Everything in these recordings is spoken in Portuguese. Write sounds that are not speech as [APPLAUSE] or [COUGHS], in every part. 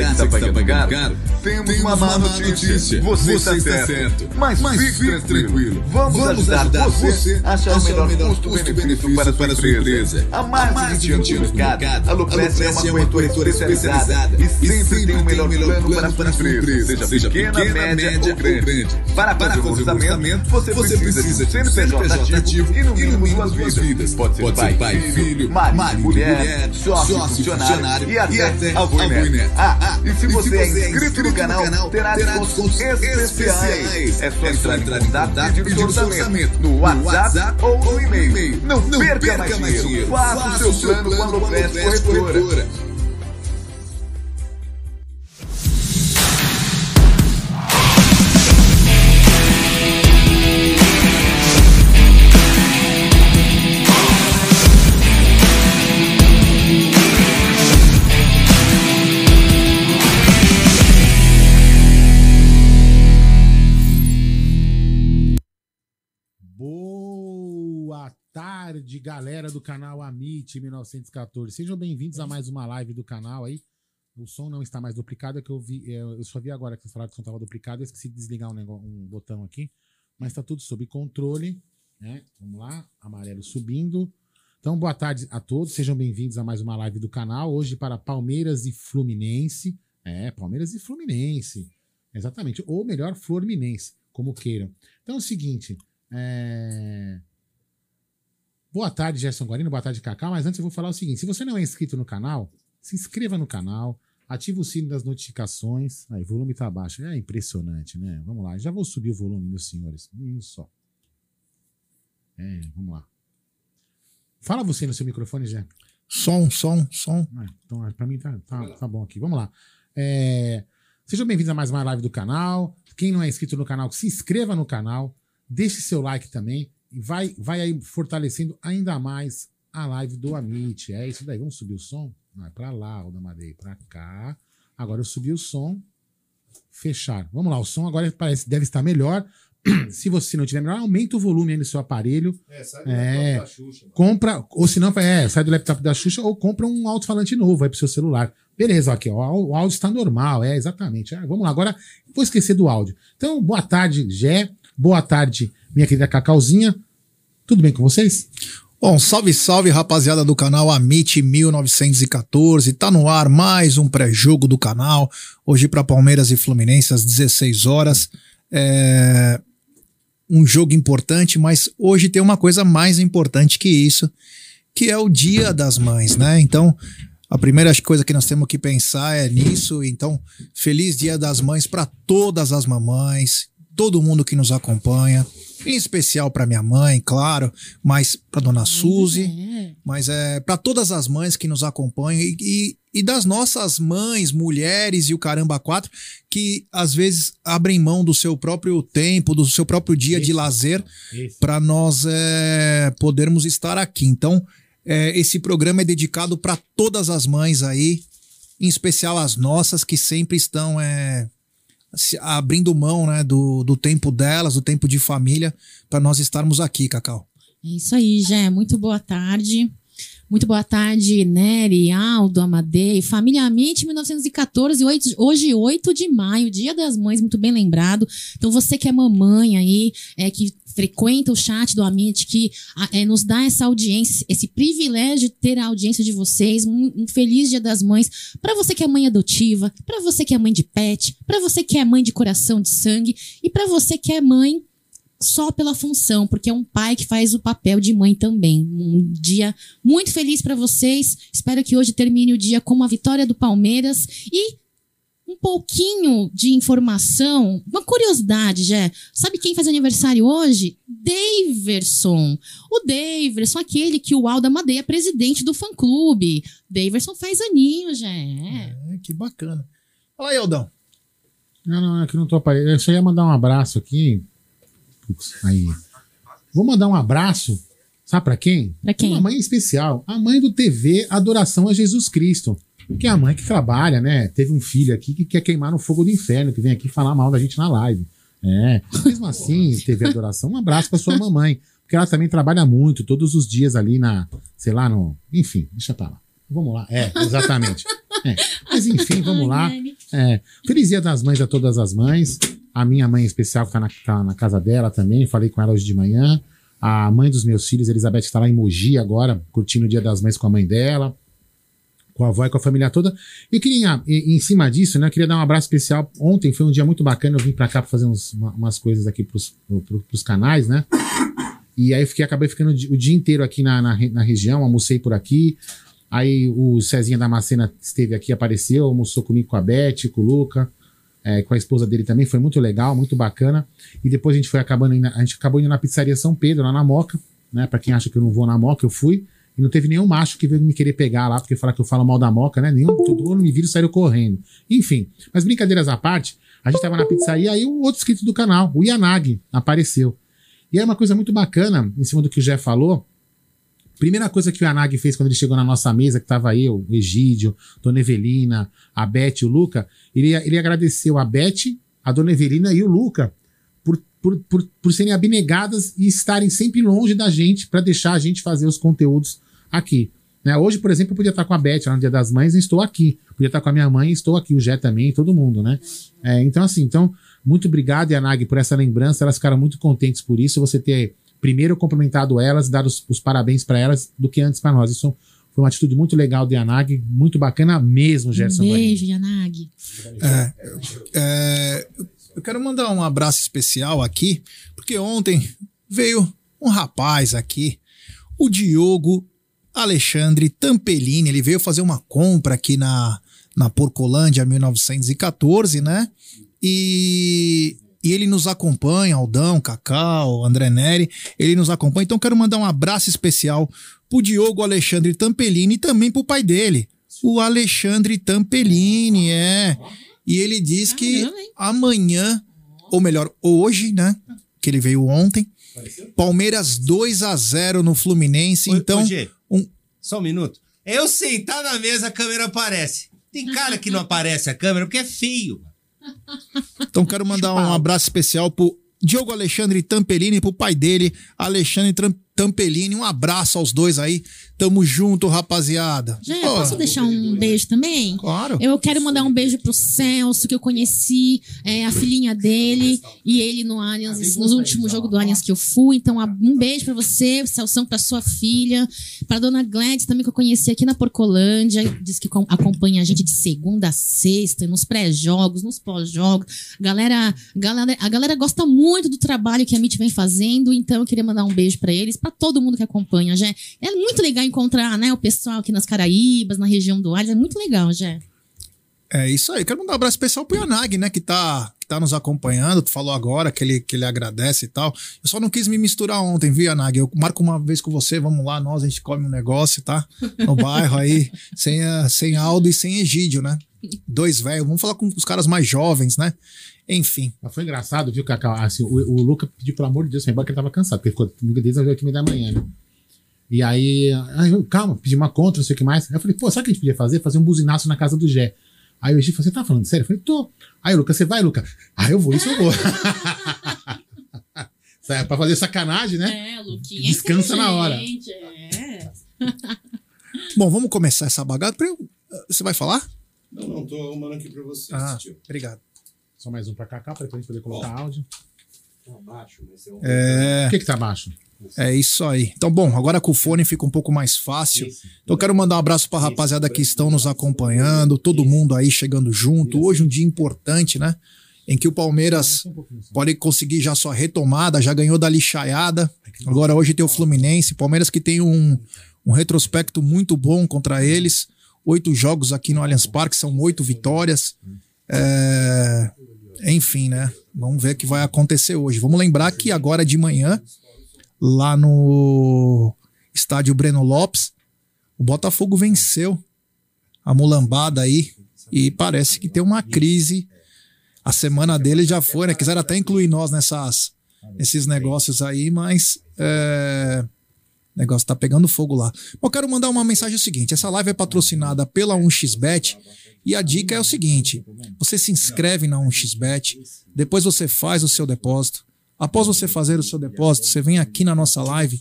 dois meses e está pagando caro? Temos, uma má notícia. Você, está, certo. Mas, fique tranquilo. Vamos, ajudar, você a achar o melhor custo-benefício para, a sua empresa. Há mais, de 20 anos no mercado, a Luprest é uma corretora especializada e sempre tem o melhor plano para a sua empresa, seja pequena, média ou grande. Para fazer o orçamento, você precisa de um CNPJ ativo e no mínimo duas vidas. Pode ser pai, filho, marido, mulher, sócio, funcionário, e até, neto. Ah, ah, e se você, é inscrito no canal, terá descontos especiais. É só entrar em contato e pedir o orçamento no WhatsApp ou no e-mail. Não, perca mais dinheiro. Faça o seu plano com a Corretora. Tarde, galera do canal Amit 1914. Sejam bem-vindos a mais uma live do canal aí. O som não está mais duplicado, é que eu vi, é, eu só vi agora que vocês falaram que o som estava duplicado, eu esqueci de desligar um, negócio, um botão aqui, mas está tudo sob controle, né? Vamos lá, amarelo subindo. Então, boa tarde a todos, sejam bem-vindos a mais uma live do canal. Hoje para Palmeiras e Fluminense. É, Palmeiras e Fluminense. Exatamente. Ou melhor, Fluminense, como queiram. Então é o seguinte, é... Boa tarde, Gerson Guarino. Boa tarde, Cacá. Mas antes eu vou falar o seguinte: se você não é inscrito no canal, se inscreva no canal, ative o sino das notificações. Aí, o volume tá baixo. É impressionante, né? Vamos lá. Já vou subir o volume, meus senhores. Um só. É, vamos lá. Fala você no seu microfone, Jé. Som, som, som. Ah, então, pra mim tá, tá, tá bom aqui. Vamos lá. É, sejam bem-vindos a mais uma live do canal. Quem não é inscrito no canal, se inscreva no canal. Deixe seu like também vai, vai aí fortalecendo ainda mais a live do Amit. É isso daí. Vamos subir o som? Não, é pra lá, o da Madeira, pra cá. Agora eu subi o som. Fechar. Vamos lá, o som agora parece deve estar melhor. [CLEARS THROAT] se você não tiver melhor, aumenta o volume aí no seu aparelho. É, sai do é, laptop da Xuxa. Mano. Compra, ou se não, é, sai do laptop da Xuxa ou compra um alto-falante novo aí pro seu celular. Beleza, aqui, ó, o áudio está normal, é, exatamente. É, vamos lá, agora vou esquecer do áudio. Então, boa tarde, Gé. Boa tarde, minha querida Cacauzinha. Tudo bem com vocês? Bom, salve, salve, rapaziada do canal Amit 1914. Tá no ar mais um pré-jogo do canal. Hoje para Palmeiras e Fluminense às 16 horas. É um jogo importante, mas hoje tem uma coisa mais importante que isso, que é o Dia das Mães, né? Então, a primeira coisa que nós temos que pensar é nisso. Então, feliz Dia das Mães para todas as mamães, todo mundo que nos acompanha, em especial para minha mãe, claro, mas para dona Suzy, é. mas é para todas as mães que nos acompanham e, e, e, das nossas mães, mulheres e o caramba quatro que às vezes abrem mão do seu próprio tempo, do seu próprio dia isso, de lazer para nós é, podermos estar aqui. Então, é, esse programa é dedicado para todas as mães aí, em especial as nossas que sempre estão é, abrindo mão né, do, do tempo delas, do tempo de família, para nós estarmos aqui, Cacau. É isso aí, Jé. Muito boa tarde. Muito boa tarde, Nery, Aldo, Amadei, Família Amit 1914, hoje 8 de maio, Dia das Mães, muito bem lembrado. Então você que é mamãe aí, é que frequenta o chat do Amit, que é, nos dá essa audiência, esse privilégio de ter a audiência de vocês. Um, um feliz Dia das Mães para você que é mãe adotiva, para você que é mãe de pet, para você que é mãe de coração de sangue e para você que é mãe só pela função, porque é um pai que faz o papel de mãe também. Um dia muito feliz para vocês. Espero que hoje termine o dia com uma vitória do Palmeiras e um pouquinho de informação, uma curiosidade, já. Sabe quem faz aniversário hoje? Daverson. O Daverson, aquele que o Alda Madeia é presidente do fã-clube. Daverson faz aninho, já. É, que bacana. Fala aí, Aldão. Não, não, é que não tô aparecendo. Eu só ia mandar um abraço aqui. Putz, aí. Vou mandar um abraço. Sabe para quem? Pra quem? Uma mãe especial. A mãe do TV Adoração a Jesus Cristo. Que é a mãe que trabalha, né? Teve um filho aqui que quer queimar no fogo do inferno, que vem aqui falar mal da gente na live. É. Mesmo assim, teve adoração. Um abraço pra sua mamãe. porque ela também trabalha muito, todos os dias ali na, sei lá, no. Enfim, deixa pra lá. Vamos lá. É, exatamente. É. Mas enfim, vamos lá. É. Feliz Dia das Mães a todas as mães. A minha mãe especial que tá na, tá na casa dela também. Falei com ela hoje de manhã. A mãe dos meus filhos, Elizabeth, está lá em Mogi agora, curtindo o Dia das Mães com a mãe dela, com a avó e com a família toda. E queria, em, cima disso, né, queria dar um abraço especial. Ontem foi um dia muito bacana, eu vim para cá para fazer uns, uma, umas coisas aqui pros, pro, pros canais, né? E aí eu fiquei, acabei ficando o dia inteiro aqui na, na, na região, almocei por aqui. Aí o Cezinha da Macena esteve aqui, apareceu, almoçou comigo com a Beth, com o Luca é, com a esposa dele também, foi muito legal, muito bacana. E depois a gente foi acabando a gente acabou indo na pizzaria São Pedro, lá na Moca, né? Pra quem acha que eu não vou na Moca, eu fui. E não teve nenhum macho que veio me querer pegar lá, porque falar que eu falo mal da Moca, né? Nenhum, todo mundo me viram e saíram correndo. Enfim, mas brincadeiras à parte, a gente tava na pizzaria e um outro inscrito do canal, o Yanagi, apareceu. E é uma coisa muito bacana, em cima do que o Jeff falou, Primeira coisa que o Yanagi fez quando ele chegou na nossa mesa, que tava eu, o Egídio, Dona Evelina, a Beth e o Luca, ele, ele agradeceu a Beth, a Dona Evelina e o Luca por, por, por, serem abnegadas e estarem sempre longe da gente para deixar a gente fazer os conteúdos aqui. Né? Hoje, por exemplo, eu podia estar com a Beth lá no Dia das Mães e estou aqui. Podia estar com a minha mãe e estou aqui. O Jé também, todo mundo, né? É, então, assim, então, muito obrigado, Yanagi, por essa lembrança. Elas ficaram muito contentes por isso. Você ter primeiro cumprimentado elas, dado os, os parabéns para elas, do que antes para nós. Isso foi uma atitude muito legal do Yanag, muito bacana mesmo, Gerson. Um beijo, Yanag. É, é, eu quero mandar um abraço especial aqui, porque ontem veio um rapaz aqui, o Diogo Alexandre Tampelini, ele veio fazer uma compra aqui na, na Porcolândia 1914, né? E e ele nos acompanha, Aldão, Cacau, André Neri, ele nos acompanha. Então quero mandar um abraço especial pro Diogo Alexandre Tampelini e também pro pai dele, o Alexandre Tampelini, é. E ele diz que amanhã, ou melhor, hoje, né, que ele veio ontem, Palmeiras 2 a 0 no Fluminense, então... um... Só um minuto. Eu sentar na mesa, a câmera aparece. Tem cara que não aparece a câmera porque é feio. Então quero mandar um abraço especial pro Diogo Alexandre Tampelini, pro pai dele, Alexandre Tampelini. Um abraço aos dois aí. Tamo junto, rapaziada. Já, oh. posso deixar um beijo também? Claro. Eu quero mandar um beijo pro Celso, que eu conheci é, a filhinha dele e ele no Allianz, no último jogo do Allianz que eu fui. Então, um beijo para você, Celso, pra sua filha, pra dona Gladys também, que eu conheci aqui na Porcolândia. Diz que acompanha a gente de segunda a sexta, nos pré-jogos, nos pós-jogos. Galera, galera, a galera gosta muito do trabalho que a MIT vem fazendo, então eu queria mandar um beijo para eles, para todo mundo que acompanha, já. É muito legal encontrar, né, o pessoal aqui nas Caraíbas, na região do Ares, é muito legal, já. É isso aí. Quero mandar um abraço especial pro Yanag, né, que tá, que tá nos acompanhando. Tu falou agora que ele, que ele agradece e tal. Eu só não quis me misturar ontem, viu, Yanag? Eu marco uma vez com você, vamos lá, nós, a gente come um negócio, tá? No bairro aí, [LAUGHS] sem, a, sem Aldo e sem Egídio, né? Dois velhos. Vamos falar com os caras mais jovens, né? Enfim. Mas foi engraçado, viu, Cacau? Assim, o, o Luca pediu, pelo amor de Deus, embora que ele tava cansado, porque ficou comigo desde as 8 da manhã, né? E aí, aí, calma, pedi uma conta, não sei o que mais. Aí eu falei, pô, sabe o que a gente podia fazer? Fazer um buzinaço na casa do Gé. Aí o Egito falou, você tá falando sério? Eu falei, tô. Aí o Lucas, você vai, Lucas? Ah, eu vou, [LAUGHS] isso eu vou. é pra fazer sacanagem, né? É, Luquinha. Descansa na hora. É. Bom, vamos começar essa bagada. Você vai falar? Não, não, tô arrumando aqui pra você. Ah, obrigado. Só mais um pra cá, pra gente poder colocar oh. áudio. Tá baixo, mas é, um... é... O que que tá baixo? É isso aí. Então, bom, agora com o fone fica um pouco mais fácil. Então, quero mandar um abraço para a rapaziada que estão nos acompanhando, todo mundo aí chegando junto. Hoje um dia importante, né? Em que o Palmeiras pode conseguir já sua retomada, já ganhou da lixaiada. Agora hoje tem o Fluminense, Palmeiras que tem um, um retrospecto muito bom contra eles. Oito jogos aqui no Allianz Parque, são oito vitórias. É... Enfim, né? Vamos ver o que vai acontecer hoje. Vamos lembrar que agora de manhã, lá no estádio Breno Lopes, o Botafogo venceu a mulambada aí e parece que tem uma crise. A semana dele já foi, né? Quiseram até incluir nós nessas, nesses negócios aí, mas é, o negócio tá pegando fogo lá. Eu quero mandar uma mensagem o seguinte: essa live é patrocinada pela 1xBet e a dica é o seguinte: você se inscreve na 1xBet, depois você faz o seu depósito, Após você fazer o seu depósito, você vem aqui na nossa live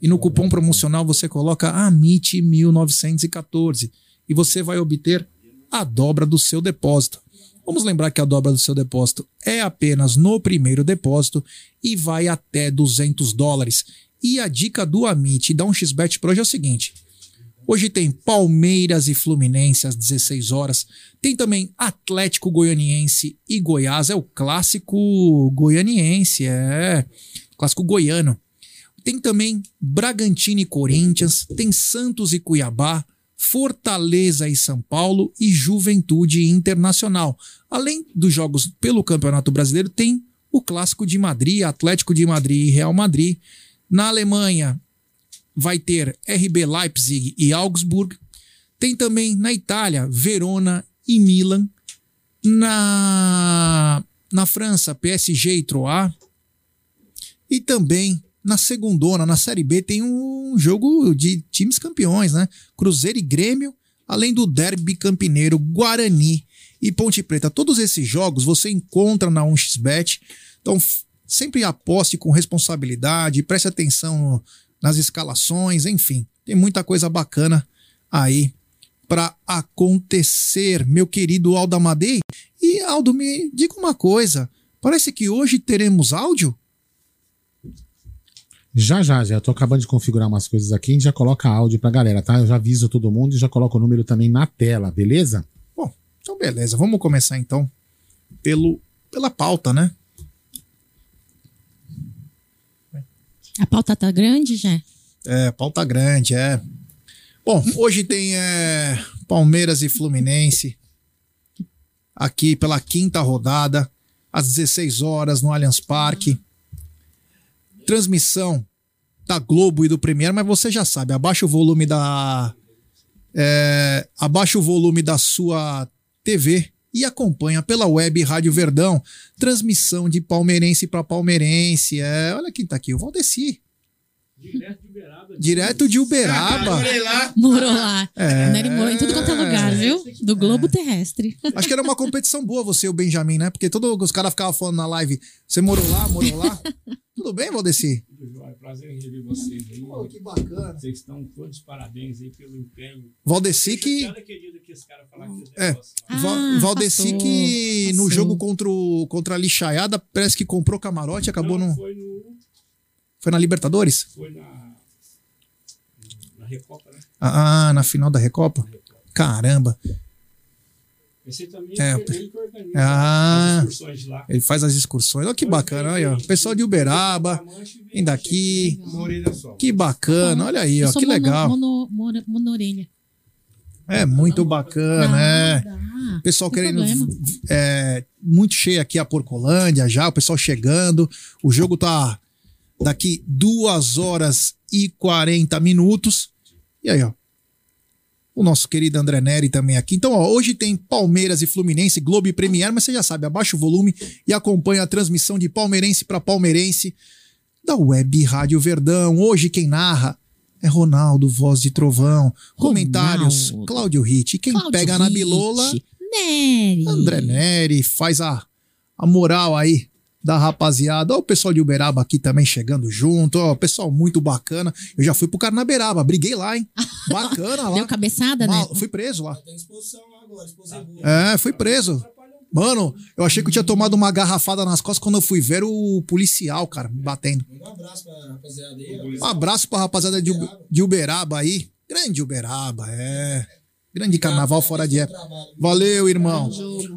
e no cupom promocional você coloca AMIT1914 e você vai obter a dobra do seu depósito. Vamos lembrar que a dobra do seu depósito é apenas no primeiro depósito e vai até 200 dólares. E a dica do Amit da 1xBet Pro hoje é o seguinte: Hoje tem Palmeiras e Fluminense às 16 horas. Tem também Atlético Goianiense e Goiás. É o clássico goianiense, é. Clássico goiano. Tem também Bragantino e Corinthians. Tem Santos e Cuiabá. Fortaleza e São Paulo e Juventude Internacional. Além dos jogos pelo Campeonato Brasileiro, tem o clássico de Madrid, Atlético de Madrid e Real Madrid. Na Alemanha, vai ter RB Leipzig e Augsburg. Tem também na Itália, Verona e Milan. Na, na França, PSG e Troyes. E também na segundona, na Série B, tem um jogo de times campeões, né? Cruzeiro e Grêmio, além do Derby Campineiro, Guarani e Ponte Preta. Todos esses jogos você encontra na 1xBet. Então, sempre aposte com responsabilidade, preste atenção nas escalações, enfim, tem muita coisa bacana aí para acontecer, meu querido Aldo Amadei. E Aldo, me diga uma coisa, parece que hoje teremos áudio? Já, já, já. Eu tô acabando de configurar umas coisas aqui. A gente já coloca áudio pra galera, tá? Eu já aviso todo mundo e já coloco o número também na tela, beleza? Bom, então beleza. Vamos começar então pelo, pela pauta, né? A pauta tá grande, já? É, pauta grande, é. Bom, hoje tem é, Palmeiras e Fluminense aqui pela quinta rodada, às 16 horas no Allianz Parque. Transmissão da Globo e do Premier, mas você já sabe, abaixa o volume da. É, abaixa o volume da sua TV e acompanha pela web Rádio Verdão, transmissão de palmeirense para palmeirense. É, olha quem tá aqui, o Valdeci. Direto de Uberaba. Direto de Uberaba. Morei lá. Morou lá. É. Né, morou em tudo quanto é lugar, viu? Do globo terrestre. Acho que era uma competição boa você e o Benjamin, né? Porque todos os caras ficavam falando na live, você morou lá, morou lá. [LAUGHS] Tudo bem, Valdeci? Prazer em rever vocês aí. Pô, que bacana. Vocês estão todos parabéns aí pelo empenho. Valdeci que... Cada querido que esse cara falar que você É. tem Ah, Va- Valdeci passou, que no jogo contra, o, contra a Lixaiada parece que comprou camarote e acabou Não, no... Foi, no, Foi na Libertadores? foi na, na Recopa, né? Ah, na final da Recopa? Caramba. Esse também É, é, ele que organiza Ah. as excursões lá. Ele faz as excursões. Olha que bacana, olha. ó. Pessoal de Uberaba, vem daqui. Que bacana, olha aí, ó. Que mono- legal. Mono, mono, monorelha. É muito bacana, é. Dá. Pessoal querendo. É, muito cheio aqui a Porcolândia já, o pessoal chegando. O jogo tá daqui 2 horas e 40 minutos. E aí, ó. O nosso querido André Neri também aqui. Então, ó, hoje tem Palmeiras e Fluminense, Globo e Premier, mas você já sabe, abaixa o volume e acompanha a transmissão de palmeirense para palmeirense da Web Rádio Verdão. Hoje quem narra é Ronaldo, voz de trovão. Comentários, Ronaldo. Cláudio Ritt. Quem pega na Ritt, bilola, Nery. André Neri, faz a, a moral aí da rapaziada. Ó, o pessoal de Uberaba aqui também chegando junto. Ó, pessoal muito bacana. Eu já fui pro Carnaberaba, briguei lá, hein? [LAUGHS] Bacana lá. Deu cabeçada, né? Mal- fui preso lá. Tem exposição lá agora, exposição boa. É, fui preso. Mano, eu achei que eu tinha tomado uma garrafada nas costas quando eu fui ver o policial, cara, me batendo. Um abraço pra rapaziada aí. Um abraço pra rapaziada de, de Uberaba aí. Grande Uberaba, é. Grande carnaval fora de época. Valeu, irmão.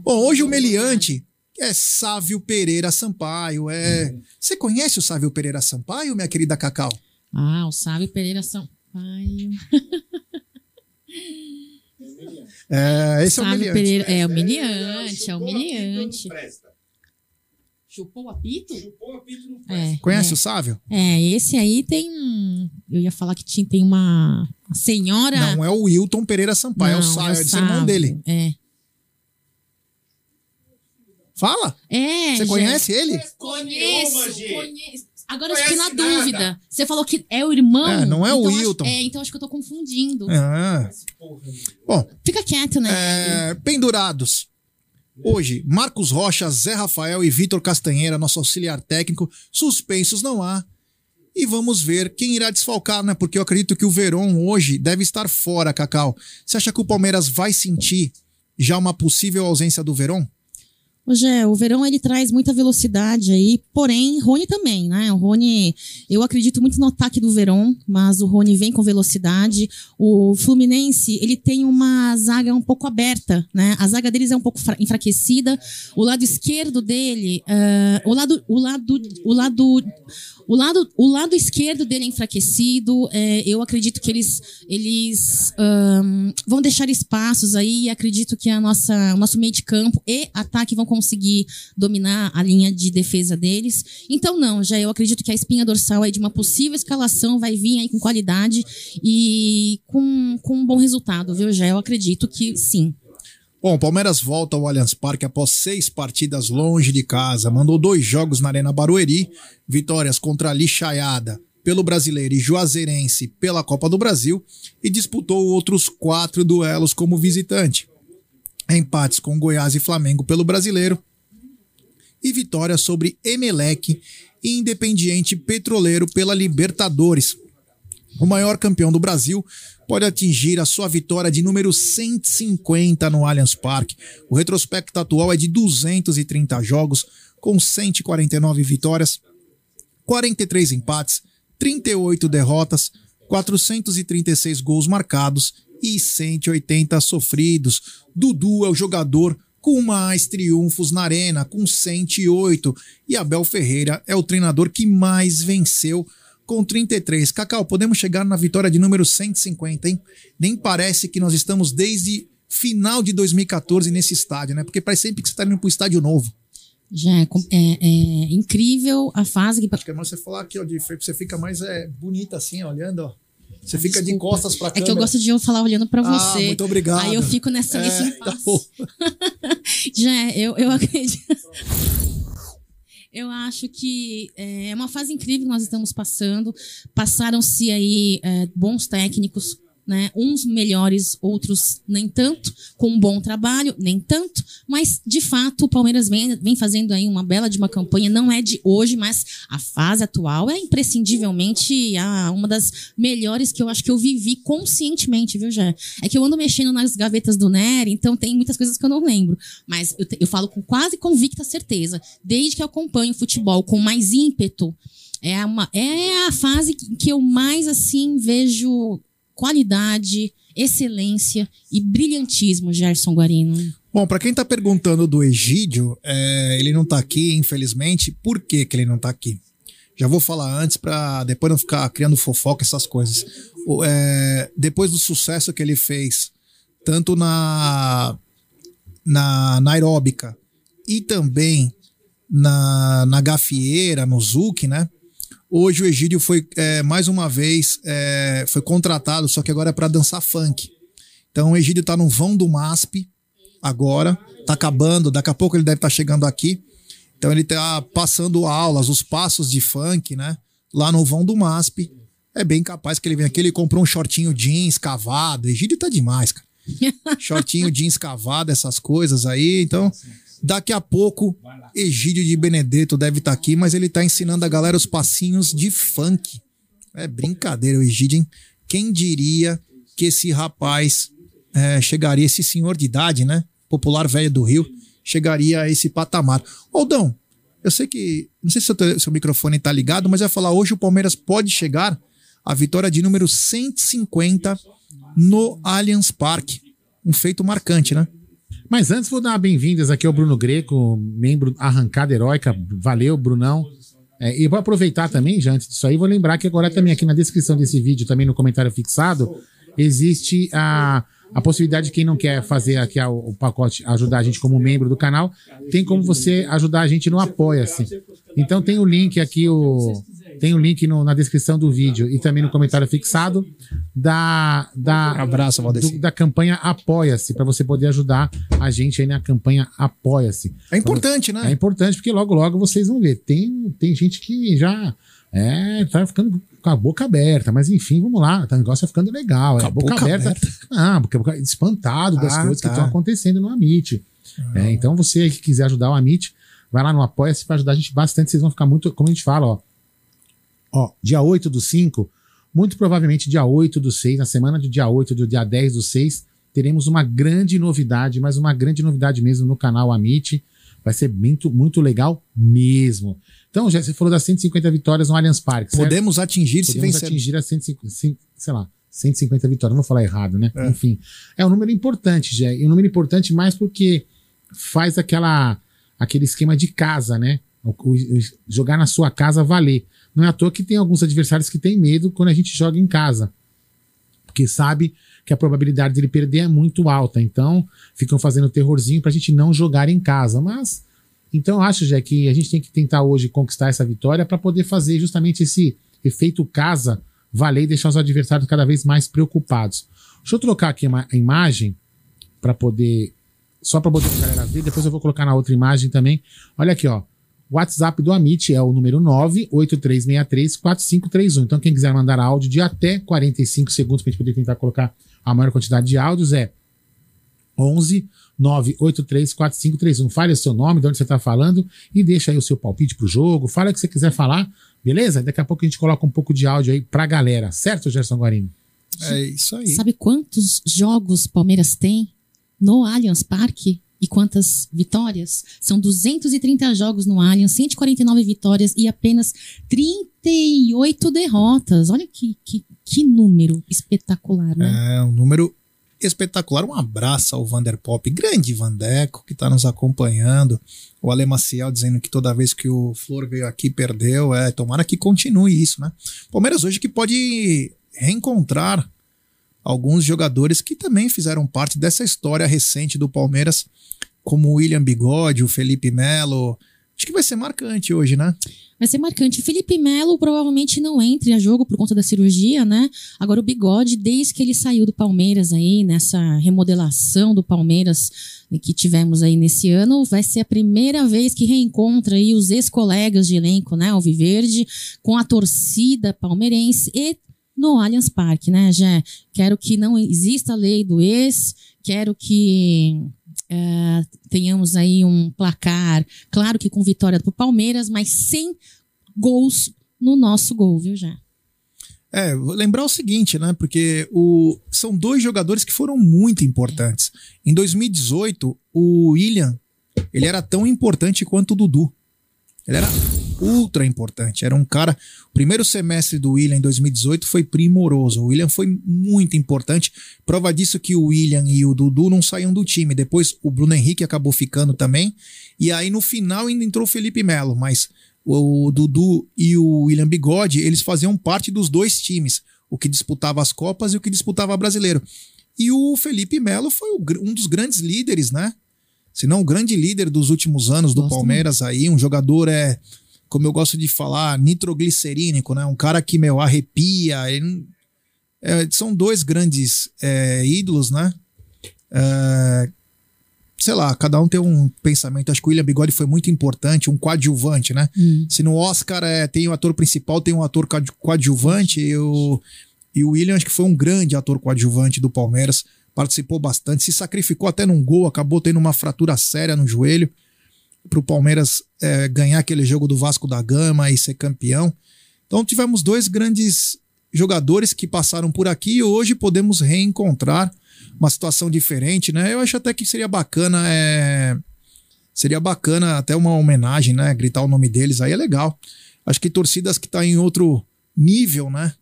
Bom, hoje o meliante é Sávio Pereira Sampaio. É. Você conhece o Sávio Pereira Sampaio, minha querida Cacau? Ah, o Sábio Pereira Sampaio. É, esse é o. Pereira. É, o humilhante, é o humilhante. Presta. Chupou o apito? Chupou o apito no É. Conhece é. o Sávio? É, esse aí tem um. Eu ia falar que tinha, tem uma, senhora. Não é o Wilton Pereira Sampaio, é o Não, Sávio, é o Sábio. irmão dele. É. Fala? É. Você conhece ele? Conheço, conheço. Agora eu fiquei na nada. dúvida. Você falou que é o irmão. É, não é o então acho- Wilton. é, então acho que eu tô confundindo. Ah. Bom, Fica quieto, né? é, pendurados. Hoje, Marcos Rocha, Zé Rafael e Vitor Castanheira, nosso auxiliar técnico, suspensos não há. E vamos ver quem irá desfalcar, né? Porque eu acredito que o Verón hoje deve estar fora, Cacau. Você acha que o Palmeiras vai sentir já uma possível ausência do Verón? Hoje o Verão ele traz muita velocidade aí, porém, Rony também, né? O Rony, eu acredito muito no ataque do Verão, mas o Rony vem com velocidade. O Fluminense, ele tem uma zaga um pouco aberta, né? A zaga deles é um pouco enfraquecida. O lado esquerdo dele, uh, o lado, o lado, o lado o lado, o lado esquerdo dele é enfraquecido. É, eu acredito que eles, eles um, vão deixar espaços aí. E acredito que a nossa, o nosso meio de campo e ataque vão conseguir dominar a linha de defesa deles. Então, não, já eu acredito que a espinha dorsal aí de uma possível escalação vai vir aí com qualidade e com, com um bom resultado, viu, já? Eu acredito que sim. Bom, Palmeiras volta ao Allianz Parque após seis partidas longe de casa. Mandou dois jogos na Arena Barueri, vitórias contra a Lixaiada pelo Brasileiro e Juazeirense pela Copa do Brasil e disputou outros quatro duelos como visitante. Empates com Goiás e Flamengo pelo Brasileiro e vitória sobre Emelec e Independiente Petroleiro pela Libertadores. O maior campeão do Brasil pode atingir a sua vitória de número 150 no Allianz Parque. O retrospecto atual é de 230 jogos, com 149 vitórias, 43 empates, 38 derrotas, 436 gols marcados e 180 sofridos. Dudu é o jogador com mais triunfos na arena, com 108, e Abel Ferreira é o treinador que mais venceu com 33. Cacau, podemos chegar na vitória de número 150, hein? Nem parece que nós estamos desde final de 2014 nesse estádio, né? Porque parece sempre que você está indo para o estádio novo. Já é, é, é, incrível a fase que. Acho que é você falar aqui, ó, de, você fica mais é, bonita assim, ó, olhando, ó. Você fica Desculpa. de costas pra câmera. É que eu gosto de eu falar olhando pra ah, você. Muito obrigado. Aí eu fico nessa, nesse é, impasse. Tá [LAUGHS] Já, é, eu, eu acredito. [LAUGHS] Eu acho que é, é uma fase incrível que nós estamos passando. Passaram-se aí é, bons técnicos, né? Uns melhores, outros nem tanto, com um bom trabalho, nem tanto, mas de fato o Palmeiras vem, vem fazendo aí uma bela de uma campanha, não é de hoje, mas a fase atual é imprescindivelmente a, uma das melhores que eu acho que eu vivi conscientemente, viu, Jé? É que eu ando mexendo nas gavetas do Nery, então tem muitas coisas que eu não lembro, mas eu, eu falo com quase convicta certeza, desde que eu acompanho o futebol com mais ímpeto, é, uma, é a fase que eu mais assim vejo qualidade, excelência e brilhantismo, Gerson Guarino. Bom, para quem está perguntando do Egídio, é, ele não está aqui, infelizmente. Por que, que ele não está aqui? Já vou falar antes para depois não ficar criando fofoca, essas coisas. O, é, depois do sucesso que ele fez, tanto na, na, na aeróbica e também na, na gafieira, no Zuc, né? Hoje o Egídio foi é, mais uma vez é, foi contratado, só que agora é para dançar funk. Então o Egídio tá no vão do MASP agora, tá acabando, daqui a pouco ele deve estar tá chegando aqui. Então ele tá passando aulas, os passos de funk, né? Lá no vão do MASP. É bem capaz que ele venha aqui, ele comprou um shortinho jeans cavado. Egídio tá demais, cara. [LAUGHS] shortinho jeans cavado, essas coisas aí. Então, Daqui a pouco, Egídio de Benedetto deve estar tá aqui, mas ele está ensinando a galera os passinhos de funk. É brincadeira, Egídio, hein? Quem diria que esse rapaz é, chegaria, esse senhor de idade, né? Popular velho do Rio, chegaria a esse patamar. Oldão, eu sei que. Não sei se o seu microfone está ligado, mas vai falar hoje o Palmeiras pode chegar à vitória de número 150 no Allianz Parque. Um feito marcante, né? Mas antes vou dar bem-vindas aqui ao Bruno Greco, membro Arrancada Heróica. Valeu, Brunão. É, e vou aproveitar também, já antes disso aí, vou lembrar que agora também aqui na descrição desse vídeo, também no comentário fixado, existe a, a possibilidade de quem não quer fazer aqui o, o pacote, ajudar a gente como membro do canal, tem como você ajudar a gente no Apoia-se. Então tem o link aqui, o, tem o link no, na descrição do vídeo e também no comentário fixado da, da, Abraço, do, da campanha Apoia-se, para você poder ajudar a gente aí na campanha Apoia-se. É importante, né? É importante, porque logo, logo vocês vão ver. Tem, tem gente que já é, tá ficando com a boca aberta, mas enfim, vamos lá, tá, o negócio tá ficando legal. É, a boca, boca aberta. aberta. Ah, porque espantado das ah, coisas tá. que estão acontecendo no Amit. É, então você que quiser ajudar o Amit, vai lá no Apoia-se para ajudar a gente bastante. Vocês vão ficar muito, como a gente fala, ó. Ó, dia 8 do 5, muito provavelmente dia 8 do 6, na semana do dia 8 do dia 10 do 6, teremos uma grande novidade, mas uma grande novidade mesmo no canal Amit. Vai ser muito, muito legal mesmo. Então, já você falou das 150 vitórias no Allianz Parque. certo? Podemos atingir se Podemos vencer. atingir as 150, cin- sei lá, 150 vitórias. Não vou falar errado, né? É. Enfim, é um número importante, Jé. E um número importante mais porque faz aquela, aquele esquema de casa, né? O- o- jogar na sua casa valer. Não é à toa que tem alguns adversários que têm medo quando a gente joga em casa. Porque sabe que a probabilidade dele perder é muito alta. Então, ficam fazendo terrorzinho pra gente não jogar em casa. Mas, então eu acho, Jé, que a gente tem que tentar hoje conquistar essa vitória para poder fazer justamente esse efeito casa valer e deixar os adversários cada vez mais preocupados. Deixa eu trocar aqui a imagem para poder. Só para poder a galera ver, depois eu vou colocar na outra imagem também. Olha aqui, ó. O WhatsApp do Amit é o número 983634531. Então, quem quiser mandar áudio de até 45 segundos para a gente poder tentar colocar a maior quantidade de áudios é 11 9834531. Fale o seu nome, de onde você está falando e deixa aí o seu palpite pro jogo. Fala o que você quiser falar, beleza? Daqui a pouco a gente coloca um pouco de áudio aí pra galera, certo, Gerson Guarino? É isso aí. Sabe quantos jogos Palmeiras tem no Allianz Parque? E quantas vitórias? São 230 jogos no Allianz, 149 vitórias e apenas 38 derrotas. Olha que, que, que número espetacular, né? É um número espetacular. Um abraço ao Vander Pop, grande Vandeco, que está nos acompanhando. O Ale Maciel dizendo que toda vez que o Flor veio aqui perdeu. É, tomara que continue isso, né? Palmeiras hoje que pode reencontrar alguns jogadores que também fizeram parte dessa história recente do Palmeiras, como o William Bigode, o Felipe Melo. Acho que vai ser marcante hoje, né? Vai ser marcante. Felipe Melo provavelmente não entre a jogo por conta da cirurgia, né? Agora o Bigode, desde que ele saiu do Palmeiras aí, nessa remodelação do Palmeiras que tivemos aí nesse ano, vai ser a primeira vez que reencontra aí os ex-colegas de elenco, né? Alviverde, com a torcida palmeirense e no Allianz Parque, né, Jé? Quero que não exista a lei do ex, quero que é, tenhamos aí um placar, claro que com vitória pro Palmeiras, mas sem gols no nosso gol, viu, já? É, lembrar o seguinte, né? Porque o, são dois jogadores que foram muito importantes. Em 2018, o William, ele era tão importante quanto o Dudu. Ele era ultra importante. Era um cara. O primeiro semestre do William em 2018 foi primoroso. O William foi muito importante. Prova disso que o William e o Dudu não saíam do time. Depois o Bruno Henrique acabou ficando também. E aí no final ainda entrou o Felipe Melo. Mas o Dudu e o William Bigode, eles faziam parte dos dois times. O que disputava as Copas e o que disputava brasileiro. E o Felipe Melo foi um dos grandes líderes, né? Se não o grande líder dos últimos anos do Gosto Palmeiras aí. Um jogador é, como eu gosto de falar, nitroglicerínico, né? Um cara que, meu, arrepia. ele é, são dois grandes é, ídolos, né? É, sei lá, cada um tem um pensamento. Acho que o William Bigode foi muito importante, um coadjuvante, né? Hum. Se no Oscar é, tem o ator principal, tem um ator coadju- coadjuvante, e o, e o William acho que foi um grande ator coadjuvante do Palmeiras, participou bastante, se sacrificou até num gol, acabou tendo uma fratura séria no joelho para o Palmeiras é, ganhar aquele jogo do Vasco da Gama e ser campeão. Então tivemos dois grandes jogadores que passaram por aqui e hoje podemos reencontrar uma situação diferente, né? Eu acho até que seria bacana, é, seria bacana até uma homenagem, né? Gritar o nome deles aí é legal. Acho que torcidas que estão em outro nível, né?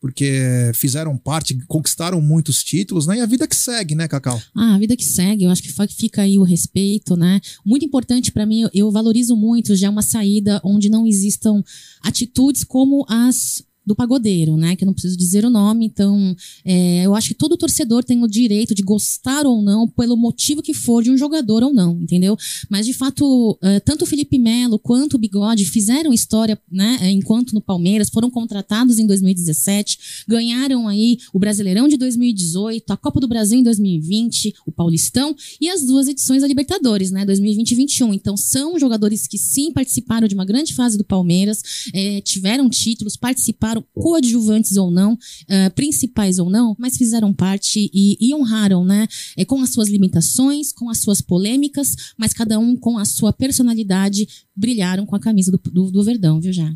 Porque fizeram parte, conquistaram muitos títulos, né? E a vida que segue, né, Cacau? Ah, a vida que segue, eu acho que fica aí o respeito, né? Muito importante pra mim, eu valorizo muito já uma saída onde não existam atitudes como as do pagodeiro, né? Que eu não preciso dizer o nome, então é, eu acho que todo torcedor tem o direito de gostar ou não, pelo motivo que for de um jogador ou não, entendeu? Mas de fato, eh, tanto o Felipe Melo quanto o Bigode fizeram história, né? eh, Enquanto no Palmeiras, foram contratados em 2017, ganharam aí o Brasileirão de 2018, a Copa do Brasil em 2020, o Paulistão e as duas edições da Libertadores, né? 2020 e 21. Então são jogadores que sim participaram de uma grande fase do Palmeiras, eh, tiveram títulos, participaram participaram, coadjuvantes ou não, eh, principais ou não, mas fizeram parte e, e honraram, né? eh, com as suas limitações, com as suas polêmicas, mas cada um com a sua personalidade, brilharam com a camisa do, do, do Verdão, viu, já?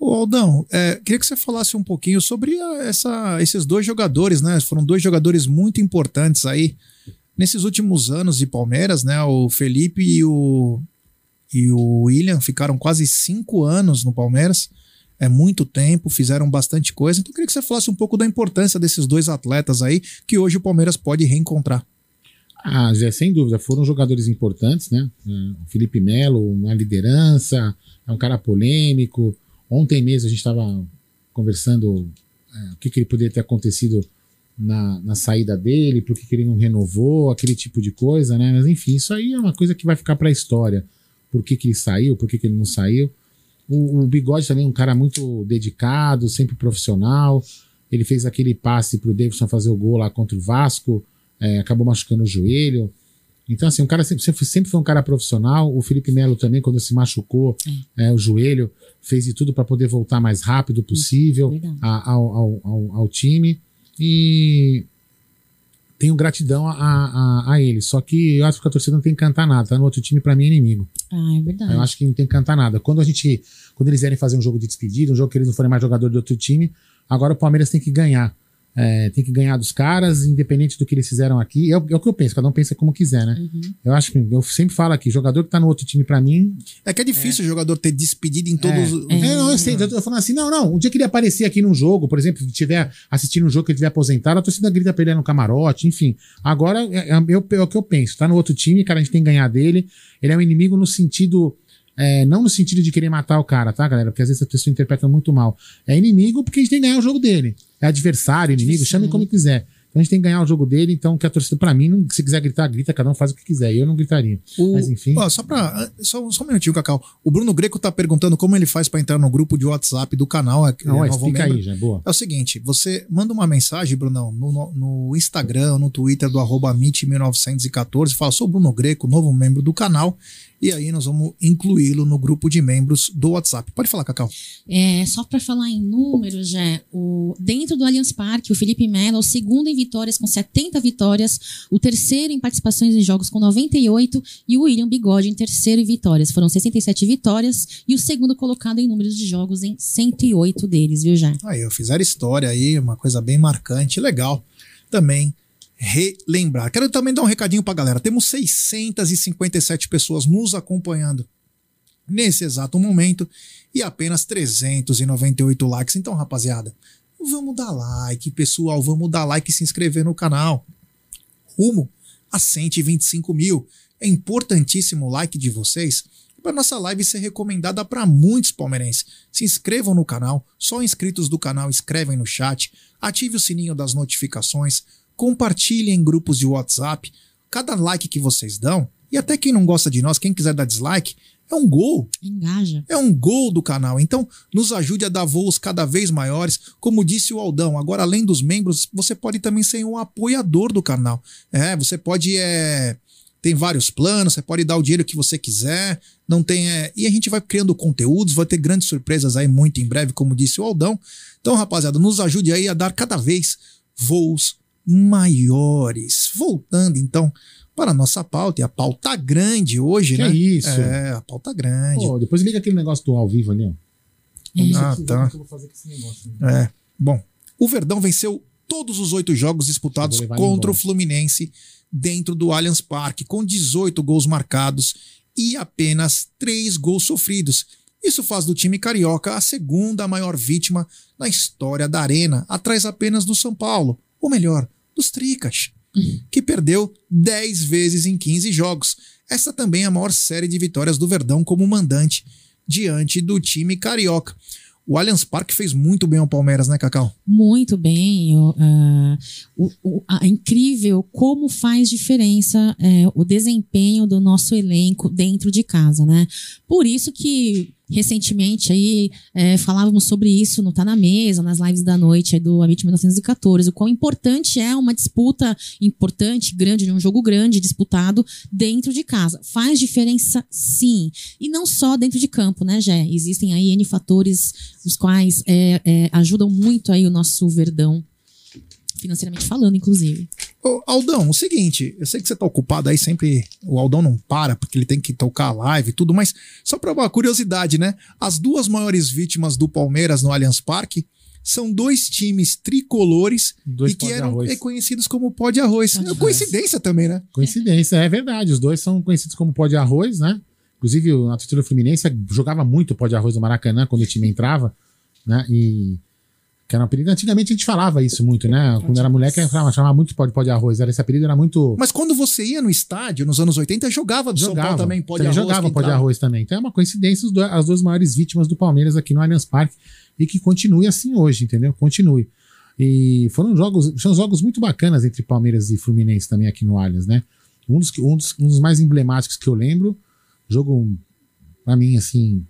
Ô Aldão, é, queria que você falasse um pouquinho sobre essa, esses dois jogadores, né? Foram dois jogadores muito importantes aí nesses últimos anos de Palmeiras, né? O Felipe e o, e o William ficaram quase cinco anos no Palmeiras. É muito tempo, fizeram bastante coisa. Então eu queria que você falasse um pouco da importância desses dois atletas aí, que hoje o Palmeiras pode reencontrar. Ah, Zé, sem dúvida, foram jogadores importantes, né? É, O Felipe Melo, uma liderança, é um cara polêmico. Ontem mesmo a gente estava conversando é, o que, que ele poderia ter acontecido na, na saída dele, por que, que ele não renovou, aquele tipo de coisa, né? Mas enfim, isso aí é uma coisa que vai ficar para a história. Por que, que ele saiu, por que, que ele não saiu. O, o Bigode também é um cara muito dedicado, sempre profissional. Ele fez aquele passe pro Davidson fazer o gol lá contra o Vasco, é, acabou machucando o joelho. Então, assim, um cara sempre, sempre, sempre foi um cara profissional. O Felipe Melo também, quando se machucou é, o joelho, fez de tudo para poder voltar mais rápido possível a- ao, ao, ao, ao time. E tenho gratidão a, a, a ele. Só que eu acho que a torcida não tem que cantar nada. Tá no outro time, para mim, é inimigo. Ah, é verdade. Eu acho que não tem que cantar nada. Quando a gente, quando eles vierem fazer um jogo de despedida, um jogo que eles não forem mais jogador do outro time, agora o Palmeiras tem que ganhar. É, tem que ganhar dos caras, independente do que eles fizeram aqui. É, o- é o que eu penso, cada um pensa como quiser, né? Uhum. Eu acho que eu sempre falo aqui, jogador que tá no outro time pra mim. É que é difícil o jogador ter despedido em todos os. É, não, eu sei, eu tô falando assim, não, não. Um dia que ele aparecer aqui num jogo, por exemplo, se tiver assistindo um jogo que ele tiver aposentado, a torcida grita pra ele no camarote, enfim. Agora é, é, eu- é o que eu penso. Tá no outro time, cara, a gente tem que ganhar dele. Ele é um inimigo no sentido. É, não no sentido de querer matar o cara, tá, galera? Porque às vezes a pessoa interpreta muito mal. É inimigo porque a gente tem que ganhar o jogo dele. É adversário, inimigo, chame como quiser. Então a gente tem que ganhar o jogo dele, então que a torcida, pra mim, não- se quiser gritar, grita, cada um faz o que quiser. Eu não gritaria. O- Mas enfim. Ó, só, pra, só, só um minutinho, Cacau. O Bruno Greco tá perguntando como ele faz pra entrar no grupo de WhatsApp do canal. É, Não, é membro. aí, já, boa. É o seguinte, você manda uma mensagem, Brunão, no, no- no Instagram, no Twitter do arroba MIT1914, fala, sou Bruno Greco, novo membro do canal, e aí nós vamos incluí-lo no grupo de membros do WhatsApp. Pode falar, Cacau. É, só para falar em números, já, o, dentro do Allianz Parque, o Felipe Melo é o segundo em vitórias com 70 vitórias, o terceiro em participações em jogos com 98 e o William Bigode em terceiro em vitórias. Foram 67 vitórias e o segundo colocado em números de jogos em 108 deles, viu, já? Aí, eu fizeram história aí, uma coisa bem marcante, legal. Também relembrar. Quero também dar um recadinho pra galera. Temos 657 pessoas nos acompanhando nesse exato momento e apenas 398 likes. Então, rapaziada, vamos dar like, pessoal, vamos dar like e se inscrever no canal. Rumo a 125 mil. É importantíssimo o like de vocês para nossa live ser recomendada para muitos palmeirenses. Se inscrevam no canal, só inscritos do canal escrevem no chat, ative o sininho das notificações, compartilhem em grupos de WhatsApp. Cada like que vocês dão, e até quem não gosta de nós, quem quiser dar dislike, é um gol Engaja. é um gol do canal. Então, nos ajude a dar voos cada vez maiores. Como disse o Aldão, agora além dos membros, você pode também ser um apoiador do canal. É, você pode é, tem vários planos, você pode dar o dinheiro que você quiser. Não tem é, e a gente vai criando conteúdos, vai ter grandes surpresas aí muito em breve, como disse o Aldão. Então, rapaziada, nos ajude aí a dar cada vez voos maiores. Voltando então para a nossa pauta, e a pauta grande hoje, Que né? isso? É, a pauta grande. Pô, depois liga aquele negócio do ao vivo ali, ó. Ah, tá. negócio. né? É. Bom, o Verdão venceu todos os oito jogos disputados contra o. Fluminense dentro do Allianz Parque, com 18 gols marcados e apenas três gols sofridos. Isso faz do time carioca a segunda maior vítima na história da Arena, atrás apenas do São Paulo, ou melhor, dos Tricas, que perdeu 10 vezes em 15 jogos. Essa também é a maior série de vitórias do Verdão como mandante diante do time carioca. O Allianz Parque fez muito bem ao Palmeiras, né, Cacau? Muito bem. eu, ah, o, o- a- incrível como faz diferença é, o desempenho do nosso elenco dentro de casa, né? Por isso que recentemente aí é, falávamos sobre isso no Tá na Mesa, nas lives da noite do Amit 1914, o quão importante é uma disputa importante, grande, um jogo grande, disputado dentro de casa. Faz diferença sim. E não só dentro de campo, né, Jé? Existem aí N fatores os quais é, é, ajudam muito aí o nosso Verdão financeiramente falando, inclusive. Ô, Aldão, o seguinte, eu sei que você tá ocupado aí, sempre o Aldão não para, porque ele tem que tocar a live e tudo, mas só pra uma curiosidade, né? As duas maiores vítimas do Palmeiras no Allianz Parque são dois times tricolores Dois e que eram arroz. reconhecidos como pó de arroz. Pó de É arroz. coincidência também, né? Coincidência, é verdade. Os dois são conhecidos como pó de arroz, né? Inclusive, a torcida fluminense jogava muito pó de arroz no Maracanã quando o time entrava, né? E. Que era um apelido. Antigamente a gente falava isso muito, né? Quando era moleque, falava, chamava muito pó de, pó de arroz. Era, esse apelido era muito. Mas quando você ia no estádio, nos anos 80, jogava do São Paulo também, pó de arroz. jogava pó de arroz também. Então é uma coincidência os as duas maiores vítimas do Palmeiras aqui no Allianz Parque e que continue assim hoje, entendeu? Continue. E foram jogos, são jogos muito bacanas entre Palmeiras e Fluminense também aqui no Allianz, né? Um dos, um dos, um dos mais emblemáticos que eu lembro, jogo pra mim assim,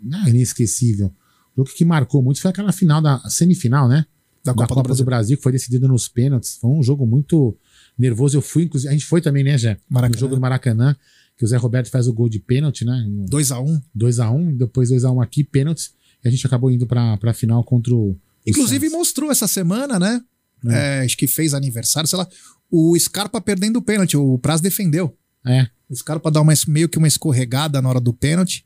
não, inesquecível. Jogo que marcou muito foi aquela final da semifinal, né? Da Copa, do Brasil. que foi decidido nos pênaltis. Foi um jogo muito nervoso. Eu fui, inclusive, a gente foi também, né, Jé? Maracanã. No jogo do Maracanã, que o Zé Roberto faz o gol de pênalti, né? 2x1. 2x1, e depois 2x1 aqui, pênaltis. E a gente acabou indo pra, pra final contra o. Inclusive Santos. mostrou essa semana, né? É, acho que fez aniversário, sei lá. O Scarpa perdendo o pênalti, o Praz defendeu. É, O Scarpa dá uma, meio que uma escorregada na hora do pênalti.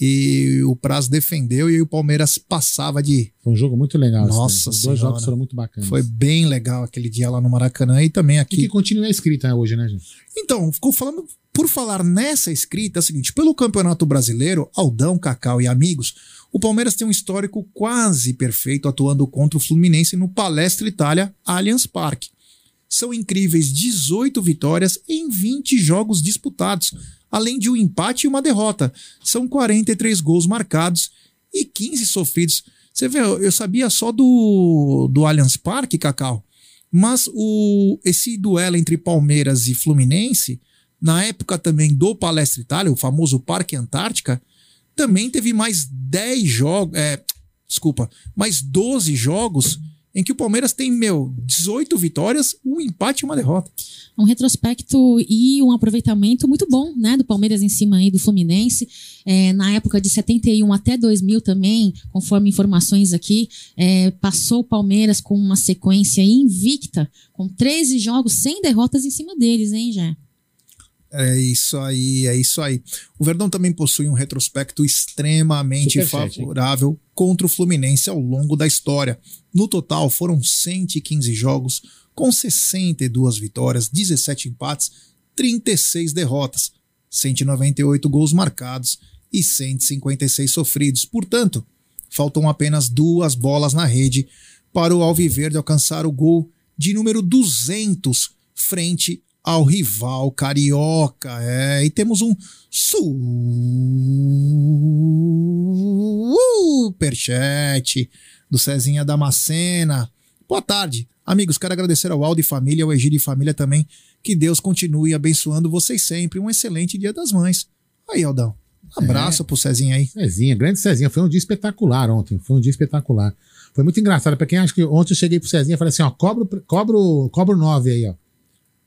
E o Praz defendeu e o Palmeiras passava de. foi um jogo muito legal. esse Nossa. Os dois jogos foram muito bacanas. Foi bem legal aquele dia lá no Maracanã e também E aqui. que continua escrita né, hoje, né, gente? Então, ficou falando. Por falar nessa escrita, é o seguinte: pelo Campeonato Brasileiro, Aldão, Cacau e amigos, o Palmeiras tem um histórico quase perfeito atuando contra o Fluminense no Palestra Itália Allianz Parque. São incríveis 18 vitórias em 20 jogos disputados, além de um empate e uma derrota. São 43 gols marcados e 15 sofridos. Você vê, eu sabia só do, do Allianz Parque, Cacau, mas o, esse duelo entre Palmeiras e Fluminense, na época também do Palestra Itália, o famoso Parque Antártica, também teve mais 10 jogos, é, desculpa, mais 12 jogos em que o Palmeiras tem, meu, 18 vitórias, um empate e uma derrota. um retrospecto e um aproveitamento muito bom, né, do Palmeiras em cima aí do Fluminense. É, na época de 71 até 2000 também, conforme informações aqui, é, passou o Palmeiras com uma sequência invicta, com 13 jogos sem derrotas em cima deles, hein, já. É isso aí, é isso aí. O Verdão também possui um retrospecto extremamente Superchat, hein? favorável contra o Fluminense ao longo da história. No total, foram 115 jogos, com 62 vitórias, 17 empates, 36 derrotas, 198 gols marcados e 156 sofridos. Portanto, faltam apenas duas bolas na rede para o Alviverde alcançar o gol de número 200 frente ao rival carioca. É, e temos um superchat do Cezinha Damascena. Boa tarde, amigos. Quero agradecer ao Aldo e família, ao Egídio e família também. Que Deus continue abençoando vocês sempre. Um excelente Dia das Mães. Aí, Aldão. Um abraço pro Cezinha aí. Cezinha, grande Cezinha. Foi um dia espetacular ontem. Foi um dia espetacular. Foi muito engraçado. Pra quem acha que ontem eu cheguei pro Cezinha e falei assim: ó, cobra, o- cobra, o- cobra o 9 aí, ó.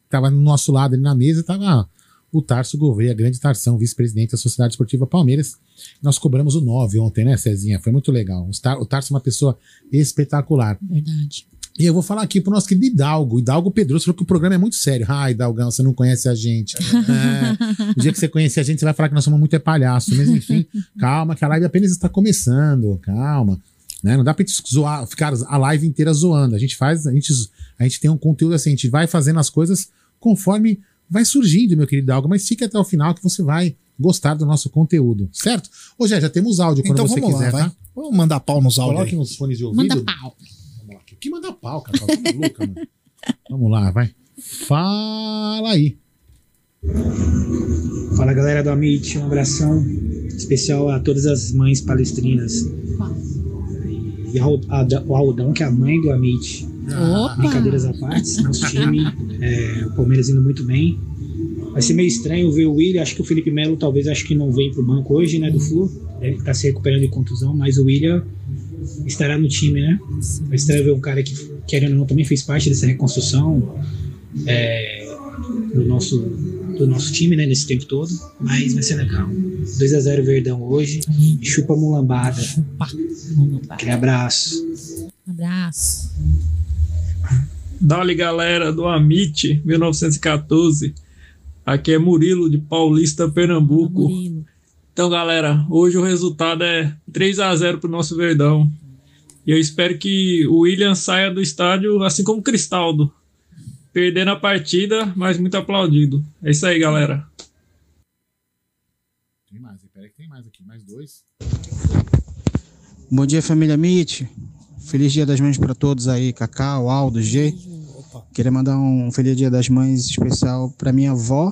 Tava no nosso lado ali na mesa, tava o Tarso Gouveia, grande Tarsão, vice-presidente da Sociedade Esportiva Palmeiras. Nós cobramos o 9 ontem, né, Cezinha? Foi muito legal. O Tarso é uma pessoa espetacular. Verdade. E eu vou falar aqui pro nosso querido Hidalgo. Hidalgo Pedroso falou que o programa é muito sério. Ah, Hidalgão, você não conhece a gente. É, o dia que você conhecer a gente, você vai falar que nós somos muito é palhaço. Mas enfim, [LAUGHS] calma, que a live apenas está começando. Calma. Né? Não dá pra gente zoar, ficar a live inteira zoando. A gente faz, a gente, a gente tem um conteúdo assim, a gente vai fazendo as coisas conforme vai surgindo, meu querido Hidalgo. Mas fique até o final que você vai gostar do nosso conteúdo, certo? Ô, Jé, já temos áudio quando Então você vamos quiser, lá, vai. tá? Vamos mandar pau nos áudios. Coloque nos fones de ouvido. Manda pau. Vamos lá. Que manda pau, cara? Tá maluca, mano. Vamos lá, vai. Fala aí. Fala galera do Amit, um abração especial a todas as mães palestrinas. E o Aldão, que é a mãe do Amit. Opa! Brincadeiras à parte, nosso time, é, o Palmeiras indo muito bem. vai ser meio estranho ver o William. Acho que o Felipe Melo talvez acho que não vem pro banco hoje, né, do Flu. Deve estar se recuperando de contusão, mas o William estará no time, né? Vai estranho ver um cara que, querendo ou não, também fez parte dessa reconstrução é, do, nosso, do nosso time, né, nesse tempo todo. Mas vai ser legal. 2 a 0 Verdão hoje. Chupa mulambada. Vamos lá. Aquele abraço. Abraço. Dali galera do Amit 1914. Aqui é Murilo de Paulista, Pernambuco. Murilo. Então, galera, hoje o resultado é 3 a 0 pro nosso Verdão. E eu espero que o William saia do estádio assim como o Cristaldo. Perdendo a partida, mas muito aplaudido. É isso aí, galera. Tem mais, peraí que tem mais aqui. Mais dois. Bom dia, família Mit. Feliz Dia das Mães para todos aí, Cacau, Aldo, G. Queria mandar um feliz Dia das Mães especial para minha avó,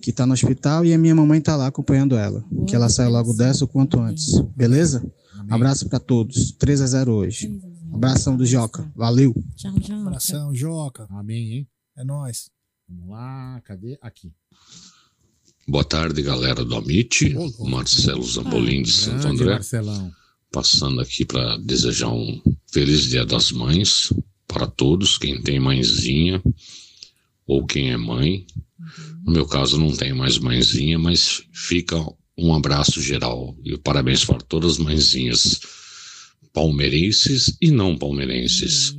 que tá no hospital, e a minha mamãe tá lá acompanhando ela. Que ela saia logo dessa o quanto antes. Beleza? Abraço para todos. 3 a 0 hoje. Abração do Joca. Valeu. Tchau, tchau. Abração, Joca. Amém, hein? É nóis. Vamos lá, cadê? Aqui. Boa tarde, galera do Amit. Marcelo Zambolim de Santo Grande André. Marcelão. Passando aqui para desejar um feliz Dia das Mães para todos, quem tem mãezinha ou quem é mãe. No meu caso, não tenho mais mãezinha, mas fica um abraço geral e parabéns para todas as mãezinhas palmeirenses e não palmeirenses.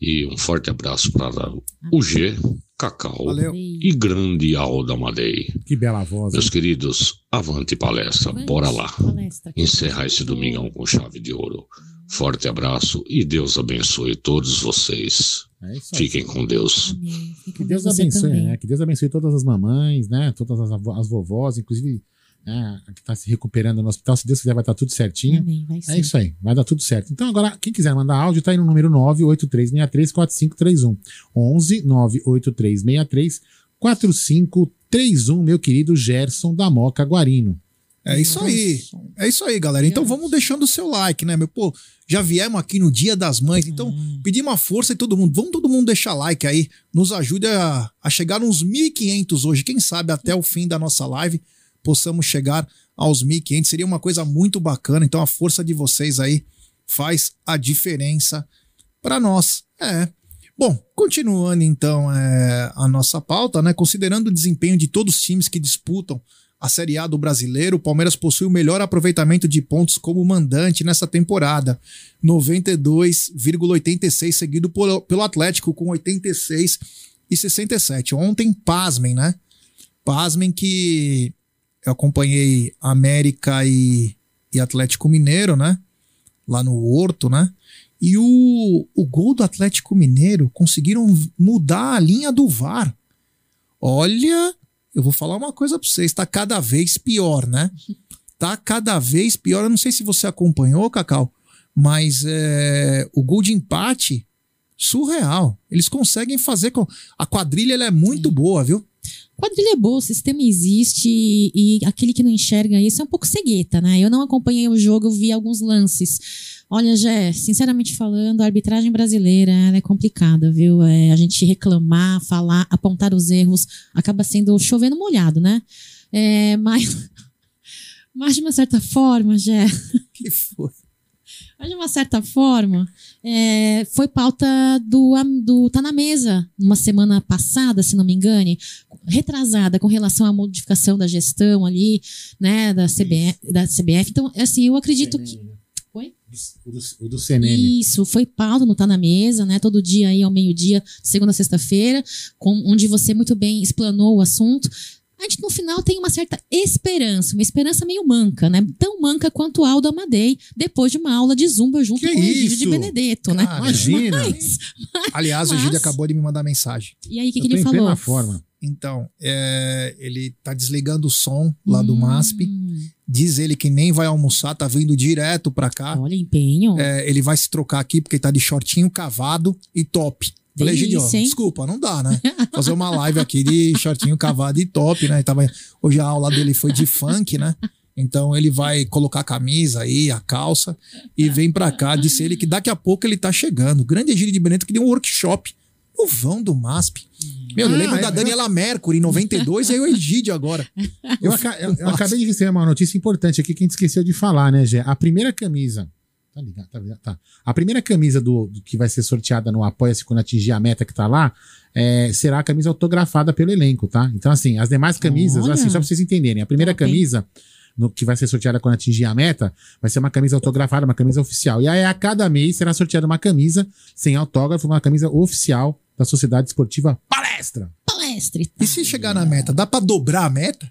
E um forte abraço para o G, Cacau Valeu. e grande Alda Amadei. Que bela voz. Meus hein? queridos, avante palestra, bora lá. Palestra. Encerrar esse domingão com chave de ouro. Forte abraço e Deus abençoe todos vocês. É. Fiquem com Deus. Amém. Que Deus abençoe, né? Que Deus abençoe todas as mamães, né? Todas as, as vovós, inclusive né, que está se recuperando no hospital. Se Deus quiser, vai estar tudo certinho. Amém. É isso aí, vai dar tudo certo. Então, agora, quem quiser mandar áudio, tá aí no número 983634531. 11 98363 4531, meu querido Gerson da Moca Guarino. É isso aí. É isso aí, galera. Então vamos deixando o seu like, né, meu? Pô, já viemos aqui no Dia das Mães, então pedir uma força e todo mundo. Vamos todo mundo deixar like aí. Nos ajude a, a chegar uns 1.500 hoje. Quem sabe até o fim da nossa live possamos chegar aos 1.500. Seria uma coisa muito bacana. Então a força de vocês aí faz a diferença para nós. É. Bom, continuando então é, a nossa pauta, né? Considerando o desempenho de todos os times que disputam a Série A do Brasileiro, o Palmeiras possui o melhor aproveitamento de pontos como mandante nessa temporada, 92,86, seguido por- pelo Atlético com 86 e 67. Ontem, pasmem, né? Pasmem que eu acompanhei América e, e Atlético Mineiro, né? Lá no Horto, né? E o, o gol do Atlético Mineiro conseguiram mudar a linha do VAR. Olha, eu vou falar uma coisa pra vocês, tá cada vez pior, né? Tá cada vez pior. Eu não sei se você acompanhou, Cacau, mas é, o gol de empate, surreal. Eles conseguem fazer. Com... A quadrilha ela é muito boa, viu? Quadrilha é boa, o sistema existe e, e aquele que não enxerga isso é um pouco cegueta, né? Eu não acompanhei o jogo, eu vi alguns lances. Olha, Jé, sinceramente falando, a arbitragem brasileira é complicada, viu? É, a gente reclamar, falar, apontar os erros, acaba sendo chovendo molhado, né? É, mas, [LAUGHS] mas de uma certa forma, Jé, [LAUGHS] Que foi. Mas de uma certa forma, é, foi pauta do, do Tá na Mesa, numa semana passada, se não me engane, retrasada com relação à modificação da gestão ali, né, da CBF. Da CBF. Então, assim, eu acredito que. Oi? O do, o do CNN. Isso, foi pauta no Tá na Mesa, né? Todo dia aí ao meio-dia, segunda a sexta-feira, onde você muito bem explanou o assunto. A gente, no final, tem uma certa esperança, uma esperança meio manca, né? Tão manca quanto o Aldo Amadei, depois de uma aula de zumba junto Que com o Egídio de? Benedetto, né? Cara, Imagina. Mas- Aliás, o Mas- Egídio acabou de me mandar mensagem. e aí, o que, que ele em falou? plena forma. Então, é, ele tá desligando o som lá do Hum, MASP. Diz ele que nem vai almoçar, tá vindo direto pra cá. Olha, empenho. É, ele vai se trocar aqui porque tá de shortinho cavado e top. Falei, hein? desculpa, não dá, né? [LAUGHS] Fazer uma live aqui de shortinho cavado e top, né? Tava, hoje a aula dele foi de funk, né? Então ele vai colocar a camisa aí, a calça e vem pra cá. Disse ele que daqui a pouco ele tá chegando. O grande Egílio de Benedetto que deu um workshop O vão do MASP. Meu, eu Ah, lembro é- da Daniela Mercury em 92 e aí o Egídio agora. Eu, eu- eu acabei de receber uma notícia importante aqui que a gente esqueceu de falar, né, Gé? A primeira camisa. Tá ligado? Tá, ligado? tá. A primeira camisa do, do que vai ser sorteada no Apoia-se quando atingir a meta que tá lá é, será a camisa autografada pelo elenco, tá? Então, assim, as demais camisas, Olha. assim, só pra vocês entenderem, a primeira hein? camisa no- que vai ser sorteada quando atingir a meta vai ser uma camisa autografada, uma camisa oficial. E aí, a cada mês será sorteada uma camisa sem autógrafo, uma camisa oficial da Sociedade Esportiva Palestra. Palestre. E se chegar na meta, dá pra dobrar a meta?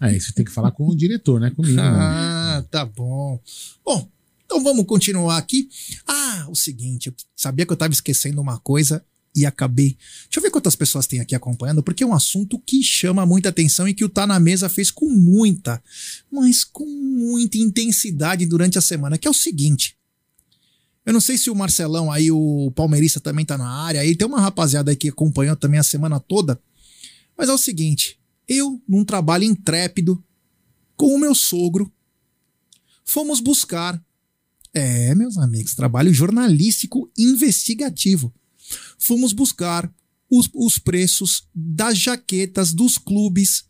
É, isso tem que falar com o diretor, né? Comigo. né? Ah, tá bom. Bom, então vamos continuar aqui. Ah, o seguinte, eu sabia que eu tava esquecendo uma coisa e acabei. Deixa eu ver quantas pessoas tem aqui acompanhando, porque é um assunto que chama muita atenção e que o Tá na Mesa fez com muita, mas com muita intensidade durante a semana, que é o seguinte. Eu não sei se o Marcelão aí, o palmeirista também tá na área, aí tem uma rapaziada aí que acompanhou também a semana toda. Mas é o seguinte, eu, num trabalho intrépido, com o meu sogro, fomos buscar. É, meus amigos, trabalho jornalístico investigativo. Fomos buscar os, os preços das jaquetas dos clubes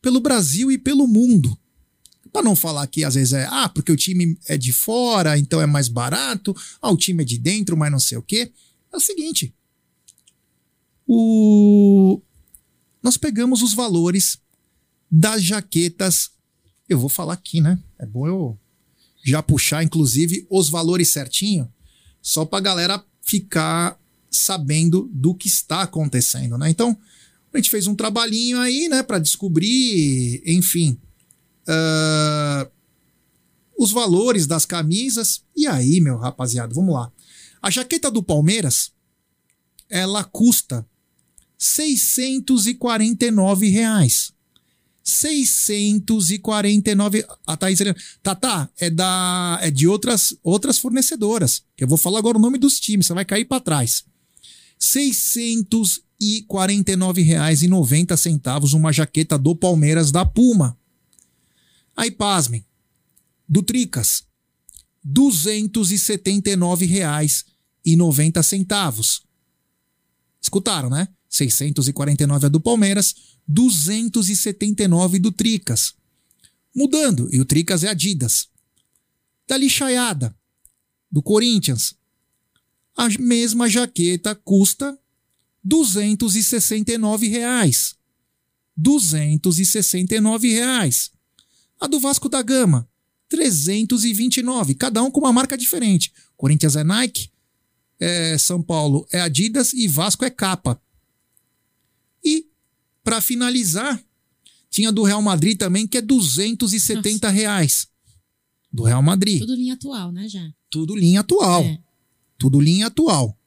pelo Brasil e pelo mundo. Para não falar que às vezes é, ah, porque o time é de fora, então é mais barato, ah, o time é de dentro, mas não sei o quê. É o seguinte. O... Nós pegamos os valores das jaquetas. Eu vou falar aqui, né? É bom eu já puxar, inclusive, os valores certinho, só pra galera ficar sabendo do que está acontecendo, né? Então, a gente fez um trabalhinho aí, né, para descobrir, enfim, ah, os valores das camisas. E aí, meu rapaziada, vamos lá. A jaqueta do Palmeiras, ela custa 649 reais. 649. A Thaís Helena. Tá, é da é de outras outras fornecedoras. Que eu vou falar agora o nome dos times, você vai cair para trás. R$ 649,90 uma jaqueta do Palmeiras da Puma. Aí pasmem. Do Tricas, R$ 279,90. Escutaram, né? 649 é do Palmeiras, 279 do Tricas. Mudando, e o Tricas é Adidas. Da lixaiada, do Corinthians. A mesma jaqueta custa 269 reais. 269 reais. A do Vasco da Gama, 329, cada um com uma marca diferente. Corinthians é Nike, é São Paulo é Adidas e Vasco é Capa. E, para finalizar, tinha do Real Madrid também, que é 270 reais. Do Real Madrid. Tudo linha atual, né, já? Tudo linha atual. É. Tudo linha atual.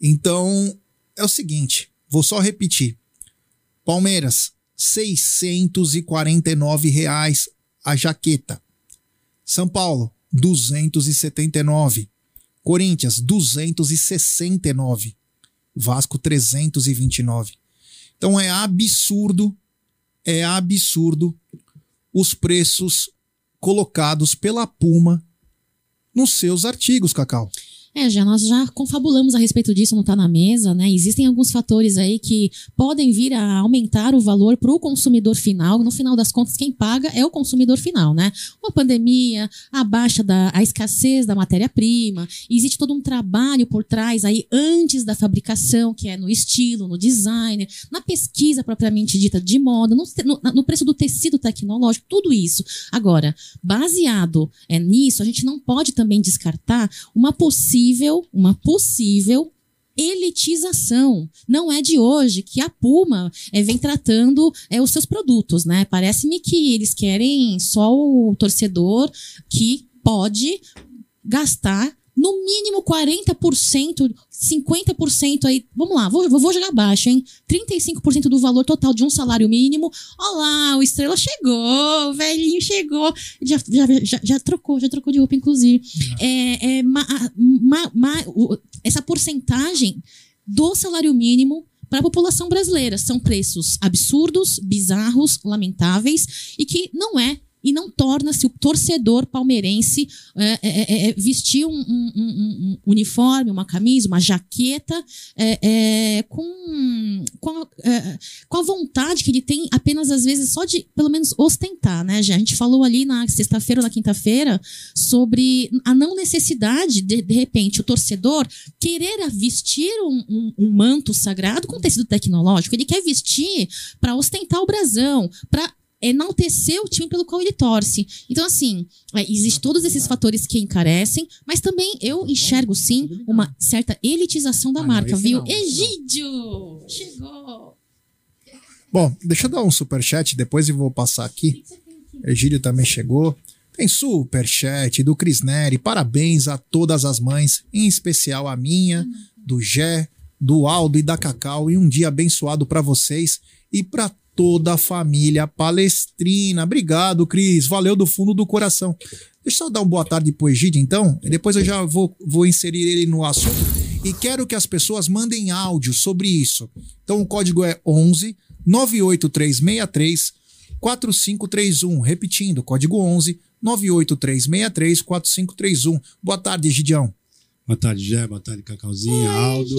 Então, é o seguinte, vou só repetir. Palmeiras, 649 reais a jaqueta. São Paulo, 279. Corinthians, 269. Vasco, 329. Então é absurdo, é absurdo os preços colocados pela Puma nos seus artigos, Cacau. É, já nós já confabulamos a respeito disso, não está na mesa, né? Existem alguns fatores aí que podem vir a aumentar o valor para o consumidor final. No final das contas, quem paga é o consumidor final, né? Uma pandemia, a baixa da a escassez da matéria-prima, existe todo um trabalho por trás aí antes da fabricação, que é no estilo, no design, na pesquisa propriamente dita de moda, no, no, no preço do tecido tecnológico, tudo isso. Agora, baseado é, nisso, a gente não pode também descartar uma possível, uma possível elitização. Não é de hoje que a Puma é, vem tratando é, os seus produtos, né? Parece-me que eles querem só o torcedor que pode gastar no mínimo 40%, 50% aí. Vamos lá, vou, vou jogar baixo, hein? 35% do valor total de um salário mínimo. Olá, o Estrela chegou, o velhinho chegou. Já, já, já, já trocou, já trocou de roupa, inclusive. É, é, ma, ma, ma, essa porcentagem do salário mínimo para a população brasileira são preços absurdos, bizarros, lamentáveis e que não é e não torna-se o torcedor palmeirense é, é, é, é vestir um, um, um, um, uniforme, uma camisa, uma jaqueta é, é, com, com a, com, a, vontade que ele tem apenas às vezes só de pelo menos ostentar, né? Já a gente falou ali na sexta-feira ou na quinta-feira sobre a não necessidade de de repente o torcedor querer vestir um, manto sagrado com tecido tecnológico, ele quer vestir para ostentar o brasão, para enaltecer o time pelo qual ele torce. Então, assim, é, existem todos esses fatores que encarecem, mas também eu enxergo, sim, uma certa elitização da ah, marca, não, viu? Não, Egídio! Chegou! Bom, deixa eu dar um superchat, depois eu vou passar aqui. Egídio também chegou. Tem superchat do Cris Neri. Parabéns a todas as mães, em especial a minha, do Gé, do Aldo e da Cacau. E um dia abençoado para vocês e para toda a família palestrina. Obrigado, Cris. Valeu do fundo do coração. Deixa eu só dar uma boa tarde pro Egídio, então, e depois eu já vou, vou inserir ele no assunto. E quero que as pessoas mandem áudio sobre isso. Então o código é 11 98363 4531. Repetindo, código 11 98363 4531. Boa tarde, Egidião. Boa tarde, Gé. Boa tarde, Cacauzinha, Aldo.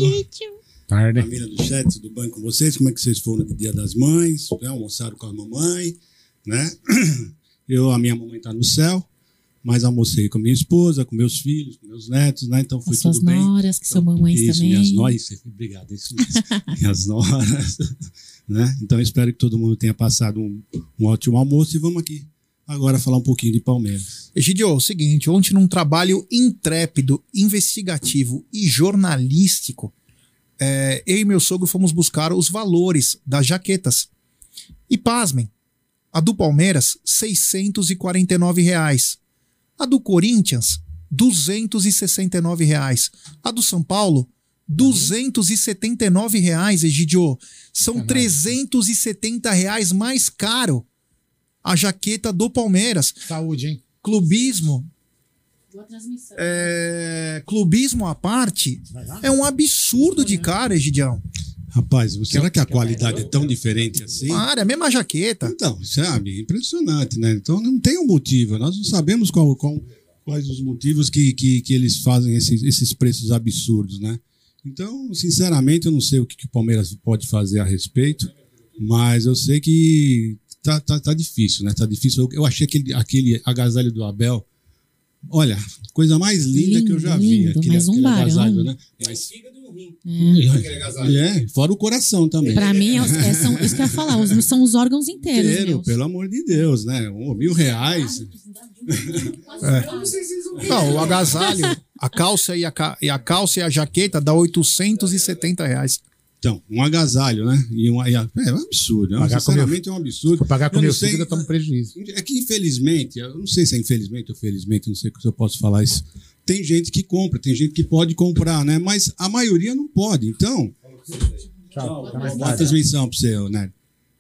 Tarde. Família do chat, tudo bem com vocês? Como é que vocês foram no Dia das Mães? Né? Almoçaram com a mamãe, né? [CLEARS THROAT] Eu, a minha mamãe está no céu, mas almocei com minha esposa, com meus filhos, com meus netos, né? Então foi tudo suas bem. noras, que então, são mamães isso, também. Minhas noras, obrigado, isso mesmo. minhas [LAUGHS] noras, né? Então espero que todo mundo tenha passado um, um ótimo almoço e vamos aqui agora falar um pouquinho de Palmeiras. Egidio, é o seguinte, ontem num trabalho intrépido, investigativo e jornalístico, é, eu e meu sogro fomos buscar os valores das jaquetas. E pasmem, a do Palmeiras, 649 reais. A do Corinthians, 269 reais. A do São Paulo, 279 reais, Egidio. São 370 reais mais caro a jaqueta do Palmeiras. Saúde, hein? Clubismo é, clubismo à parte, é um absurdo de cara, Egidião. Rapaz, será que a qualidade é tão diferente assim? Para, a mesma jaqueta. Então, sabe, impressionante, né? Então não tem um motivo, nós não sabemos qual, qual quais os motivos que, que, que eles fazem esses, esses preços absurdos, né? Então, sinceramente, eu não sei o que, que o Palmeiras pode fazer a respeito, mas eu sei que tá, tá, tá difícil, né? Tá difícil. Eu, eu achei aquele, aquele agasalho do Abel Olha, coisa mais linda lindo, que eu já vi. Lindo, aquele, mais um aquele agasalho, né? Mas é. é, fora o coração também. Pra mim, é, é, são, isso que eu ia falar, os, são os órgãos inteiros. Inteiro, pelo amor de Deus, né? Um, mil reais. É. Não, o agasalho, a calça e a, e a calça e a jaqueta dá 870 reais. Então, um agasalho, né? E uma, e a, é um absurdo. Pagar sinceramente, meu, é um absurdo. Pagar com meu filho, eu tomo prejuízo. É que, infelizmente, eu não sei se é infelizmente ou felizmente, não sei se eu posso falar isso. Tem gente que compra, tem gente que pode comprar, né? Mas a maioria não pode. Então. Tchau. Boa transmissão para você, né?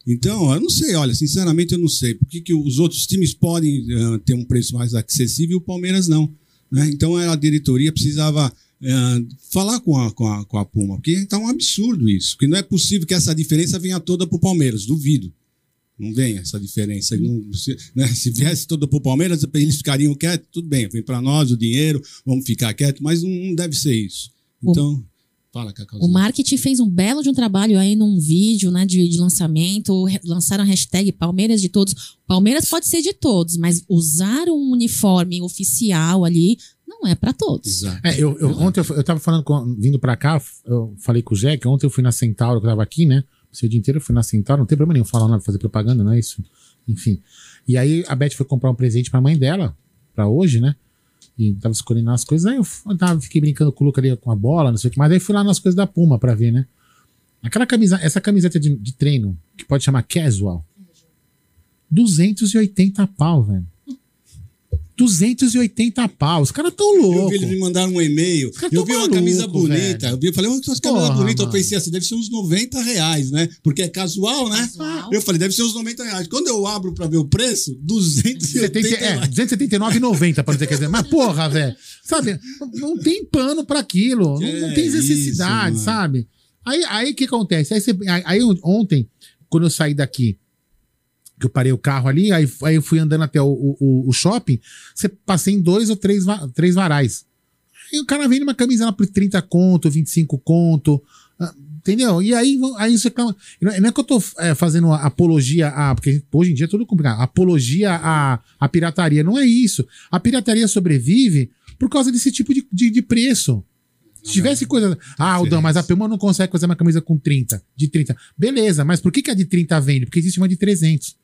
Então, eu não sei, olha, sinceramente eu não sei. Por que, que os outros times podem uh, ter um preço mais acessível e o Palmeiras não? Né? Então a diretoria precisava é, falar com a, com, a, com a Puma, porque está um absurdo isso. Porque não é possível que essa diferença venha toda para o Palmeiras, duvido. Não vem essa diferença. Não, se, né, se viesse toda para o Palmeiras, eles ficariam quietos, tudo bem, vem para nós o dinheiro, vamos ficar quietos, mas não, não deve ser isso. Então. O... Fala, O marketing fez um belo de um trabalho aí num vídeo né, de, de lançamento, lançaram a hashtag Palmeiras de todos. Palmeiras pode ser de todos, mas usar um uniforme oficial ali não é para todos. É, eu, eu, ontem eu, eu tava falando, com, vindo para cá, eu falei com o Jack, ontem eu fui na Centauro, que eu tava aqui, né? O dia inteiro eu fui na Centauro, não tem problema nenhum falar nada, fazer propaganda, não é isso? Enfim. E aí a Beth foi comprar um presente pra mãe dela, pra hoje, né? E tava escolhendo as coisas, aí eu tava, fiquei brincando com o Luca ali com a bola, não sei o que, mas aí fui lá nas coisas da Puma pra ver, né? Aquela camisa, essa camiseta de, de treino, que pode chamar casual, 280 pau, velho. 280 pau. Os caras tão loucos. Eu vi eles me mandaram um e-mail. Eu vi uma camisa bonita. Eu, vi, eu falei, oh, que camisa bonita. Eu pensei assim, deve ser uns 90 reais, né? Porque é casual, né? Casual. Eu falei, deve ser uns 90 reais. Quando eu abro pra ver o preço, 280 É, 279,90 pra dizer, quer dizer. Mas porra, [LAUGHS] velho. Sabe? Não tem pano pra aquilo. Não, não tem necessidade, isso, sabe? Aí o que acontece? Aí, você, aí ontem, quando eu saí daqui, que eu parei o carro ali, aí, aí eu fui andando até o, o, o shopping, você passei em dois ou três, três varais. E o cara vende uma camisela por 30 conto, 25 conto, ah, entendeu? E aí, aí você reclama. Não é que eu tô é, fazendo apologia a. Porque hoje em dia é tudo complicado. Apologia a, a pirataria. Não é isso. A pirataria sobrevive por causa desse tipo de, de, de preço. Se tivesse coisa. Ah, Aldão, mas a Puma não consegue fazer uma camisa com 30, de 30. Beleza, mas por que, que a de 30 vende? Porque existe uma de 300.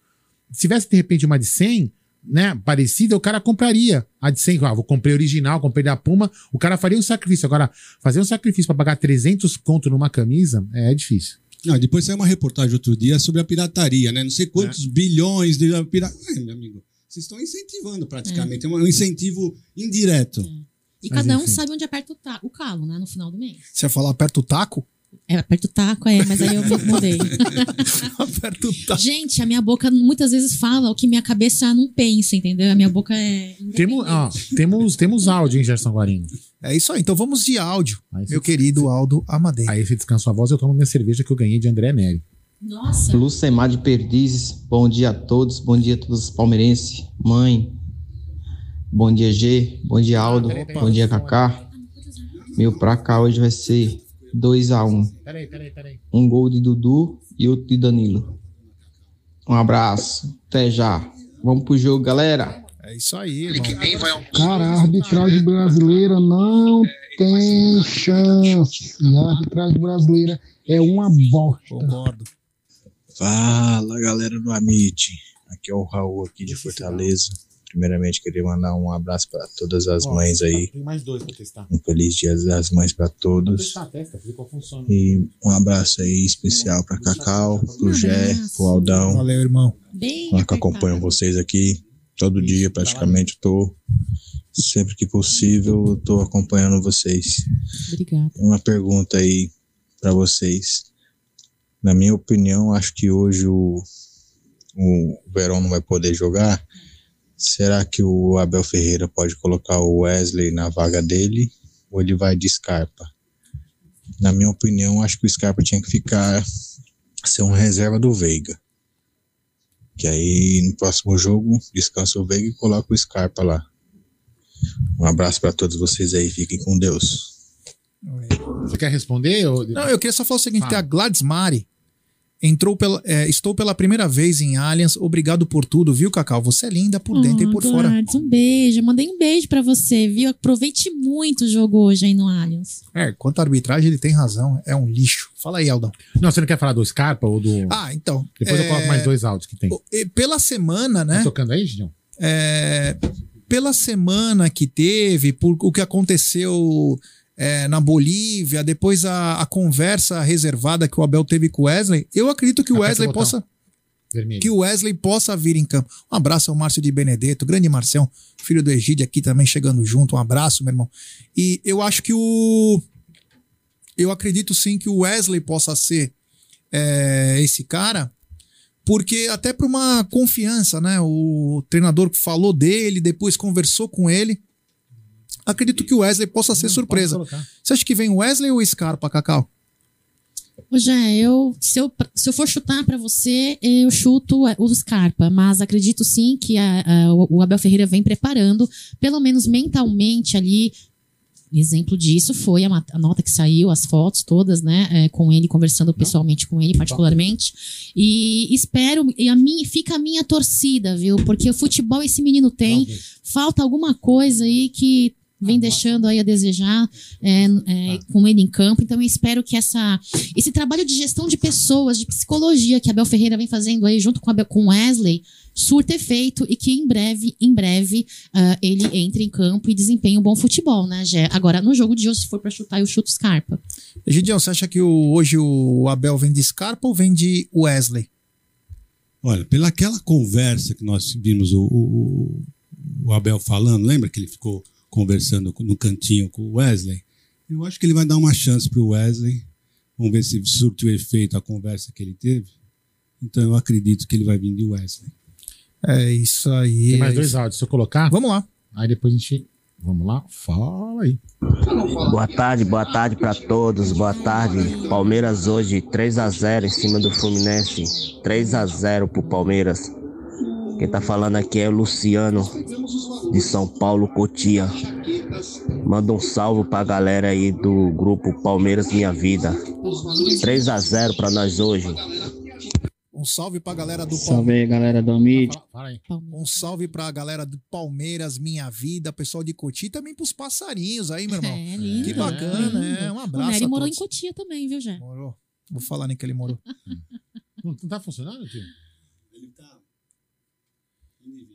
Se tivesse, de repente, uma de 100, né, parecida, o cara compraria. A de 100, ah, vou comprei original, comprei da Puma, o cara faria um sacrifício. Agora, fazer um sacrifício para pagar 300 conto numa camisa é, é difícil. Não, depois saiu uma reportagem outro dia sobre a pirataria, né? Não sei quantos é. bilhões de pirataria. meu amigo, vocês estão incentivando praticamente, é, é um incentivo indireto. É. E Mas cada um enfim. sabe onde aperta o, o calo, né? No final do mês. Você ia falar aperta o taco? É, aperta o taco, é, mas aí eu mudei. [LAUGHS] aperta o taco. Gente, a minha boca muitas vezes fala o que minha cabeça não pensa, entendeu? A minha boca é. Temos, ó, temos, temos áudio, hein, Gerson Guarino? É isso aí, então vamos de áudio, aí meu querido Aldo Amadei. Aí você descansa a voz, eu tomo minha cerveja que eu ganhei de André Neri. Nossa. Lucemar de Perdizes, bom dia a todos, bom dia a todos os palmeirenses, mãe, Bom dia, G. Bom dia, Aldo. Bom dia, Kaká. Meu pra cá hoje vai ser 2x1. Peraí, peraí, peraí. Um gol de Dudu e outro de Danilo. Um abraço. Até já. Vamos pro jogo, galera. É isso aí, irmão. Cara, a arbitragem brasileira não tem chance. A arbitragem brasileira é uma bosta. Concordo. Fala, galera do Amit. Aqui é o Raul aqui de Fortaleza. Primeiramente, queria mandar um abraço para todas as mães aí. Tem mais dois para testar. Um feliz Dia das Mães para todos. Testa, e um abraço aí especial para Cacau, pro Gé, pro Aldão. Valeu, irmão. Bem que acompanham vocês aqui todo dia, praticamente. Tô sempre que possível, eu tô acompanhando vocês. Obrigada. Uma pergunta aí para vocês. Na minha opinião, acho que hoje o, o Verão não vai poder jogar Será que o Abel Ferreira pode colocar o Wesley na vaga dele ou ele vai de Scarpa? Na minha opinião, acho que o Scarpa tinha que ficar ser um reserva do Veiga. Que aí no próximo jogo descansa o Veiga e coloca o Scarpa lá. Um abraço para todos vocês aí, fiquem com Deus. Você quer responder? Ou... Não, eu queria só falar o seguinte: ah. tem a Gladys Mari Entrou pela, é, estou pela primeira vez em Allianz. Obrigado por tudo, viu, Cacau? Você é linda por oh, dentro e por Gladys, fora. Um beijo. Mandei um beijo para você, viu? Aproveite muito o jogo hoje aí no Allianz. É, quanto à arbitragem, ele tem razão. É um lixo. Fala aí, Aldão. Não, você não quer falar do Scarpa ou do. Ah, então. Depois é... eu coloco mais dois áudios que tem. Pela semana, né? Tá tocando aí, Gideon? É. Pela semana que teve, por o que aconteceu é, na Bolívia, depois a, a, conversa reservada que o Abel teve com o Wesley, eu acredito que o Wesley possa. Vermelho. Que o Wesley possa vir em campo. Um abraço ao Márcio de Benedetto, grande Marcião, filho do Egídio aqui também chegando junto. Um abraço, meu irmão. E eu acho que o. Eu acredito sim que o Wesley possa ser é, esse cara, porque até por uma confiança, né? O treinador falou dele, depois conversou com ele. Acredito que o Wesley possa ser Não, surpresa. Você acha que vem o Wesley ou o Scarpa, Cacau? Jé, eu se, eu se eu for chutar para você, eu chuto o Scarpa, mas acredito sim que a, a, o Abel Ferreira vem preparando, pelo menos mentalmente ali. Exemplo disso foi a, a nota que saiu, as fotos todas, né, é, com ele conversando pessoalmente com ele particularmente. E espero e a minha fica a minha torcida, viu? Porque o futebol esse menino tem, falta alguma coisa aí que vem deixando aí a desejar é, é, com ele em campo. Então eu espero que essa, esse trabalho de gestão de pessoas, de psicologia que a Abel Ferreira vem fazendo aí junto com a com Wesley, surta efeito e que em breve, em breve, uh, ele entre em campo e desempenhe um bom futebol, né, Gé? Agora, no jogo de hoje, se for para chutar, eu chuto Scarpa. Gideon, você acha que o, hoje o Abel vem de Scarpa ou vem de Wesley? Olha, pelaquela conversa que nós vimos o, o, o Abel falando, lembra que ele ficou conversando no cantinho com o Wesley. Eu acho que ele vai dar uma chance para o Wesley. Vamos ver se surtiu efeito a conversa que ele teve. Então eu acredito que ele vai vir de Wesley. É isso aí. Tem mais é dois áudios. Se eu colocar? Vamos lá. Aí depois a gente. Vamos lá? Fala aí. Boa tarde, boa tarde para todos. Boa tarde. Palmeiras hoje 3 a 0 em cima do Fluminense. 3 a 0 pro Palmeiras. Quem tá falando aqui é o Luciano, de São Paulo, Cotia. Manda um salve pra galera aí do grupo Palmeiras Minha Vida. 3 a 0 pra nós hoje. Um salve pra galera do Salve aí, galera do Amit. Um salve pra galera do Palmeiras, Minha Vida, pessoal de Coti e também pros passarinhos aí, meu irmão. É, lindo. que bacana, lindo. é. Um O abraço. Nery a morou em. Cotia também, viu, Jé? Morou. Vou falar nem que ele morou. [LAUGHS] Não, não tá funcionando, tio?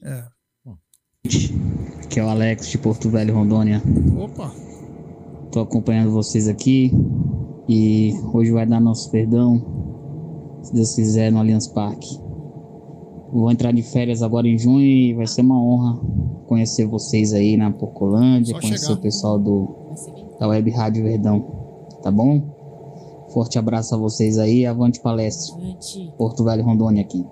É. Que é o Alex de Porto Velho, Rondônia. Opa! Tô acompanhando vocês aqui e hoje vai dar nosso perdão, se Deus quiser, no Allianz Parque. Vou entrar de férias agora em junho e vai ser uma honra conhecer vocês aí na Porcolândia, Só conhecer chegar. o pessoal do da Web Rádio Verdão, tá bom? Forte abraço a vocês aí, avante palestra. Porto Velho, Rondônia aqui.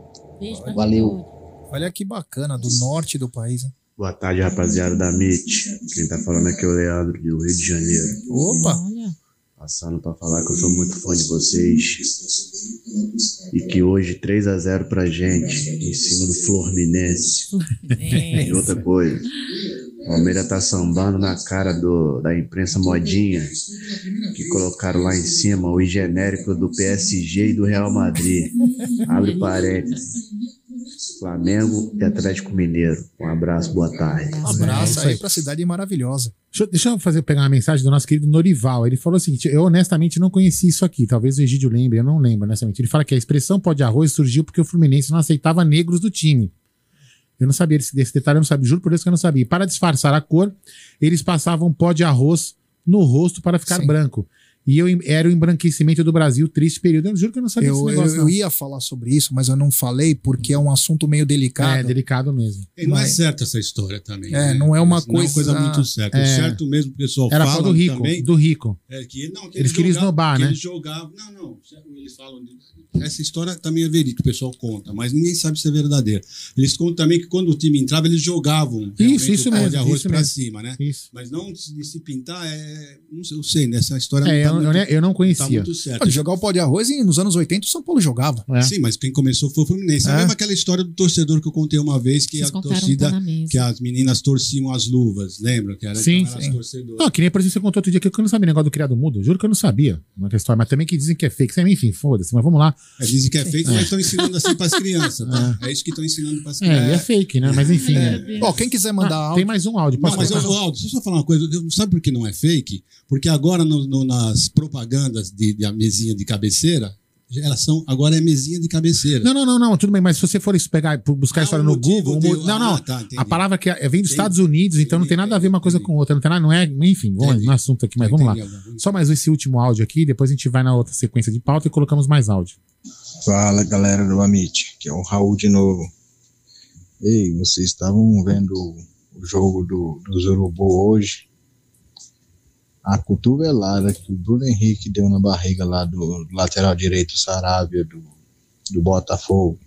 Valeu. Olha que bacana, do norte do país, hein? Boa tarde, rapaziada da MIT. Quem tá falando aqui é o Leandro, do Rio de Janeiro. Opa! Passando pra falar que eu sou muito fã de vocês. E que hoje 3 a 0 pra gente, em cima do Fluminense. E outra coisa. O Palmeiras tá sambando na cara do, da imprensa modinha, que colocaram lá em cima o genérico do PSG e do Real Madrid. Abre parênteses. Flamengo e Atlético Mineiro. Um abraço, boa tarde. Um abraço É aí aí. pra cidade maravilhosa. Deixa, eu- deixa eu fazer, pegar uma mensagem do nosso querido Norival. Ele falou o seguinte: eu honestamente não conheci isso aqui. Talvez o Egídio lembre, eu não lembro, honestamente. Ele fala que a expressão pó de arroz surgiu porque o Fluminense não aceitava negros do time. Eu não sabia desse, desse detalhe, eu não sabia, juro por Deus que eu não sabia. E para disfarçar a cor, eles passavam pó de arroz no rosto para ficar Sim. branco. E eu, era o embranquecimento do Brasil, triste período. Eu juro que eu não sabia Eu, desse eu, negócio. eu não. ia falar sobre isso, mas eu não falei porque é um assunto meio delicado. É, delicado mesmo. E não é Mas- certa essa história também. É, né? não é uma Não é coisa- uma coisa muito certa. É. O certo mesmo que o pessoal Era fala pó do rico, também. do rico. É que, não, que Eles queriam jogavam- esnobar, que né? Eles jogavam. Não, não. Eles falam. de- Essa história também é verídica, o pessoal conta, mas ninguém sabe se é verdadeira. Eles contam também que quando o time entrava, eles jogavam realmente Isso, isso o pó mesmo, de arroz mesmo. cima, né? Isso. Mas não de se pintar, é. Não sei, eu sei, né? Essa história É, não tá eu- muito, eu não conhecia. Tá muito certa. Olha, jogar o pó de arroz e nos anos 80 o São Paulo jogava. É. Sim, mas quem começou foi o Fluminense. É, É. mesmo aquela história do torcedor que eu contei uma vez, que Vocês a torcida, tá que as meninas torciam as luvas, lembra? Que era, Sim, então, sim. torcedoras. Não, que nem por exemplo você contou outro dia que eu não sabia negócio do criado mudo. Juro que eu não sabia. Uma história, mas também que dizem que é fake. Enfim, foda-se, mas vamos lá. É, dizem que é fake, mas estão ensinando assim para as crianças, tá? É. isso que estão ensinando para as É, crianças. e é fake, né? Mas enfim. é. Ó, quem quiser mandar Ah, áudio. Tem mais um áudio. Não, Posso mas, colocar? ô, Aldo, deixa eu só falar uma coisa. Eu- Sabe por que não é fake? Porque agora no- no- nas propagandas de, de a mesinha de cabeceira, elas são. Agora é mesinha de cabeceira. Não, não, não, não, tudo bem, mas se você for pegar, buscar a Ah, história no Google, não, não, Ah, tá, entendi. a palavra que é, vem dos Entendi. Estados Unidos, então não tem nada a ver uma coisa com outra, não tem nada, não é, enfim, vamos no assunto aqui, mas vamos lá. Só mais esse último áudio aqui, depois a gente vai na outra sequência de pauta e colocamos mais áudio. Fala galera do Amit, que é o Raul de novo. Ei, vocês estavam vendo o jogo do, dos Urubu hoje? A cotovelada que o Bruno Henrique deu na barriga lá do lateral direito Saravia do, do Botafogo.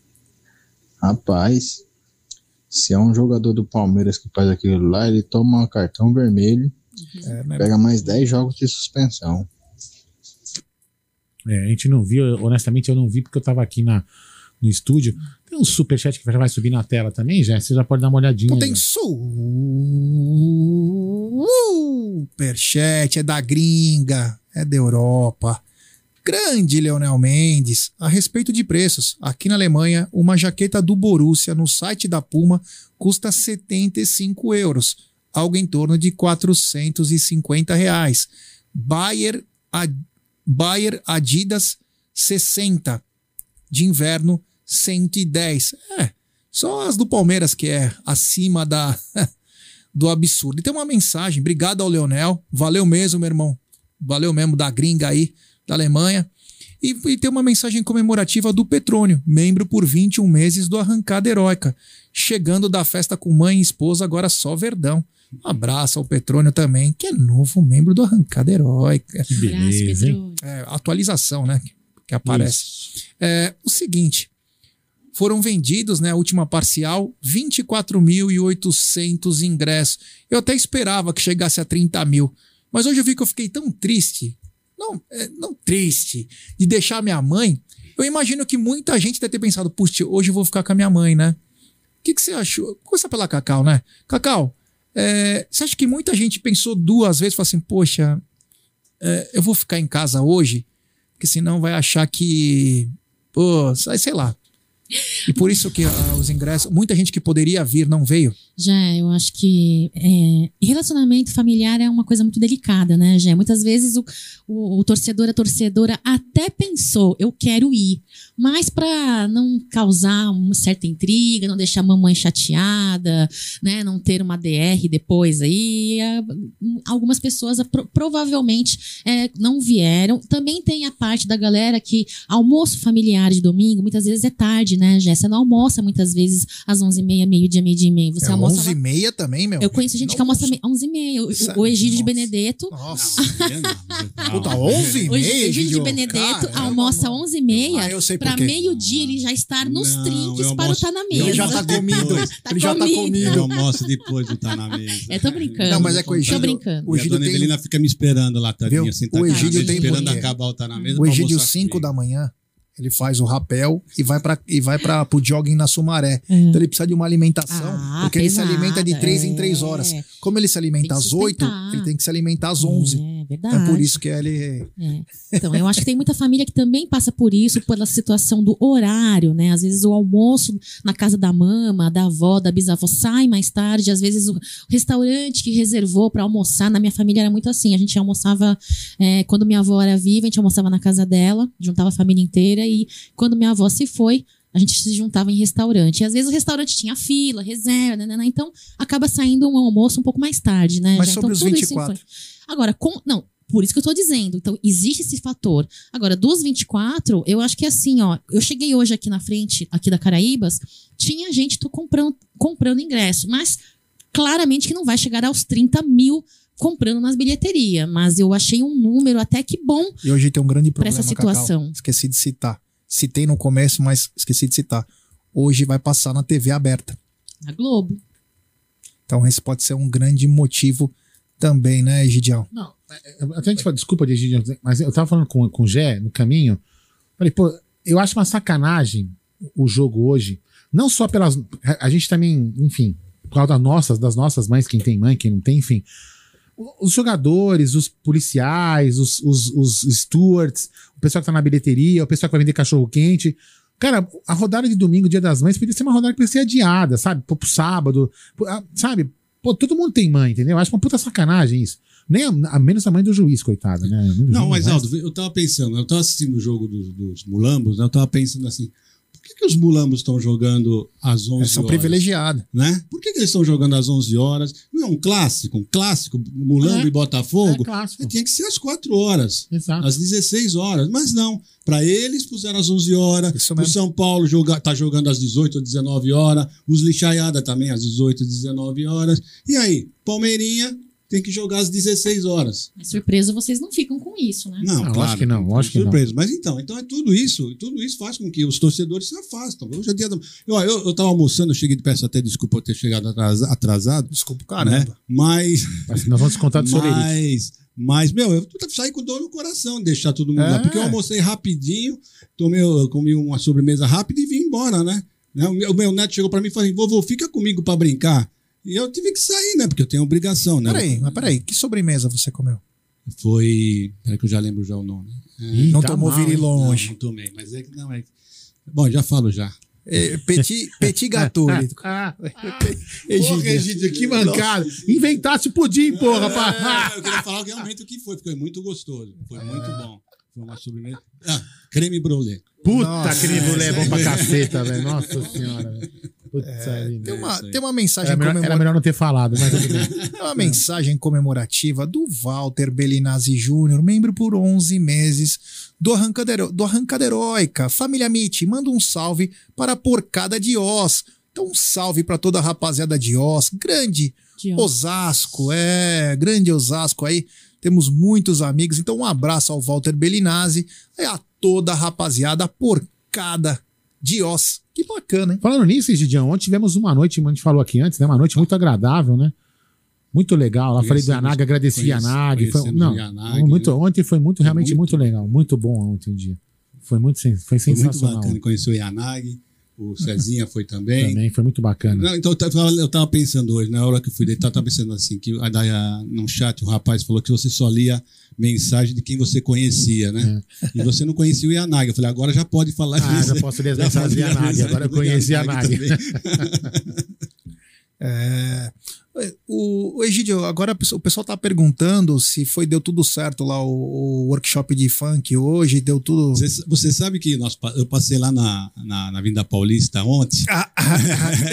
Rapaz, se é um jogador do Palmeiras que faz aquilo lá, ele toma um cartão vermelho, É, né? pega mais 10 jogos de suspensão. É, a gente não viu, honestamente eu não vi porque eu tava aqui na, no estúdio. Tem um superchat que já vai subir na tela também, já, você já pode dar uma olhadinha. Tem aí, superchat, é da gringa, é da Europa. Grande Leonel Mendes, a respeito de preços. Aqui na Alemanha, uma jaqueta do Borussia no site da Puma custa 75 euros, algo em torno de 450 reais. Bayer, A- Bayer Adidas 60, de inverno 110. É, só as do Palmeiras que é acima da [LAUGHS] do absurdo. E tem uma mensagem, obrigado ao Leonel, valeu mesmo, meu irmão. Valeu mesmo da gringa aí, da Alemanha. E, e tem uma mensagem comemorativa do Petrônio, membro por 21 meses do Arrancada Heróica. Chegando da festa com mãe e esposa, agora só Verdão. Um abraço ao Petrônio também, que é novo membro do Arrancada Heróica. Que beleza, hein? É, atualização, né? Que, que aparece. É, o seguinte: foram vendidos, né, a última parcial, 24.800 ingressos. Eu até esperava que chegasse a 30 mil, mas hoje eu vi que eu fiquei tão triste, não, é, não triste, de deixar minha mãe. Eu imagino que muita gente deve ter pensado, puxa, hoje eu vou ficar com a minha mãe, né? que, que você achou? Começa pela Cacau, né? Cacau, é, você acha que muita gente pensou duas vezes falou assim, poxa, é, eu vou ficar em casa hoje, porque senão vai achar que. Pô, sei lá. E por isso que ah, os ingressos. Muita gente que poderia vir não veio. Já, eu acho que é, relacionamento familiar é uma coisa muito delicada, né, Jé? Muitas vezes o, o, o torcedor, a torcedora até pensou, eu quero ir, mas para não causar uma certa intriga, não deixar a mamãe chateada, né, não ter uma DR depois aí, algumas pessoas pro- provavelmente é, não vieram. Também tem a parte da galera que almoço familiar de domingo, muitas vezes é tarde, né, Jé? Você não almoça muitas vezes às 11h30, meio-dia, meio-dia e meio. Você é almoça 11 lá- e meia também, meu. eu conheço gente que almoça me- 11h30. O, o, Egídio de Benedetto. Nossa. [LAUGHS] Puta, 11 e O meia, Egídio de? Benedetto Caramba, almoça 11h30. Ah, eu sei pra quê. meio-dia ele já estar nos trinques eu para o Tá na Mesa. [LAUGHS] Ele já tá comido. ele já tá comido. Eu almoço depois de estar na mesa. É, tô brincando. Não, mas é que o Egídio- Tô brincando. o E a Egídio dona tem- Evelina fica me esperando lá, tadinha, sentada O Egídio tem esperando porque- acabar o tá na mesa. O Egídio, almoçar 5 da manhã, ele faz o rapel e vai para e vai para pro jogging na Sumaré. Uhum. Então ele precisa de uma alimentação, Ah, porque ele se pesada, alimenta de 3 em é. 3 horas. Como ele se alimenta às 8, sustentar. ele tem que se alimentar às 11. É É verdade. por isso que ele É. Então, eu acho que tem muita família que também passa por isso, pela situação do horário, né? Às vezes o almoço na casa da mama, da avó, da bisavó sai mais tarde. Às vezes o restaurante que reservou para almoçar, na minha família era muito assim. A gente almoçava, é, quando minha avó era viva, a gente almoçava na casa dela, juntava a família inteira. E quando minha avó se foi, a gente se juntava em restaurante. E às vezes o restaurante tinha fila, reserva, né, né, né? Então acaba saindo um almoço um pouco mais tarde, né? Mas já. sobre então, os tudo isso 24? influi. Agora, com. Não, por isso que eu tô dizendo. Então, existe esse fator. Agora, dos 24, eu acho que é assim, ó. Eu cheguei hoje aqui na frente, aqui da Caraíbas, tinha gente tô comprando, comprando ingresso, mas claramente que não vai chegar aos 30 mil comprando nas bilheterias. Mas eu achei um número até que bom. E hoje tem um grande Pra problema, essa situação. Cacau. Esqueci de citar. Citei no começo, mas esqueci de citar. Hoje vai passar na TV aberta. Na Globo. Então esse pode ser um grande motivo também, né, Egidião? Não, até a gente fala, desculpa, Egídio, mas eu tava falando com, com o Gé no caminho. Falei, pô, eu acho uma sacanagem o jogo hoje. Não só pelas. A, gente também, enfim, por causa das nossas, das nossas mães, quem tem mãe, quem não tem, enfim. Os jogadores, os policiais, os, os, os stewards, o pessoal que tá na bilheteria, o pessoal que vai vender cachorro quente. Cara, a rodada de domingo, dia das mães, podia ser uma rodada que podia ser adiada, sabe? Pô, pro sábado, sabe? Pô, todo mundo tem mãe, entendeu? Acho uma puta sacanagem isso. Nem a, a menos a mãe do juiz, coitada, né? Não, mas né? Aldo, eu tava pensando, eu tava assistindo o jogo dos, dos mulambos, né, eu tava pensando assim, que, que os mulambos estão jogando às 11 Eles são horas? privilegiados. Né? Por que, que eles estão jogando às 11 horas? Não é um clássico, um clássico, Mulambo É. e Botafogo. É clássico. Tinha que ser às 4 horas, Exato. às 16 horas. Mas não, para eles puseram às 11 horas. O São Paulo joga, tá jogando às 18 ou 19 horas. Os Lixaiada também às 18 ou 19 horas. E aí, Palmeirinha tem que jogar às 16 horas. Mas surpresa, vocês não ficam com isso, né? Não, Não, claro. lógico que não, lógico que não. surpresa. Mas então, então é tudo isso. Tudo isso faz com que os torcedores se afastam. Hoje é dia do... eu, eu, eu tava almoçando, eu cheguei, peço até desculpa eu ter chegado atrasa- atrasado. Desculpa, né? caramba. Mas. Mas nós vamos descontar do. Mas, mas, meu, eu saí com dor no coração de deixar todo mundo lá. É. Porque eu almocei rapidinho, tomei, eu comi uma sobremesa rápida e vim embora, né? Né? O meu, o meu neto chegou pra mim e falou assim: vovô, fica comigo pra brincar. E eu tive que sair, né? Porque eu tenho obrigação, né? Peraí, mas peraí, que sobremesa você comeu? Foi. Peraí que eu já lembro já o nome. Ih, Não tá tomou mal, hein? virilonge. Não, não tomei, mas é que não é. Bom, já falo já. É, petit, petit gâteau. [LAUGHS] Ah, Egídio. Porra, Egídio, que mancada. Inventasse pudim, porra. pá. Ah, eu queria falar realmente o que foi, porque foi muito gostoso. Foi muito bom. Foi uma sobremesa. Ah, creme brulee. Puta, Nossa, creme brulee é bom pra é. caceta, velho. Nossa senhora, velho. Putz, aí, Tem uma, tem uma mensagem Era melhor, comemora- era melhor não ter falado, mas. [LAUGHS] Tem uma mensagem comemorativa do Walter Belinazzi Júnior, membro por 11 meses do Arrancadero, do Arrancaderoica. Família Mitty, manda um salve para a porcada de Oz. Então, um salve para toda a rapaziada de Oz. Grande De Oz. Osasco, é, grande Osasco aí. Temos muitos amigos. Então, um abraço ao Walter Belinazzi e a toda a rapaziada porcada de Oz. Que bacana, hein? Falando nisso, Gidião, ontem tivemos uma noite, como a gente falou aqui antes, né? Uma noite muito agradável, né? Muito legal. Lá falei do Yanag, agradeci conhece- Yanag. Foi, não, Yanag, muito, né? ontem foi muito, realmente muito- muito, legal. Muito bom ontem o dia. Foi muito foi Foi muito sensacional. bacana conhecer o Yanagi. O Cezinha foi também. Também foi muito bacana. Não, então eu tava, eu tava pensando hoje, na hora que eu fui deitar, eu tava pensando assim, que a, a, no chat o rapaz falou que você só lia mensagem de quem você conhecia, né? É. E você não conhecia o Yanagi. Eu falei, agora já pode falar ah, já posso ler as [LAUGHS] mensagens do Yanagi. Agora eu conheci o Yanagi. [LAUGHS] é, o, o Egidio, agora o pessoal tá perguntando se foi deu tudo certo lá o, o workshop de funk hoje, deu tudo. Você, você sabe que nós, eu passei lá na, na, na Vinda Paulista ontem? Ah,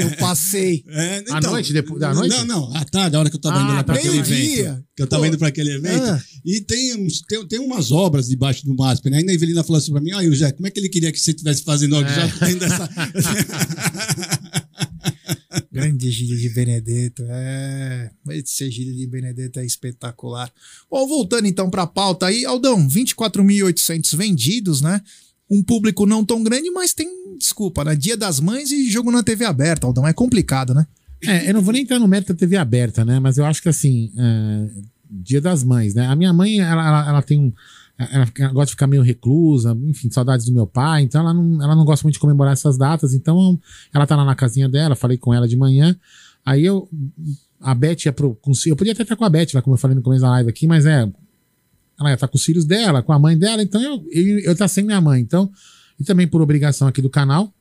eu passei. [LAUGHS] É, então, à noite, depois da noite? Não, não, à tarde, a hora que eu tava ah, indo para aquele evento. Que eu tava Pô. indo para aquele evento. Ah. E tem, tem, tem umas obras debaixo do MASP, né? Aí a Evelina falou assim para mim: olha, José, como é que ele queria que você estivesse fazendo é. já tendo essa. [LAUGHS] Grande Gílio de Benedetto. É, esse Gílio de Benedetto é espetacular. Bom, voltando então para a pauta aí, Aldão, 24.800 vendidos, né? Um público não tão grande, mas tem, desculpa, né? Dia das Mães e jogo na TV aberta, Aldão. É complicado, né? É, eu não vou nem entrar no mérito da TV aberta, né? Mas eu acho que assim, é, Dia das Mães, né? A minha mãe, ela, ela, ela tem um ela, ela, gosta de ficar meio reclusa, enfim, saudades do meu pai, então ela não, ela não gosta muito de comemorar essas datas, então ela tá lá na casinha dela, falei com ela de manhã, aí eu, a Beth ia pro, com, eu podia até estar com a Beth lá, como eu falei no começo da live aqui, mas é, ela ia estar com os filhos dela, com a mãe dela, então eu, eu, eu tá sem minha mãe, então, e também por obrigação aqui do canal,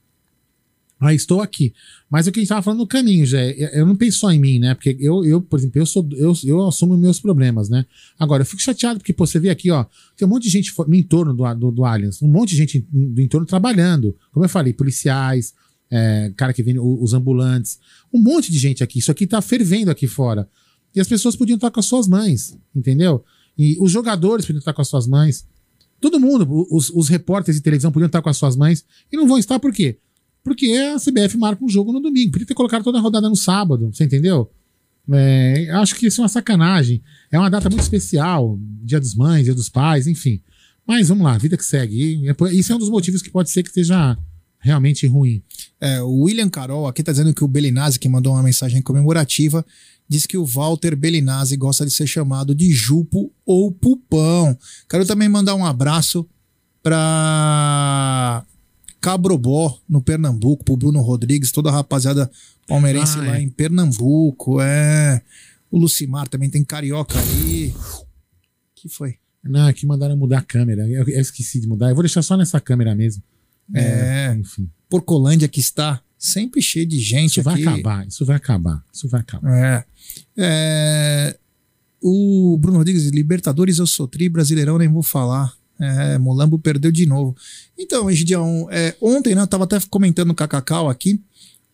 ah, estou aqui. Mas o que a gente estava falando no caminho, já, eu não penso só em mim, né? Porque eu, eu por exemplo, eu, sou, eu, eu assumo meus problemas, né? Agora, eu fico chateado porque, pô, você vê aqui, ó, tem um monte de gente no entorno do, do, do Allianz, um monte de gente do entorno trabalhando. Como eu falei, policiais, é, cara que vem, os ambulantes, um monte de gente aqui. Isso aqui tá fervendo aqui fora. E as pessoas podiam estar com as suas mães, entendeu? E os jogadores podiam estar com as suas mães. Todo mundo, os, os repórteres de televisão podiam estar com as suas mães. E não vão estar por quê? Porque a CBF marca um jogo no domingo. Podia ter colocado toda a rodada no sábado, você entendeu? É, acho que isso é uma sacanagem. É uma data muito especial, Dia dos Mães, Dia dos Pais, enfim. Mas vamos lá, vida que segue. É isso é um dos motivos que pode ser que esteja realmente ruim. É, o William Carol aqui está dizendo que o Belinazzi, que mandou uma mensagem comemorativa, diz que o Walter Belinazzi gosta de ser chamado de Jupo ou Pupão. Quero também mandar um abraço para Cabrobó, no Pernambuco, pro Bruno Rodrigues, toda a rapaziada palmeirense ah, lá é. em Pernambuco. É. O Lucimar também tem carioca aí. que foi? Não, aqui mandaram mudar a câmera. Eu, eu, esqueci de mudar. Eu vou deixar só nessa câmera mesmo. É. é enfim. Porcolândia que está sempre cheio de gente. Isso aqui. vai acabar, isso vai acabar. Isso vai acabar. É. é. O Bruno Rodrigues, Libertadores eu sou tri, Brasileirão nem vou falar. É, Molambo perdeu de novo. Então, Egidião, é, ontem, né, eu estava até comentando com a Cacau aqui,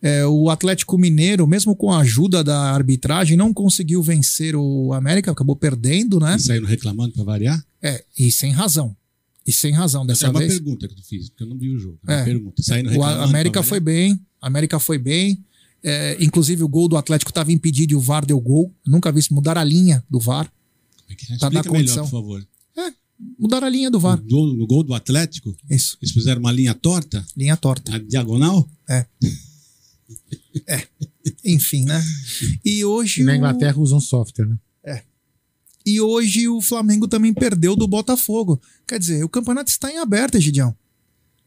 é, o Atlético Mineiro, mesmo com a ajuda da arbitragem, não conseguiu vencer o América, acabou perdendo, né? E saindo reclamando para variar? É, e sem razão. E sem razão dessa é vez. É uma pergunta que tu fiz, porque eu não vi o jogo. É, uma pergunta. Saindo o América foi bem, América foi bem. É, inclusive o gol do Atlético estava impedido e o VAR deu gol. Nunca vi isso mudar a linha do VAR. É que tá na condição. Melhor, por favor. Mudaram a linha do VAR. No, no, gol do Atlético? Isso. Eles fizeram uma linha torta? Linha torta. A diagonal? É. é. Enfim, né? E hoje. E na Inglaterra o... usam software, né? É. E hoje o Flamengo também perdeu do Botafogo. Quer dizer, o campeonato está em aberto, Egidião.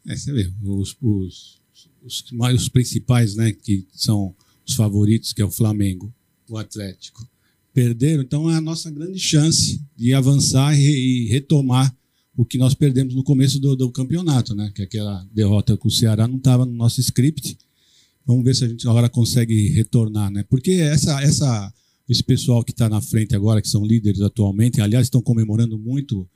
É, você vê, os, os, os, os principais, né, que são os favoritos, que é o Flamengo, o Atlético perderam, então é a nossa grande chance de avançar e, retomar o que nós perdemos no começo do, do campeonato, né? Que aquela derrota com o Ceará não estava no nosso script. Vamos ver se a gente agora consegue retornar, né? Porque essa, essa, esse pessoal que está na frente agora, que são líderes atualmente, aliás, estão comemorando muito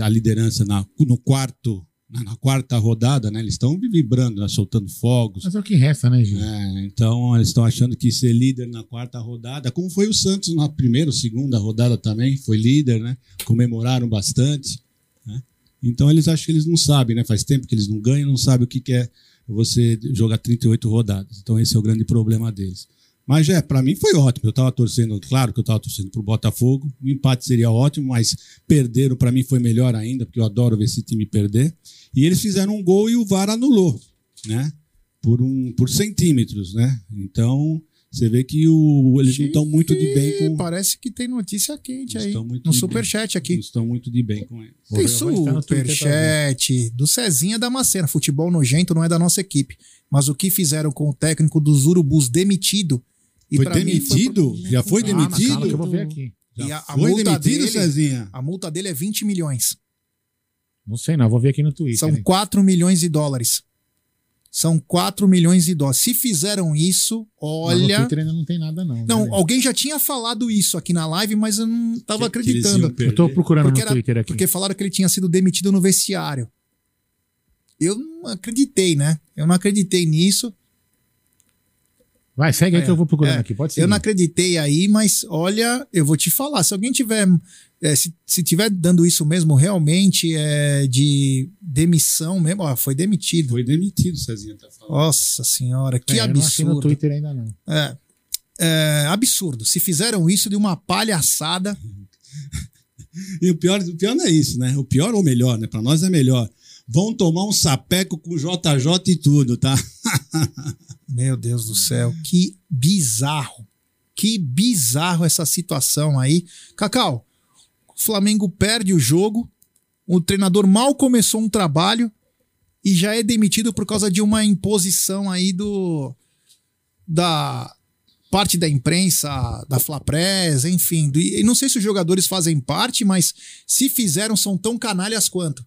a liderança na, no quarto na quarta rodada, né? Eles estão vibrando, né? soltando fogos. Mas é o que resta, né, gente? É, então, eles estão achando que ser líder na quarta rodada, como foi o Santos na primeira ou segunda rodada também, foi líder, né? Comemoraram bastante. Né? Então, eles acham que eles não sabem, né? Faz tempo que eles não ganham, não sabem o que é você jogar 38 rodadas. Então, esse é o grande problema deles. Mas é, para mim foi ótimo. Eu estava torcendo, claro que eu estava torcendo para o Botafogo. O empate seria ótimo, mas perderam para mim foi melhor ainda, porque eu adoro ver esse time perder. E eles fizeram um gol e o VAR anulou, né? Por, um, por centímetros, né? Então, Você vê que o, eles não estão muito de bem com. Parece que tem notícia quente aí. estão muito No de superchat aqui. Não estão muito de bem com ele. Tem superchat do Cezinha Damascena. Futebol nojento não é da nossa equipe. Mas o que fizeram com o técnico dos Urubus demitido? E Foi pra mim demitido? Já foi Calma, demitido? calma que eu vou ver aqui. E Já a, a foi multa demitido, dele, Cezinha? A multa dele é 20 milhões. Não sei não, vou ver aqui no Twitter. São hein. 4 milhões de dólares. São 4 milhões de dólares. Se fizeram isso, Mas no olha. Twitter ainda não tem nada não. Não, né? alguém já tinha falado isso aqui na live, mas eu não tava Que- que eles acreditando. Eu tô procurando no Porque era- Twitter aqui. Porque falaram que ele tinha sido demitido no vestiário. Eu não acreditei, né? Eu não acreditei nisso. Vai, segue aí É, que eu vou procurando é. aqui. Pode ser. Eu não acreditei aí, mas olha, eu vou te falar. Se alguém tiver. é, se, se tiver dando isso mesmo, realmente é de demissão mesmo. Ó, foi demitido. Foi demitido, Cezinha tá falando. Nossa senhora, que É, eu não achei no absurdo. Twitter ainda não. É, é, absurdo. Se fizeram isso de uma palhaçada. [LAUGHS] E o pior, o pior não é isso, né? O pior ou melhor, né? Pra nós é melhor. Vão tomar um sapeco com JJ e tudo, tá? [LAUGHS] Meu Deus do céu, que bizarro. Que bizarro essa situação aí. Cacau, o Flamengo perde o jogo, o treinador mal começou um trabalho e já é demitido por causa de uma imposição aí do da parte da imprensa, da Flapress, enfim. do- e não sei se os jogadores fazem parte, mas se fizeram são tão canalhas quanto.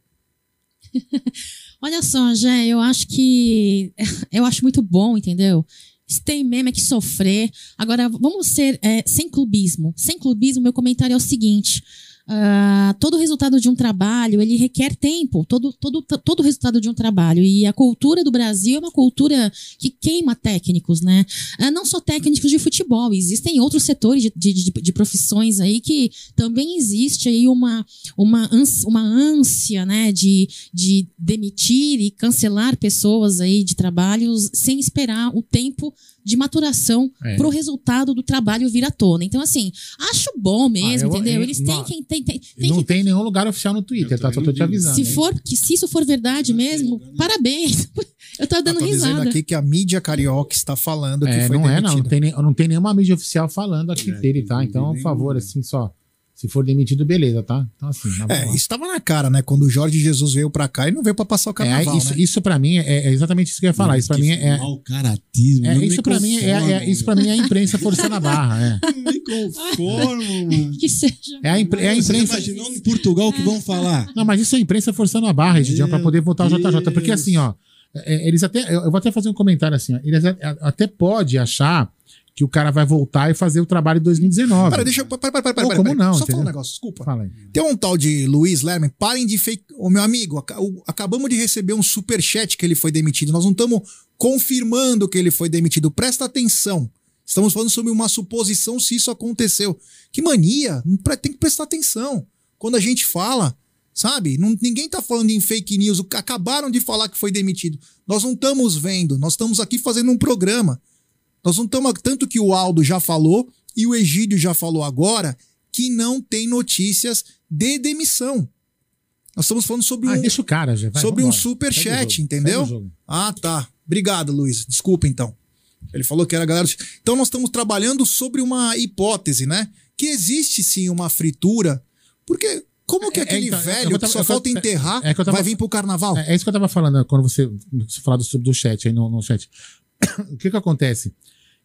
[LAUGHS] Olha só, Jé, eu acho que. [LAUGHS] Eu acho muito bom, entendeu? Se tem mesmo é que sofrer. Agora, vamos ser é, sem clubismo. Sem clubismo, meu comentário é o seguinte. Ah, todo resultado de um trabalho, ele requer tempo. Todo, todo, todo resultado de um trabalho. E a cultura do Brasil é uma cultura que queima técnicos, né? Ah, não só técnicos de futebol, existem outros setores de, de, de- de profissões aí que também existe aí uma, uma, ânsia, uma ânsia, né, de, de demitir e cancelar pessoas aí de trabalhos sem esperar o tempo de maturação É. pro resultado do trabalho vir à tona. Então, assim, acho bom mesmo, Ah, eu- entendeu? eu- Eles têm não- que. Tem, tem, tem não que tem nenhum lugar oficial no Twitter, tá? Só tô te avisando. se hein? for, que se isso for verdade mesmo, parabéns. [LAUGHS] Eu tava dando Tô dizendo risada. aqui que a mídia carioca está falando que É, foi não é, não. Não tem, nem- não tem nenhuma mídia oficial falando aqui dele, tá? Então, por favor, assim, só. Se for demitido, beleza, tá? Então, assim, na É, isso tava na cara, né? Quando o Jorge Jesus veio pra cá, ele não veio pra passar o É, carnaval, isso, né? isso pra mim é, é exatamente isso que eu ia falar. Isso pra mim é. Mau caratismo. é isso pra mim é, é- isso pra mim é a imprensa forçando a barra. É, [LAUGHS] Não me conformo, [LAUGHS] mano. Que seja. é a, impre- é a Você imprensa. imaginou no Portugal o que vão falar? Não, mas isso é a imprensa forçando a barra, Egidião, pra poder votar o JJ. Porque assim, ó, é, eles até. Eu vou até fazer um comentário assim, ó. Eles até pode achar que o cara vai voltar e fazer o trabalho em 2019. Pera, deixa eu. Pera, pera, pera, Pô, pera, como pera. não, Só falar um negócio, desculpa. Fala aí. Tem um tal de Luiz Lerman, parem de fake. Ô, meu amigo, aca- o- acabamos de receber um superchat que ele foi demitido. Nós não estamos confirmando que ele foi demitido. Presta atenção. Estamos falando sobre uma suposição se isso aconteceu. Que mania! Tem que prestar atenção. Quando a gente fala, sabe? Não- ninguém tá falando em fake news. Acabaram de falar que foi demitido. Nós não estamos vendo. Nós estamos aqui fazendo um programa. Nós não estamos. Tanto que o Aldo já falou e o Egídio já falou agora que não tem notícias de demissão. Nós estamos falando sobre Ah, um, deixa o cara, já. vai, sobre um vambora. super Segue o chat, jogo, entendeu? Ah, tá. Obrigado, Luiz. Desculpa então. Ele falou que era a galera. Então nós estamos trabalhando sobre uma hipótese, né? Que existe sim uma fritura, porque como que É, aquele então, eu- velho eu tava- que só eu falta enterrar é tava- vai vir pro carnaval? É, é isso que eu tava falando né, quando você, você falou sobre do chat aí no, no chat. [COUGHS] o que que acontece?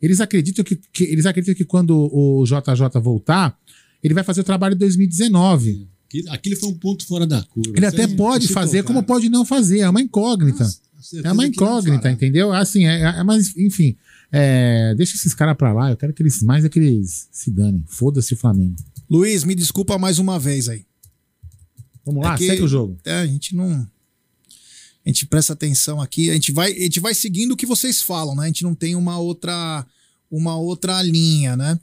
Eles acreditam que, que- eles acreditam que quando o JJ voltar, ele vai fazer o trabalho em 2019. Que- Aquele foi um ponto fora da curva. Ele até pode fazer, tocar. como pode não fazer. É uma incógnita. certeza É uma incógnita, entendeu? Assim, é, é- mas, enfim, é, deixa esses caras pra lá. Eu quero que eles, mais é que eles se danem. Foda-se o Flamengo. Luiz, me desculpa mais uma vez aí. Vamos lá, É que- segue o jogo. É, a gente não. A gente presta atenção aqui, a gente vai, a gente vai seguindo o que vocês falam, né? A gente não tem uma outra, uma outra linha, né?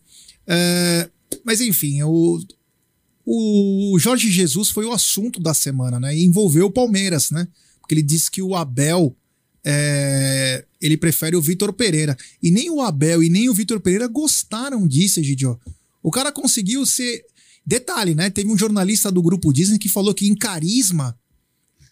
É, mas enfim, o, o Jorge Jesus foi o assunto da semana, né? E envolveu o Palmeiras, né? Porque ele disse que o Abel é, ele prefere o Vitor Pereira. E nem o Abel e nem o Vitor Pereira gostaram disso, Egidio. O cara conseguiu ser. Detalhe, né? Teve um jornalista do grupo Disney que falou que em carisma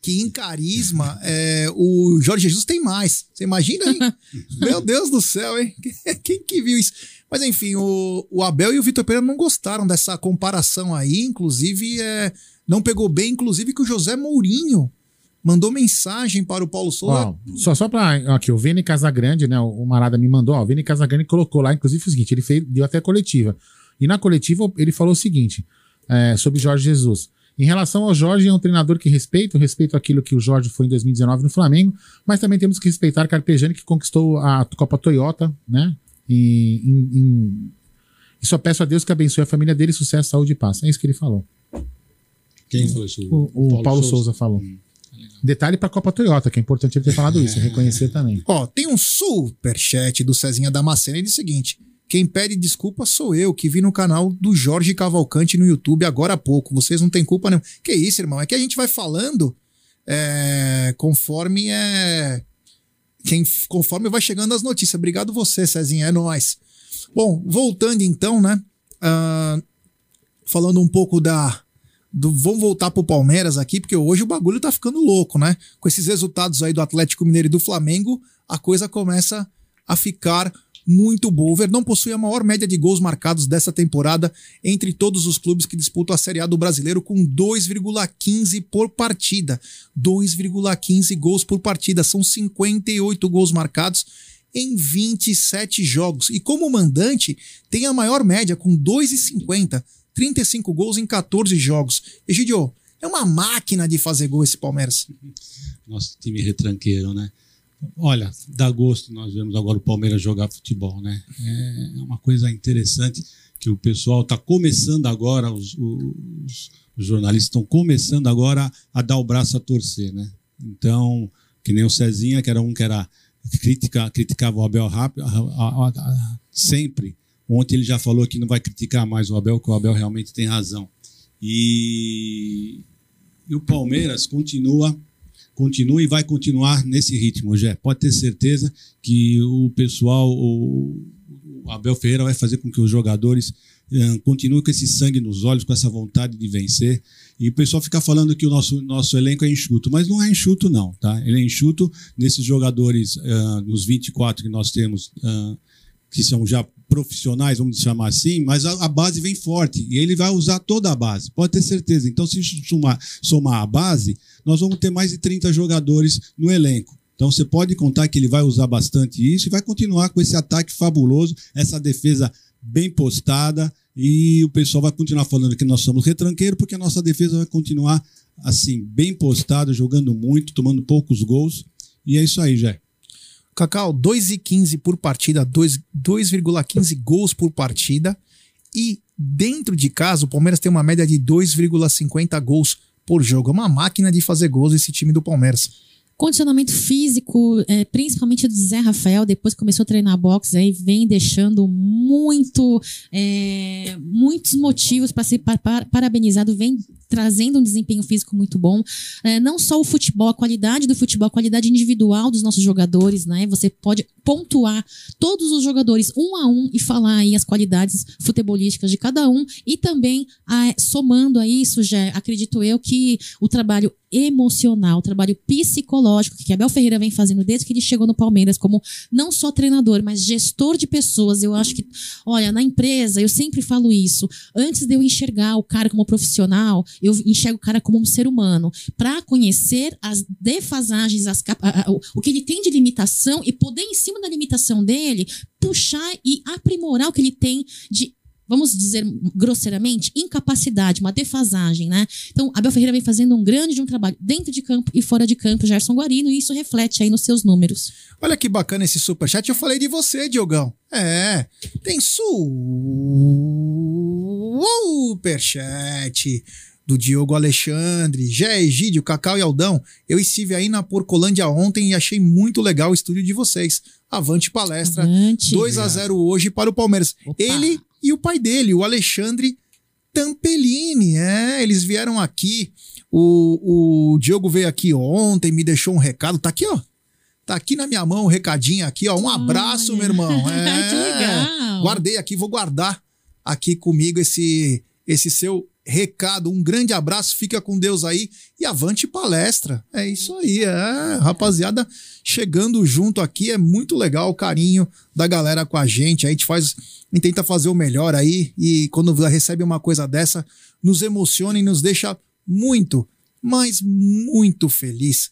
que em carisma [LAUGHS] é, o Jorge Jesus tem mais. Você imagina, hein? [LAUGHS] Meu Deus do céu, hein? [LAUGHS] Quem que viu isso? Mas enfim, o, o Abel e o Vitor Pereira não gostaram dessa comparação aí, inclusive é, não pegou bem, inclusive que o José Mourinho mandou mensagem para o Paulo Souza. Ó, só só para aqui, o Vini Casagrande, né? O Marada me mandou, ó, o Vini Casagrande colocou lá, inclusive o seguinte, ele fez, deu até coletiva. E na coletiva ele falou o seguinte, é, sobre Jorge Jesus. Em relação ao Jorge, é um treinador que respeito, respeito aquilo que o Jorge foi em 2019 no Flamengo, mas também temos que respeitar Carpejani, que conquistou a Copa Toyota, né? E, em, em... e só peço a Deus que abençoe a família dele, sucesso, saúde e paz. É isso que ele falou. Quem falou isso? O, o Paulo, Paulo, Souza, falou. Hum, Detalhe para a Copa Toyota, que é importante ele ter falado isso, [LAUGHS] reconhecer também. Ó, tem um super chat do Cezinha Damasceno, ele diz o seguinte: quem pede desculpa sou eu, que vi no canal do Jorge Cavalcante no YouTube agora há pouco. Vocês não têm culpa nenhuma. Que isso, irmão? É que a gente vai falando é, conforme é. Quem, conforme vai chegando as notícias. Obrigado você, Cezinha, é nóis. Bom, voltando então, né? Uh, falando um pouco da. Do, vamos voltar pro Palmeiras aqui, porque hoje o bagulho tá ficando louco, né? Com esses resultados aí do Atlético Mineiro e do Flamengo, a coisa começa a ficar muito boa. O Verdão possui a maior média de gols marcados dessa temporada entre todos os clubes que disputam a Série A do Brasileiro, com 2,15 por partida. 2,15 gols por partida. São 58 gols marcados em 27 jogos. E como mandante, tem a maior média, com 2,50. 35 gols em 14 jogos. Egidio, é uma máquina de fazer gol esse Palmeiras. Nosso time retranqueiro, né? Olha, dá gosto nós vemos agora o Palmeiras jogar futebol, né? É uma coisa interessante que o pessoal está começando agora, os, os, os jornalistas estão começando agora a dar o braço a torcer, né? Então, que nem o Cezinha, que era um que era critica, criticava o Abel rápido, a, a, a, sempre. Ontem ele já falou que não vai criticar mais o Abel, que o Abel realmente tem razão. E, e o Palmeiras continua continua e vai continuar nesse ritmo, Jé. Pode ter certeza que o pessoal, o Abel Ferreira vai fazer com que os jogadores uh, continuem com esse sangue nos olhos, com essa vontade de vencer. E o pessoal fica falando que o nosso, nosso elenco é enxuto, mas não é enxuto, não, tá? Ele é enxuto nesses jogadores, uh, nos 24 que nós temos, uh, que são já profissionais, vamos chamar assim, mas a, a, base vem forte e ele vai usar toda a base, pode ter certeza. Então, se somar, somar a base, nós vamos ter mais de 30 jogadores no elenco. Então você pode contar que ele vai usar bastante isso e vai continuar com esse ataque fabuloso, essa defesa bem postada e o pessoal vai continuar falando que nós somos retranqueiro porque a nossa defesa vai continuar assim, bem postada, jogando muito, tomando poucos gols. E é isso aí, Jé. Cacau, 2,15 por partida, 2,15 gols por partida. E dentro de casa, o Palmeiras tem uma média de 2,50 gols por jogo. É uma máquina de fazer gols esse time do Palmeiras. Condicionamento físico, é, principalmente do Zé Rafael, depois começou a treinar boxe, aí vem deixando muito, é, muitos motivos para ser parabenizado, vem trazendo um desempenho físico muito bom. É, não só o futebol, a qualidade do futebol, a qualidade individual dos nossos jogadores, né? Você pode pontuar todos os jogadores um a um e falar aí as qualidades futebolísticas de cada um e também a, somando a isso, já acredito eu que o trabalho emocional, trabalho psicológico que Abel Ferreira vem fazendo desde que ele chegou no Palmeiras como não só treinador, mas gestor de pessoas. Eu acho que, olha, na empresa, eu sempre falo isso, antes de eu enxergar o cara como profissional, eu enxergo o cara como um ser humano, para conhecer as defasagens, as, o que ele tem de limitação e poder, em cima da limitação dele, puxar e aprimorar o que ele tem de vamos dizer grosseiramente, incapacidade, uma defasagem, né? Então, Abel Ferreira vem fazendo um grande de um trabalho dentro de campo e fora de campo, Gerson Guarino, e isso reflete aí nos seus números. Olha que bacana esse superchat, eu falei de você, Diogão. É, tem superchat do Diogo Alexandre, Gé, Egídio, Cacau e Aldão. Eu estive aí na Porcolândia ontem e achei muito legal o estúdio de vocês. Avante palestra. Avante. 2 a 0 hoje para o Palmeiras. Opa. Ele e o pai dele, o Alexandre Tampelini. É, eles vieram aqui. O, o Diogo veio aqui ontem, me deixou um recado. Tá aqui, ó. Tá aqui na minha mão o um recadinho aqui, ó. Um abraço, meu irmão. [LAUGHS] É, que legal. Guardei aqui, vou guardar aqui comigo esse esse seu recado. Um grande abraço, fica com Deus aí e avante palestra. É isso aí, é, rapaziada, chegando junto aqui, é muito legal o carinho da galera com a gente. A gente faz, a gente tenta fazer o melhor aí e quando recebe uma coisa dessa, nos emociona e nos deixa muito, mas muito feliz.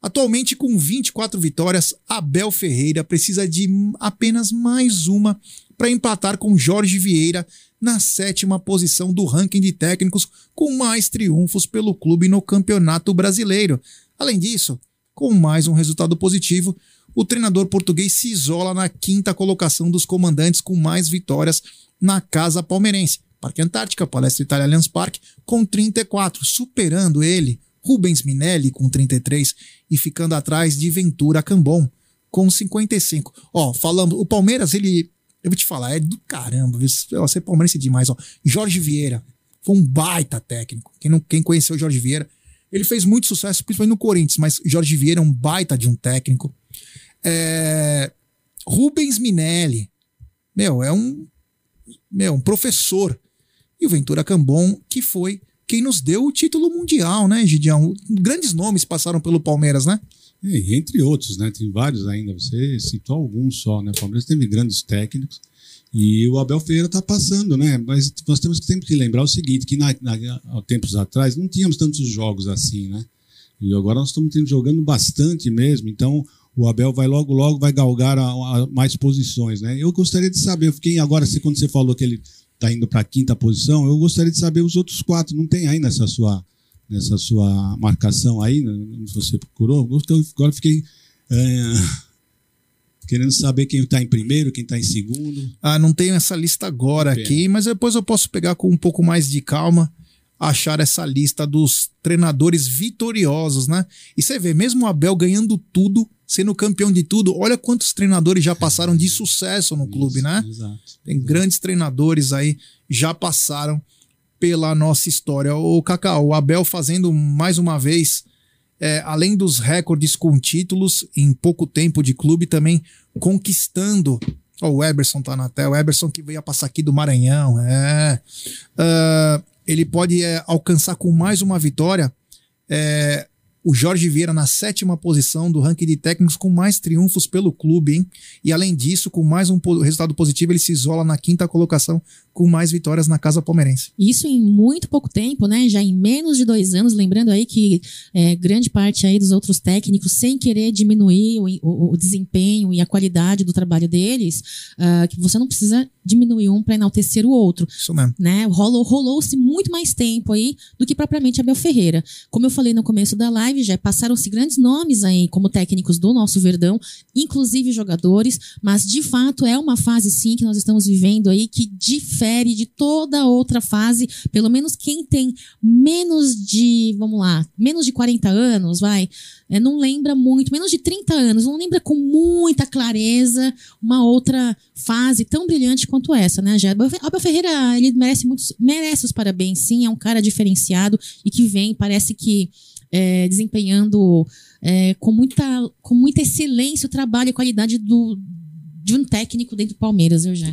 Atualmente, com 24 vitórias, Abel Ferreira precisa de apenas mais uma para empatar com Jorge Vieira na sétima posição do ranking de técnicos com mais triunfos pelo clube no Campeonato Brasileiro. Além disso, com mais um resultado positivo, o treinador português se isola na quinta colocação dos comandantes com mais vitórias na Casa Palmeirense. Parque Antártica, Palestra Itália Allianz Parque, com 34, superando ele, Rubens Minelli, com 33, e ficando atrás de Ventura Cambon, com 55. Ó, falando, o Palmeiras, ele eu vou te falar, é do caramba. Você é palmeirense demais, ó. Jorge Vieira foi um baita técnico. Quem, não, quem conheceu o Jorge Vieira, ele fez muito sucesso, principalmente no Corinthians, mas Jorge Vieira é um baita de um técnico. É... Rubens Minelli, meu, é um, meu, um professor. E o Ventura Cambon, que foi quem nos deu o título mundial, né, Gidião? Grandes nomes passaram pelo Palmeiras, né? E, entre outros, né? Tem vários ainda. Você citou alguns só, né? O Palmeiras teve grandes técnicos e o Abel Ferreira está passando, né? Mas nós temos que sempre lembrar o seguinte, que na, na, há tempos atrás não tínhamos tantos jogos assim, né? E agora nós estamos jogando bastante mesmo. Então o Abel vai logo, logo vai galgar a, a mais posições, né? Eu gostaria de saber, eu fiquei agora, quando você falou que ele está indo para a quinta posição, eu gostaria de saber os outros quatro. Não tem aí nessa sua nessa sua marcação aí, né, você procurou. Agora fiquei é, querendo saber quem está em primeiro, quem está em segundo. Ah, não tenho essa lista agora aqui, mas depois eu posso pegar com um pouco mais de calma, achar essa lista dos treinadores vitoriosos, né? E você vê, mesmo o Abel ganhando tudo, sendo campeão de tudo, olha quantos treinadores já passaram de sucesso no clube, né? Exato, Tem exato. grandes treinadores aí já passaram pela nossa história. O Cacau, o Abel fazendo mais uma vez, é, além dos recordes com títulos em pouco tempo de clube, também conquistando. O Eberson tá na tela, o Eberson que veio a passar aqui do Maranhão. É. Uh, ele pode é, alcançar com mais uma vitória. É, o Jorge Vieira na sétima posição do ranking de técnicos com mais triunfos pelo clube, hein? E além disso, com mais um resultado positivo, ele se isola na quinta colocação com mais vitórias na Casa Palmeirense. Isso em muito pouco tempo, né? Já em menos de dois anos, lembrando aí que é, grande parte aí dos outros técnicos, sem querer diminuir o, o, o desempenho e a qualidade do trabalho deles, uh, que você não precisa diminuir um para enaltecer o outro. Isso mesmo. Né? Rolou, rolou-se muito mais tempo aí do que propriamente Abel Ferreira. Como eu falei no começo da live, já passaram-se grandes nomes aí como técnicos do nosso Verdão, inclusive jogadores, mas de fato é uma fase sim que nós estamos vivendo aí que difere de toda outra fase, pelo menos quem tem menos de, vamos lá, menos de 40 anos, vai, é, não lembra muito, menos de 30 anos, não lembra com muita clareza uma outra fase tão brilhante quanto essa, né, Já Abel Ferreira, ele merece muitos, merece os parabéns, sim, é um cara diferenciado e que vem, parece que é, desempenhando é, com, muita, com muita excelência o trabalho e qualidade do, de um técnico dentro do Palmeiras, eu já.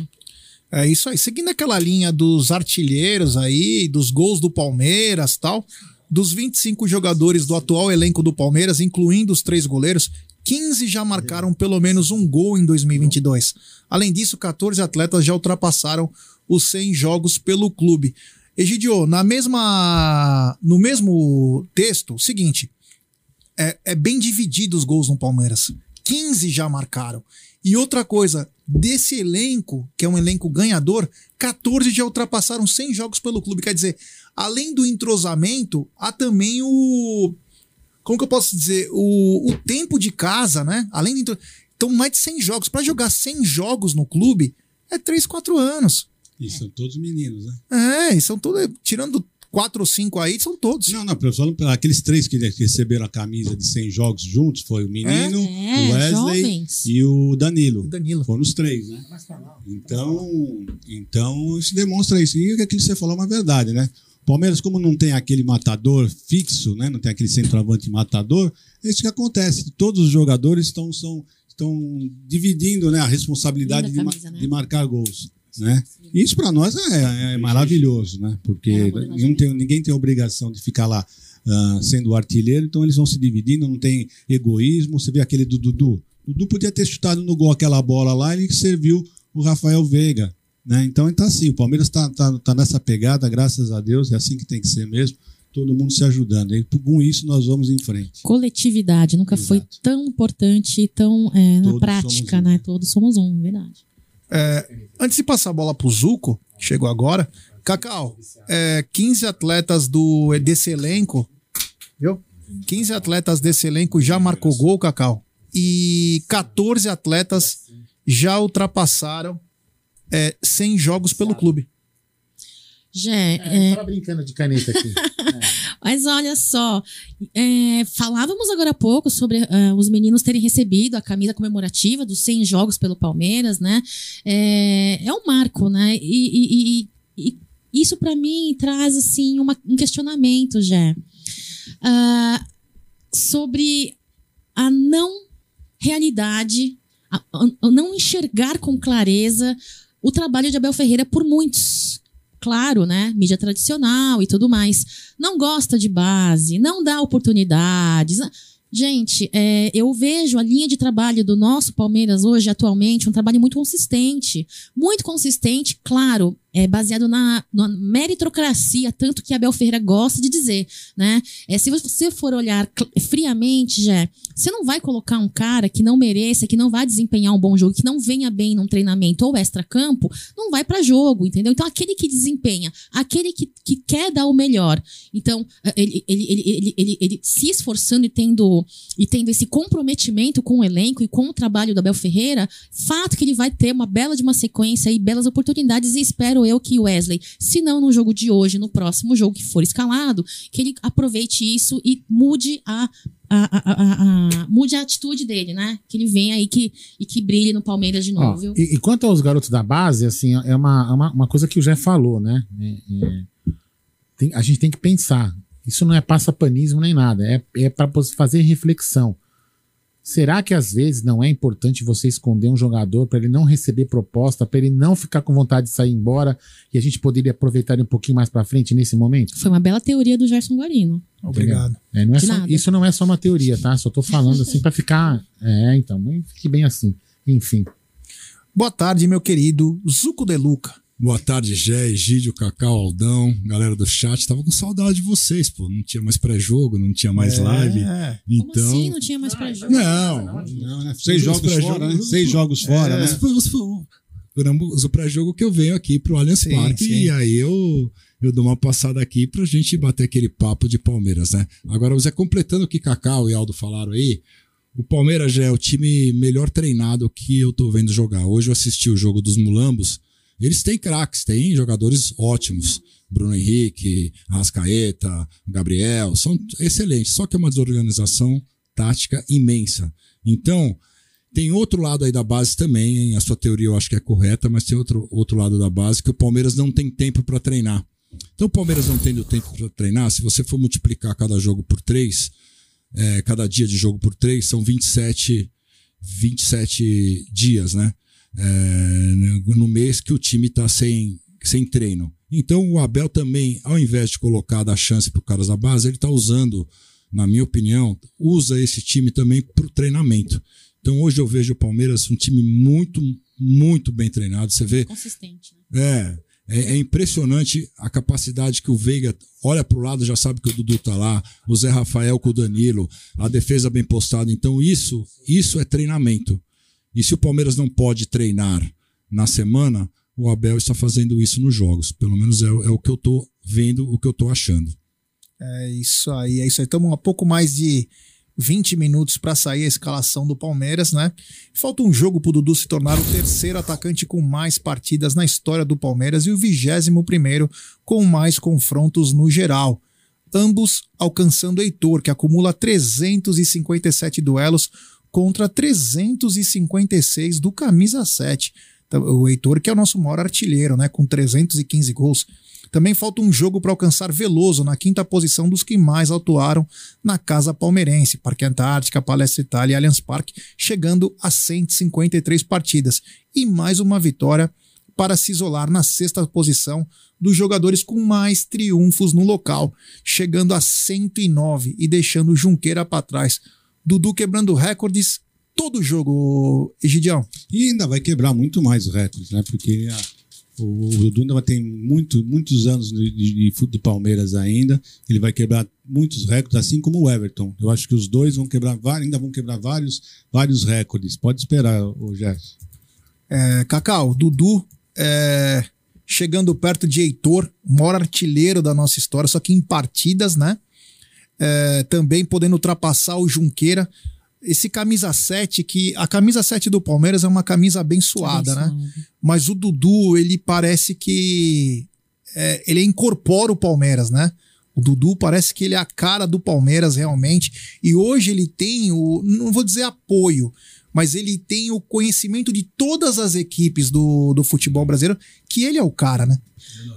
É isso aí. Seguindo aquela linha dos artilheiros aí, dos gols do Palmeiras tal, dos 25 jogadores do atual elenco do Palmeiras, incluindo os três goleiros, 15 já marcaram pelo menos um gol em 2022. Além disso, 14 atletas já ultrapassaram os 100 jogos pelo clube. Egidio, na mesma, no mesmo texto, seguinte, é, é bem dividido os gols no Palmeiras. 15 já marcaram. E outra coisa, desse elenco, que é um elenco ganhador, 14 já ultrapassaram 100 jogos pelo clube. Quer dizer, além do entrosamento, há também o. Como que eu posso dizer? O, o tempo de casa, né? Além do. Então, mais de 100 jogos. Para jogar 100 jogos no clube, é 3, 4 anos. E são todos meninos, né? É, e são todos. Tirando quatro ou cinco aí, são todos. Não, não, pessoal, aqueles três que receberam a camisa de 100 jogos juntos foi o menino, é, o Wesley jovens. e o Danilo. O Danilo. Foram os três, né? Então, então isso demonstra isso. E aquilo que você falou é uma verdade, né? Palmeiras, como não tem aquele matador fixo, né? Não tem aquele centroavante matador, é isso que acontece. Todos os jogadores estão, são, estão dividindo né, a responsabilidade camisa, de, né? de marcar gols. Né? Isso para nós é, é, maravilhoso, né? porque não tem, ninguém tem obrigação de ficar lá uh, sendo artilheiro, então eles vão se dividindo, não tem egoísmo. Você vê aquele do Dudu. O Dudu podia ter chutado no gol aquela bola lá, ele serviu o Rafael Veiga. Né? Então está assim, o Palmeiras está tá, tá nessa pegada, graças a Deus, é assim que tem que ser mesmo todo mundo se ajudando. E com isso nós vamos em frente. Coletividade nunca Exato. foi tão importante e tão é, na prática, né? Todos somos um, verdade. É, antes de passar a bola para o Zuco, que chegou agora, Cacau, é, 15 atletas do, desse elenco, viu? 15 atletas desse elenco já marcou gol, Cacau, e 14 atletas já ultrapassaram é, 100 jogos pelo clube. Jé, é, é... brincando de caneta aqui. [LAUGHS] é. Mas olha só, é, falávamos agora há pouco sobre uh, os meninos terem recebido a camisa comemorativa dos 100 jogos pelo Palmeiras, né? É, é um marco, né? E, e, e, e isso para mim traz assim uma, um questionamento, Jé, uh, sobre a não realidade, a, a não enxergar com clareza o trabalho de Abel Ferreira por muitos claro, né? Mídia tradicional e tudo mais. Não gosta de base, não dá oportunidades. Gente, é, eu vejo a linha de trabalho do nosso Palmeiras hoje, atualmente, um trabalho muito consistente. Muito consistente, claro, é baseado na, na, meritocracia, tanto que Abel Ferreira gosta de dizer, né? É, se você for olhar friamente, já, você não vai colocar um cara que não mereça, que não vai desempenhar um bom jogo, que não venha bem num treinamento ou extra-campo, não vai para jogo, entendeu? Então, aquele que desempenha, aquele que, que quer dar o melhor, então, ele, ele, ele, ele, ele, ele se esforçando e tendo e tendo esse comprometimento com o elenco e com o trabalho do Abel Ferreira, fato que ele vai ter uma bela de uma sequência e belas oportunidades e espero eu que o Wesley, se não no jogo de hoje, no próximo jogo que for escalado, que ele aproveite isso e mude a a, a, a, mude a atitude dele, né? Que ele venha aí que, e que brilhe no Palmeiras de novo. Ó, e, e, quanto aos garotos da base, assim, é uma, é uma, uma coisa que o Jé falou, né? É, é, tem, a gente tem que pensar. Isso não é passapanismo nem nada, é, é para fazer reflexão. Será que às vezes não é importante você esconder um jogador para ele não receber proposta, para ele não ficar com vontade de sair embora e a gente poderia aproveitar um pouquinho mais para frente nesse momento? Foi uma bela teoria do Gerson Guarino. Obrigado. É, não é só, isso não é só uma teoria, tá? Só tô falando assim para ficar. É, então, fique bem assim. Enfim. Boa tarde, meu querido Zuco de Luca. Boa tarde, Gé, Egídio, Cacau, Aldão, galera do chat. Tava com saudade de vocês, pô. Não tinha mais pré-jogo, não tinha mais é. live. Então... Como assim não tinha mais pré-jogo? Não, não, né? Seis jogos fora, né? Seis jogos fora, é. né? O pré-jogo que eu venho aqui pro Allianz Parque e aí eu, eu dou uma passada aqui pra gente bater aquele papo de Palmeiras, né? Agora, Zé, completando o que Cacau e Aldo falaram aí, o Palmeiras já é o time melhor treinado que eu tô vendo jogar. Hoje eu assisti o jogo dos Mulambos eles têm craques, têm jogadores ótimos. Bruno Henrique, Arrascaeta, Gabriel, são excelentes. Só que é uma desorganização tática imensa. Então, tem outro lado aí da base também, hein? a sua teoria eu acho que é correta, mas tem outro, outro lado da base que o Palmeiras não tem tempo para treinar. Então, o Palmeiras não tendo tempo para treinar, se você for multiplicar cada jogo por três, é, cada dia de jogo por três, são 27, 27 dias, né? É, no mês que o time está sem, sem treino. Então o Abel também, ao invés de colocar dar chance para os caras da base, ele está usando, na minha opinião, usa esse time também para o treinamento. Então hoje eu vejo o Palmeiras um time muito, muito bem treinado. Você vê. Consistente. Né? É. É, é, impressionante a capacidade que o Veiga olha para o lado, já sabe que o Dudu tá lá, o Zé Rafael com o Danilo, a defesa bem postada. Então, isso, isso é treinamento. E se o Palmeiras não pode treinar na semana, o Abel está fazendo isso nos jogos. Pelo menos é, é o que eu estou vendo, o que eu estou achando. É isso aí, é isso aí. Estamos um pouco mais de 20 minutos para sair a escalação do Palmeiras, né? Falta um jogo para o Dudu se tornar o terceiro atacante com mais partidas na história do Palmeiras e o vigésimo primeiro com mais confrontos no geral. Ambos alcançando Heitor, que acumula 357 duelos contra 356 do camisa 7. Então, o Heitor, que é o nosso maior artilheiro, né, com 315 gols. Também falta um jogo para alcançar Veloso na quinta posição dos que mais atuaram na Casa Palmeirense, Parque Antártica, Palestra Itália e Allianz Parque, chegando a 153 partidas. E mais uma vitória para se isolar na sexta posição dos jogadores com mais triunfos no local, chegando a 109 e deixando Junqueira para trás. Dudu quebrando recordes todo jogo, Egidião. E ainda vai quebrar muito mais recordes, né? Porque a, o, o Dudu ainda ter muito, muitos anos de, de, de Palmeiras ainda. Ele vai quebrar muitos recordes, assim como o Everton. Eu acho que os dois vão quebrar ainda vão quebrar vários, vários recordes. Pode esperar, o Gerson. É, Cacau, Dudu é, chegando perto de Heitor, maior artilheiro da nossa história, só que em partidas, né? É, também podendo ultrapassar o Junqueira. Esse camisa 7, que a camisa 7 do Palmeiras é uma camisa abençoada, né? Mas o Dudu, ele parece que é, ele incorpora o Palmeiras, né? O Dudu parece que ele é a cara do Palmeiras realmente. E hoje ele tem o, não vou dizer apoio, mas ele tem o conhecimento de todas as equipes do, do futebol brasileiro, que ele é o cara, né?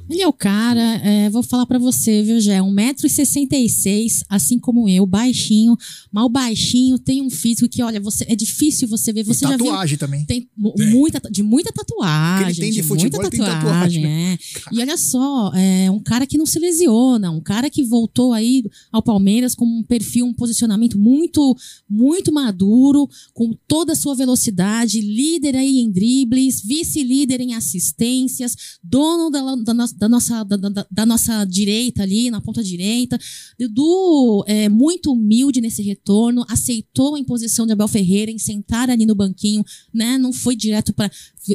Ele é o cara, é, vou falar para você, viu, Jé? 1,66m, assim como eu, baixinho, mal baixinho, tem um físico que, olha, você é difícil você ver. Você e tatuagem viu, também. Tem, muita, de muita tatuagem. Que ele tem de, de futebol, muita tatuagem, tem tatuagem. É. E olha só, é um cara que não se lesiona, um cara que voltou aí ao Palmeiras com um perfil, um posicionamento muito, muito maduro, com toda a sua velocidade, líder aí em dribles, vice-líder em assistências, dono da, da, da nossa, da, da, nossa direita ali, na ponta direita. Dudu é muito humilde nesse retorno, aceitou a imposição de Abel Ferreira em sentar ali no banquinho, né? Não foi direto para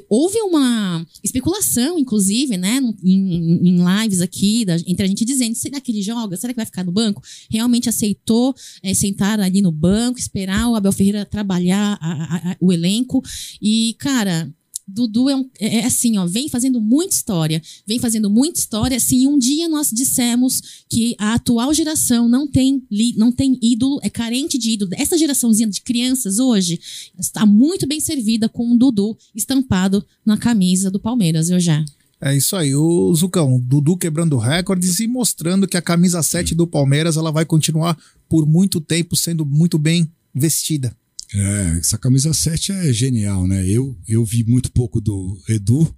Houve uma especulação, inclusive, né, em, em lives aqui, da, entre a gente dizendo: será que ele joga? Será que vai ficar no banco? Realmente aceitou é, sentar ali no banco, esperar o Abel Ferreira trabalhar a, a, a, o elenco. E, cara, Dudu é, um, é, é, assim, ó, vem fazendo muita história, vem fazendo muita história. Se um dia nós dissemos que a atual geração não tem, não tem ídolo, é carente de ídolo, essa geraçãozinha de crianças hoje está muito bem servida com o Dudu estampado na camisa do Palmeiras, eu já. É isso aí, o Zucão, Dudu quebrando recordes e mostrando que a camisa 7 do Palmeiras ela vai continuar por muito tempo sendo muito bem vestida. É, essa camisa 7 é genial, né? Eu, eu vi muito pouco do Edu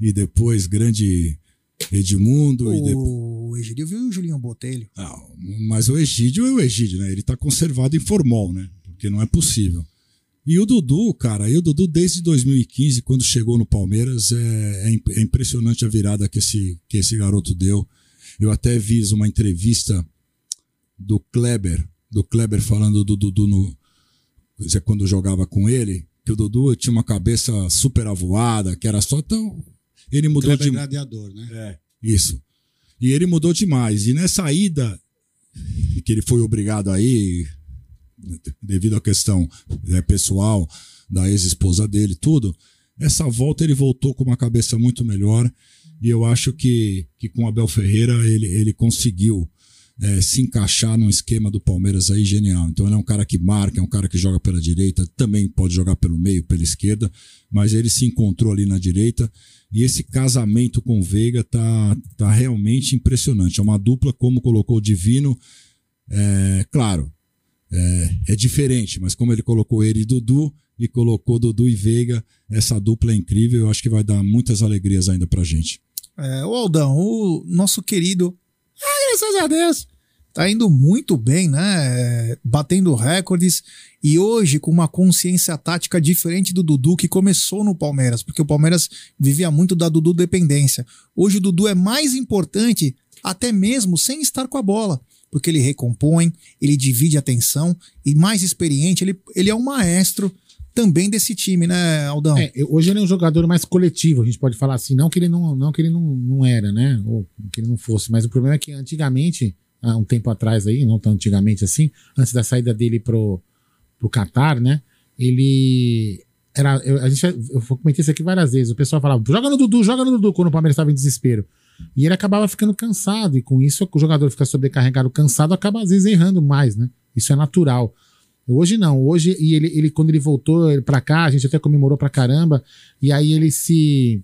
e depois grande Edmundo. O e depois... Egídio viu o Julinho Botelho. Não, mas o Egídio é o Egídio, né? Ele tá conservado em formol, né? Porque não é possível. E o Dudu, cara, e o Dudu desde 2015, quando chegou no Palmeiras, é, é, é impressionante a virada que esse, que esse garoto deu. Eu até vi uma entrevista do Kleber, do Kleber falando do Dudu no, é quando jogava com ele, que o Dudu tinha uma cabeça super avoada, que era só tão. Ele mudou Kleber de. gladiador, né? É, isso. E ele mudou demais. E nessa ida, que ele foi obrigado aí, devido à questão né, pessoal da ex-esposa dele, tudo, essa volta ele voltou com uma cabeça muito melhor. E eu acho que, que com Abel Ferreira ele, ele conseguiu é, se encaixar num esquema do Palmeiras aí genial. Então ele é um cara que marca, é um cara que joga pela direita, também pode jogar pelo meio, pela esquerda, mas ele se encontrou ali na direita. E esse casamento com o Veiga tá, tá realmente impressionante. É uma dupla, como colocou o Divino. É, claro, é, é diferente, mas como ele colocou ele e Dudu, e colocou Dudu e Veiga, essa dupla é incrível. Eu acho que vai dar muitas alegrias ainda pra gente. É, o Aldão, o nosso querido graças a Deus. Tá indo muito bem, né? Batendo recordes. E hoje, com uma consciência tática diferente do Dudu, que começou no Palmeiras, porque o Palmeiras vivia muito da Dudu dependência. Hoje o Dudu é mais importante, até mesmo sem estar com a bola. Porque ele recompõe, ele divide a atenção e mais experiente, ele, ele é um maestro também desse time, né, Aldão? É, hoje ele é um jogador mais coletivo, a gente pode falar assim, não que ele não, não que ele não, não era, né? Ou que ele não fosse, mas o problema é que antigamente, há um tempo atrás aí, não tão antigamente assim, antes da saída dele pro, pro Qatar, né? Ele era. Eu, a gente, eu comentei isso aqui várias vezes. O pessoal falava, joga no Dudu, joga no Dudu, quando o Palmeiras estava em desespero. E ele acabava ficando cansado, e com isso o jogador fica sobrecarregado, cansado, acaba às vezes errando mais, né? Isso é natural. Hoje não, hoje, e ele, ele quando ele voltou para cá, a gente até comemorou pra caramba, e aí ele se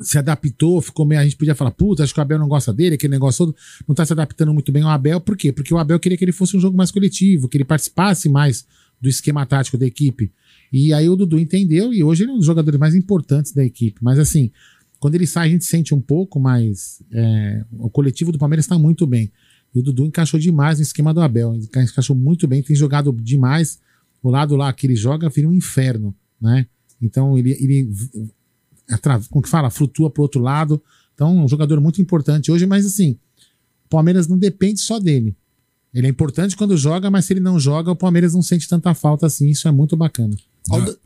se adaptou, ficou meio. A gente podia falar, puta, acho que o Abel não gosta dele, aquele negócio todo, não tá se adaptando muito bem ao Abel, por quê? Porque o Abel queria que ele fosse um jogo mais coletivo, que ele participasse mais do esquema tático da equipe. E aí o Dudu entendeu e hoje ele é um dos jogadores mais importantes da equipe. Mas assim, quando ele sai, a gente sente um pouco, mas é, o coletivo do Palmeiras está muito bem. E o Dudu encaixou demais no esquema do Abel. Encaixou muito bem, tem jogado demais. O lado lá que ele joga vira um inferno, né? Então ele, ele como que fala? Flutua pro outro lado. Então, um jogador muito importante hoje, mas assim, o Palmeiras não depende só dele. Ele é importante quando joga, mas se ele não joga, o Palmeiras não sente tanta falta assim. Isso é muito bacana.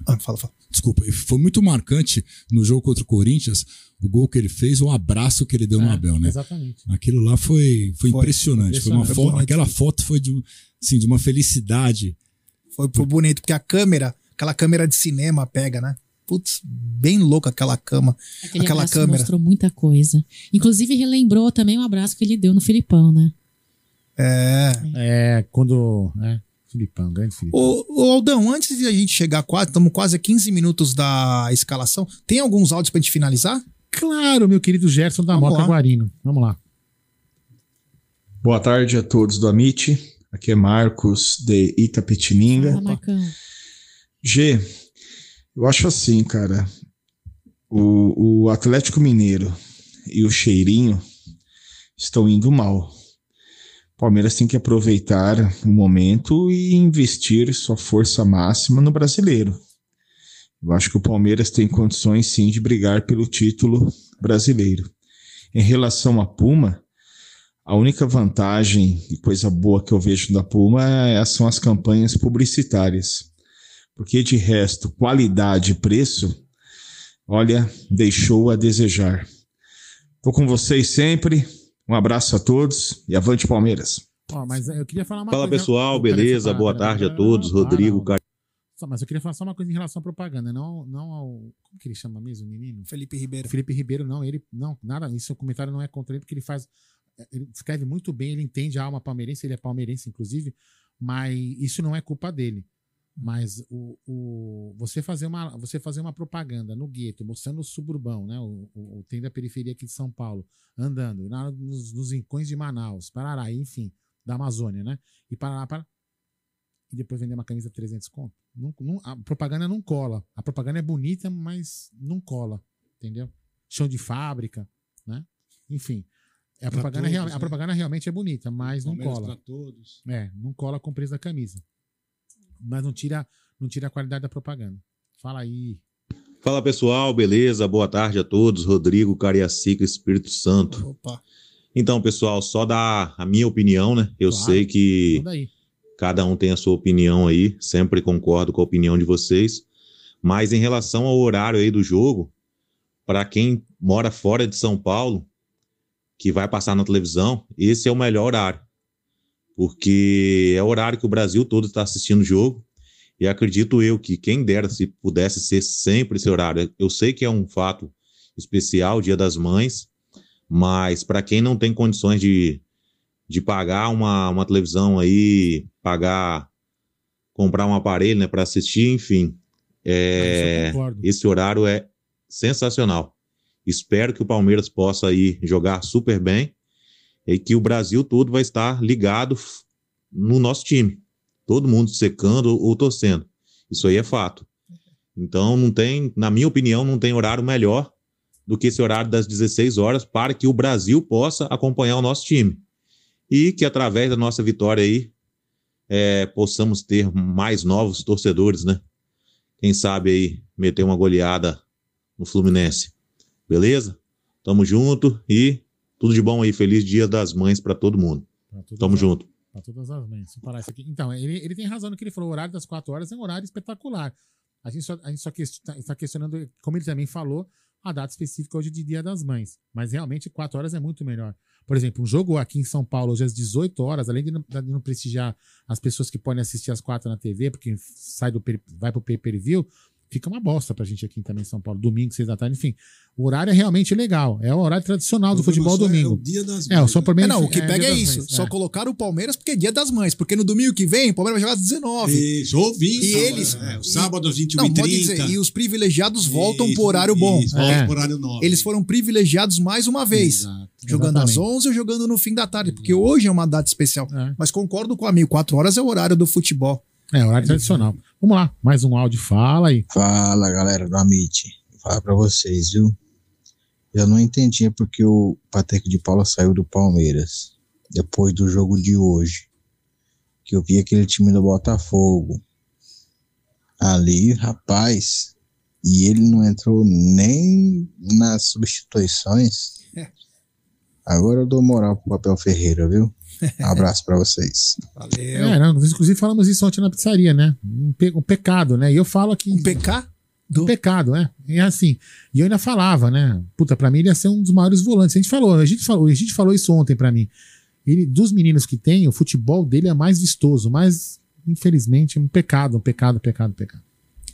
Ah, fala, fala. Desculpa, foi muito marcante no jogo contra o Corinthians, o gol que ele fez, o abraço que ele deu É, no Abel, né? exatamente. Aquilo lá foi, foi, Foi, impressionante. Foi uma foto, aquela foto foi de, assim, de uma felicidade. Foi, foi bonito, porque a câmera, aquela câmera de cinema pega, né? Putz, bem louca aquela cama, Aquele aquela abraço câmera. mostrou muita coisa. Inclusive, relembrou também o abraço que ele deu no Filipão, né? É. É, quando. É, Filipão, grande Filipão. Ô, ô, Aldão, antes de a gente chegar quase, estamos quase a 15 minutos da escalação. Tem alguns áudios pra gente finalizar? Claro, meu querido Gerson da Vamos lá. Guarino. Vamos lá. Boa tarde a todos do Amit. Aqui é Marcos de Itapetininga. Marcão. G, eu acho assim, cara. O, o Atlético Mineiro e o Cheirinho estão indo mal. Palmeiras tem que aproveitar o momento e investir sua força máxima no brasileiro. Eu acho que o Palmeiras tem condições sim de brigar pelo título brasileiro. Em relação à Puma, a única vantagem e coisa boa que eu vejo da Puma é- são as campanhas publicitárias. Porque de resto, qualidade e preço, olha, deixou a desejar. Tô com vocês sempre. Um abraço a todos e avante Palmeiras. Ó, mas eu queria falar uma Fala coisa. pessoal, beleza? Boa peraí, tarde a todos. Rodrigo, não. Car... Só, mas eu queria falar só uma coisa em relação à propaganda, não, não ao. Como que ele chama mesmo, o menino? Felipe Ribeiro. Felipe Ribeiro, não, ele. Não, nada, isso o comentário não é contra ele, porque ele faz. Ele escreve muito bem, ele entende a alma palmeirense, ele é palmeirense, inclusive, mas isso não é culpa dele. Mas o, o, você, fazer uma, você fazer uma propaganda no gueto, mostrando o suburbão, né? O, o, o trem da periferia aqui de São Paulo, andando, na- nos, nos rincões de Manaus, Parará, enfim, da Amazônia, né? E Parará, para e depois vender uma camisa de 300 conto. Não, não- a propaganda não cola. A propaganda é bonita, mas não cola. Entendeu? Chão de fábrica, né? Enfim. A propaganda, todos, real- né? a propaganda realmente é bonita, mas não cola. É, não cola com o preço da camisa. Mas não tira, não tira a qualidade da propaganda. Fala aí. Fala pessoal, beleza? Boa tarde a todos. Rodrigo, Cariacica, Espírito Santo. Opa. Então, pessoal, só dar a minha opinião, né? Eu Claro, sei que cada um tem a sua opinião aí, sempre concordo com a opinião de vocês. Mas em relação ao horário aí do jogo, para quem mora fora de São Paulo, que vai passar na televisão, esse é o melhor horário. Porque é o horário que o Brasil todo está assistindo o jogo. E acredito eu que quem dera se pudesse ser sempre esse horário. Eu sei que é um fato especial, Dia das Mães, mas para quem não tem condições de, de pagar uma, uma televisão aí, pagar, comprar um aparelho né, para assistir, enfim, é, concordo. esse horário é sensacional. Espero que o Palmeiras possa aí jogar super bem e que o Brasil todo vai estar ligado no nosso time. Todo mundo secando ou, ou torcendo. Isso aí é fato. Então não tem, na minha opinião, não tem horário melhor do que esse horário das 16 horas para que o Brasil possa acompanhar o nosso time. E que através da nossa vitória aí é, possamos ter mais novos torcedores, né? Quem sabe aí meter uma goleada no Fluminense. Beleza? Tamo junto e tudo de bom aí. Feliz Dia das Mães para todo mundo. Tamo as- junto. Pra todas as mães. Se parar isso aqui. Então, ele, ele tem razão no que ele falou. O horário das 4 horas é um horário espetacular. A gente só, a gente só está questionando, como ele também falou, a data específica hoje de Dia das Mães. Mas realmente 4 horas é muito melhor. Por exemplo, um jogo aqui em São Paulo hoje às 18 horas, além de não, de não prestigiar as pessoas que podem assistir às 4 na TV, porque sai do, vai pro pay per view, fica uma bosta pra gente aqui também em São Paulo. Domingo, 6 da tarde, enfim. O horário é realmente legal. É o horário tradicional do futebol só é domingo. o dia das É, o só por É, não, o que pega é isso. Só É. colocaram o Palmeiras porque é dia das mães. Porque no domingo que vem, o Palmeiras vai jogar às 19. Isso, ou 20, E eles. é, o sábado às 21 Não, e pode 30. dizer. E os privilegiados voltam Isso, pro horário bom. isso, voltam pro horário nobre. Eles foram privilegiados mais uma vez. Jogando às Exatamente. 11 ou jogando no fim da tarde. Porque hoje é uma data especial. Mas concordo com o amigo. 4 horas é o horário do futebol. É, horário tradicional. Vamos lá, mais um áudio, fala aí. Fala, galera do Amit. Vou falar pra vocês, viu? Eu não entendi porque o Patrick de Paula saiu do Palmeiras depois do jogo de hoje. Que eu vi aquele time do Botafogo. Ali, rapaz. E ele não entrou nem nas substituições. [LAUGHS] Agora eu dou moral pro Papel Ferreira, viu? Um [LAUGHS] abraço pra vocês. Valeu. É, não, inclusive falamos isso ontem na pizzaria, né? Um, pe- um pecado, né? E eu falo aqui. Um PK? Um pecado, é. E assim, e eu ainda falava, né? Puta, pra mim ele ia ser um dos maiores volantes. A gente falou, a gente falou, a gente falou isso ontem pra mim. Ele, dos meninos que tem, o futebol dele é mais vistoso, mas infelizmente é um pecado, um pecado, pecado, pecado.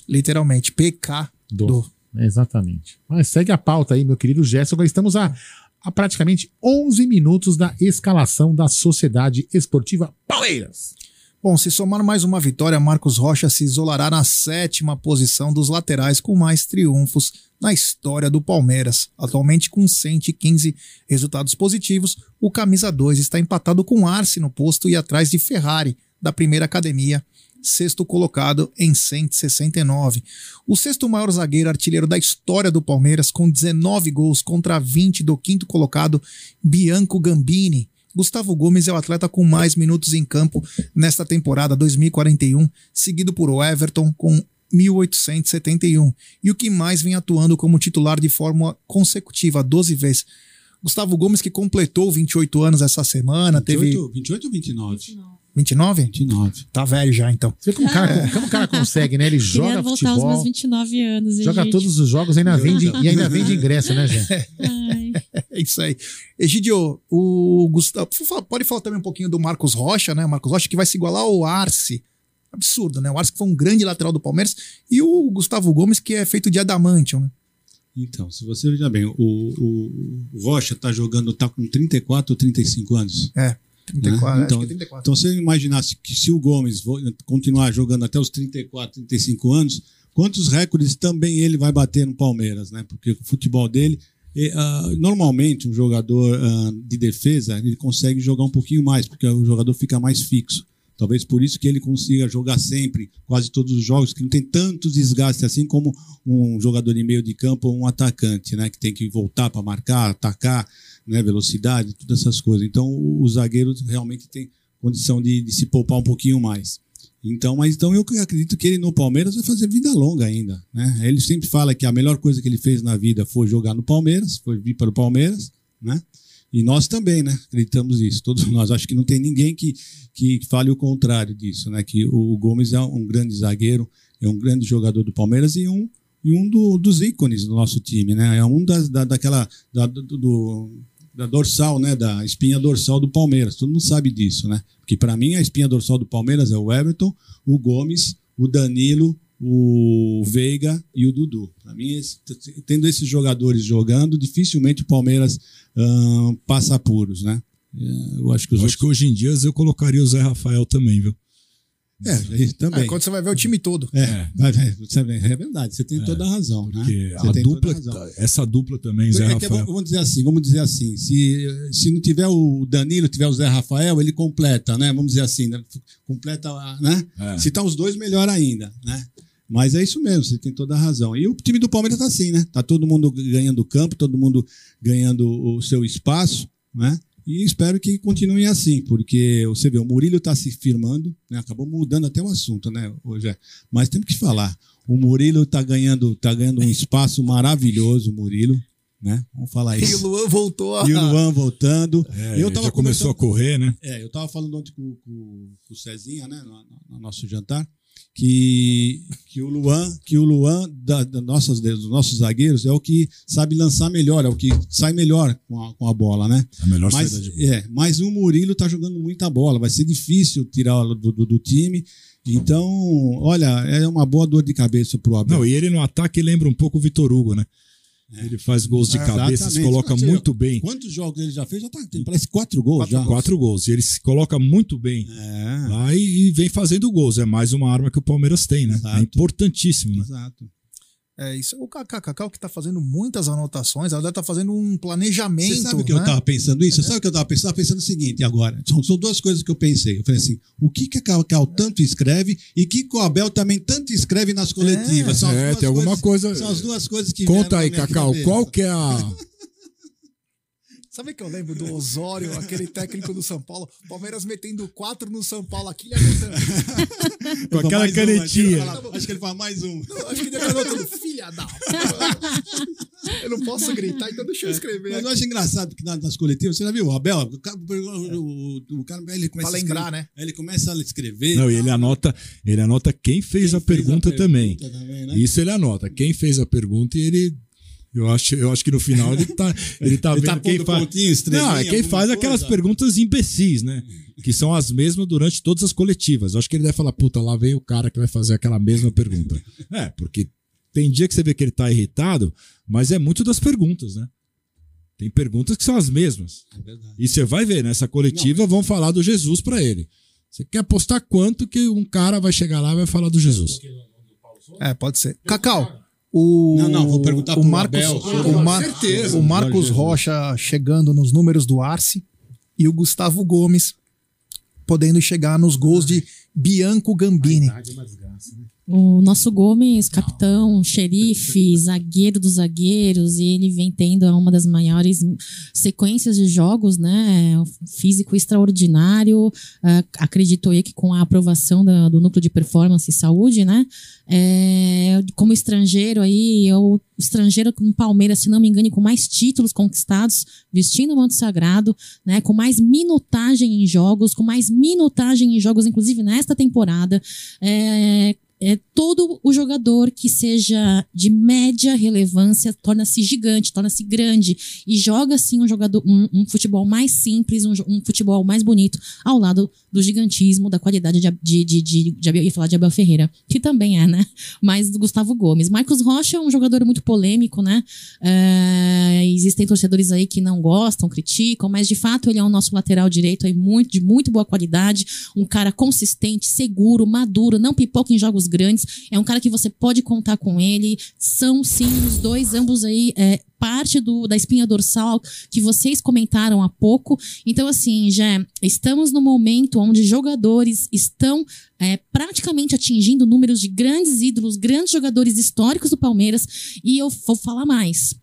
Literalmente, PK do. Exatamente. Mas segue a pauta aí, meu querido Gerson. Agora estamos a, a praticamente 11 minutos da escalação da Sociedade Esportiva Palmeiras. Bom, se somar mais uma vitória, Marcos Rocha se isolará na sétima posição dos laterais com mais triunfos na história do Palmeiras. Atualmente com 115 resultados positivos, o camisa 2 está empatado com Arce no posto e atrás de Ferrari, da primeira academia, sexto colocado em 169. O sexto maior zagueiro artilheiro da história do Palmeiras, com 19 gols contra 20 do quinto colocado, Bianco Gambini. Gustavo Gomes é o atleta com mais minutos em campo nesta temporada 2041, seguido por Everton com 1871, e o que mais vem atuando como titular de forma consecutiva 12 vezes. Gustavo Gomes, que completou 28 anos essa semana, 28, teve 28 ou 29? 29? 29. Tá velho já, então. Você vê como o cara, como o cara consegue, né? Ele Queria joga voltar aos futebol, meus 29 anos. hein, joga gente? todos os jogos ainda vende, e ainda vende ingresso, né, gente? É isso aí. Egidio, o Gustavo. Pode falar também um pouquinho do Marcos Rocha, né? Marcos Rocha que vai se igualar ao Arce. Absurdo, né? O Arce que foi um grande lateral do Palmeiras. E o Gustavo Gomes, que é feito de adamantium, né? Então, se você veja bem, o, o, o Rocha tá jogando, tá com 34 ou 35 anos. É, 34, acho Então, que é 34. então, se você imaginasse que se o Gomes continuar jogando até os 34, 35 anos, quantos recordes também ele vai bater no Palmeiras, né? Porque o futebol dele. e, ah, normalmente, um jogador ah, de defesa ele consegue jogar um pouquinho mais, porque o jogador fica mais fixo. Talvez por isso que ele consiga jogar sempre, quase todos os jogos, que não tem tantos desgastes assim como um jogador de meio de campo ou um atacante, né? Que tem que voltar para marcar, atacar, né? Velocidade, todas essas coisas. Então, o, zagueiro realmente tem condição de, de se poupar um pouquinho mais. Então, mas então eu acredito que ele no Palmeiras vai fazer vida longa ainda, né? Ele sempre fala que a melhor coisa que ele fez na vida foi jogar no Palmeiras, foi vir para o Palmeiras, né? E nós também, né? Acreditamos nisso, todos nós. Acho que não tem ninguém que, que fale o contrário disso, né? Que o Gomes é um grande zagueiro, é um grande jogador do Palmeiras e um, e um do- dos ícones do nosso time, né? É um das, da, daquela da, do, do- da dorsal, né? Da espinha dorsal do Palmeiras. Todo mundo sabe disso, né? Porque para mim a espinha dorsal do Palmeiras é o Everton, o Gomes, o Danilo, o Veiga e o Dudu. Para mim, esse- tendo esses jogadores jogando, dificilmente o Palmeiras ahn, passa apuros, né? É, Eu acho que Eu acho que hoje em dia eu colocaria o Zé Rafael também, viu? É, ele também. É, quando você vai ver o time todo. É, vai ver, você vê, é verdade, você tem toda a razão, né? A dupla, toda a razão. essa dupla também, Zé É que, Rafael. vamos dizer assim, vamos dizer assim, se, se não tiver o Danilo, tiver o Zé Rafael, ele completa, né? Vamos dizer assim, né? completa, né? É. Se tá os dois, melhor ainda, né? Mas é isso mesmo, você tem toda a razão. E o time do Palmeiras tá assim, né? Tá todo mundo ganhando campo, todo mundo ganhando o seu espaço, né? E espero que continue assim, porque você vê, o Murilo está se firmando, né? acabou mudando até o assunto, né, hoje. Mas temos que falar. O Murilo está ganhando, tá ganhando um espaço maravilhoso, o Murilo, né? Vamos falar E o isso. Luan voltou a. E o Luan voltando. É, eu tava já começou a correr, né? É, eu estava falando ontem com, com- com o Cezinha, né, no, no nosso jantar, que, que o Luan, que o Luan da, da nossas, dos nossos zagueiros é o que sabe lançar melhor, é o que sai melhor com a, com a bola, né? A melhor mas, saída de bola. É, mas o Murilo tá jogando muita bola, vai ser difícil tirá-lo do, do, do time. Então, olha, é uma boa dor de cabeça pro Abel. Não, e ele no ataque lembra um pouco o Vitor Hugo, né? Ele faz gols de É, cabeça, se coloca Mas, muito bem. Quantos jogos ele já fez? Já tá, tem, parece quatro gols já. Quatro gols. E ele se coloca muito bem É. lá e, e vem fazendo gols. É mais uma arma que o Palmeiras tem, né? É importantíssimo, né? Exato. É isso. O Cacau que tá fazendo muitas anotações, ela deve tá fazendo um planejamento. Você sabe o que né? eu tava pensando isso? Você sabe o que eu tava pensando? Eu tava pensando o seguinte agora. São, são duas coisas que eu pensei. Eu falei assim: o que, que a Cacau tanto escreve e que o Abel também tanto escreve nas coletivas. São as É, duas tem alguma coisas- coisa- São as duas coisas que. Conta aí, Cacau, cabeça. qual que é a. [LAUGHS] Sabe que eu lembro do Osório, aquele técnico do São Paulo? Palmeiras metendo quatro no São Paulo aqui, ele. Com aquela Mais um, canetinha. acho que ele fala- Acho que ele fala mais um. Não, acho que ele filha da. Eu não posso gritar, então deixa eu escrever. Mas eu acho engraçado que na- nas coletivas, você já viu o Abel? O cara, o, o cara ele começa Pra a lembrar, escrever- né? Ele começa a escrever. Não, e ele anota, ele anota quem fez a pergunta também. também, né? Isso ele anota. Quem fez a pergunta e ele. Eu acho, eu acho que no final ele tá, ele tá [LAUGHS] Ele vendo tá quem faz. Não, é quem faz aquelas coisa. perguntas imbecis, né? Que são as mesmas durante todas as coletivas. Eu acho que ele deve falar, puta, lá vem o cara que vai fazer aquela mesma pergunta. [LAUGHS] É, porque tem dia que você vê que ele tá irritado, mas é muito das perguntas, né? Tem perguntas que são as mesmas. E você vai ver, nessa coletiva vão falar do Jesus pra ele. Você quer apostar quanto que um cara vai chegar lá e vai falar do Jesus? É, pode ser. Cacau, o. Não, não, vou perguntar o Marcos, Abel o, Mar- Certeza. o Marcos. Rocha chegando nos números do Arce e o Gustavo Gomes podendo chegar nos gols de Bianco Gambini. O nosso Gomes, capitão, xerife, zagueiro dos zagueiros, e ele vem tendo uma das maiores sequências de jogos, né? Físico extraordinário. Ah, acredito eu que com a aprovação da- do núcleo de performance e saúde, né? É, como estrangeiro aí, eu estrangeiro no Palmeiras, se não me engano, com mais títulos conquistados, vestindo o manto sagrado, né? Com mais minutagem em jogos, com mais minutagem em jogos, inclusive nesta temporada. É, é, todo o jogador que seja de média relevância torna-se gigante, torna-se grande e joga assim um jogador um, um futebol mais simples, um, um futebol mais bonito ao lado do gigantismo, da qualidade de, de, de, de, de Abel- ia falar de Abel Ferreira, que também é, né? Mas do Gustavo Gomes. Marcos Rocha é um jogador muito polêmico, né? É, existem torcedores aí que não gostam, criticam, mas de fato ele é o nosso lateral direito aí muito, de muito boa qualidade, um cara consistente, seguro, maduro, não pipoca em jogos grandes, é um cara que você pode contar com ele. São sim os dois, ambos aí, é, parte do, da espinha dorsal que vocês comentaram há pouco. Então, assim, já estamos no momento onde jogadores estão é, praticamente atingindo números de grandes ídolos, grandes jogadores históricos do Palmeiras. E eu vou falar mais.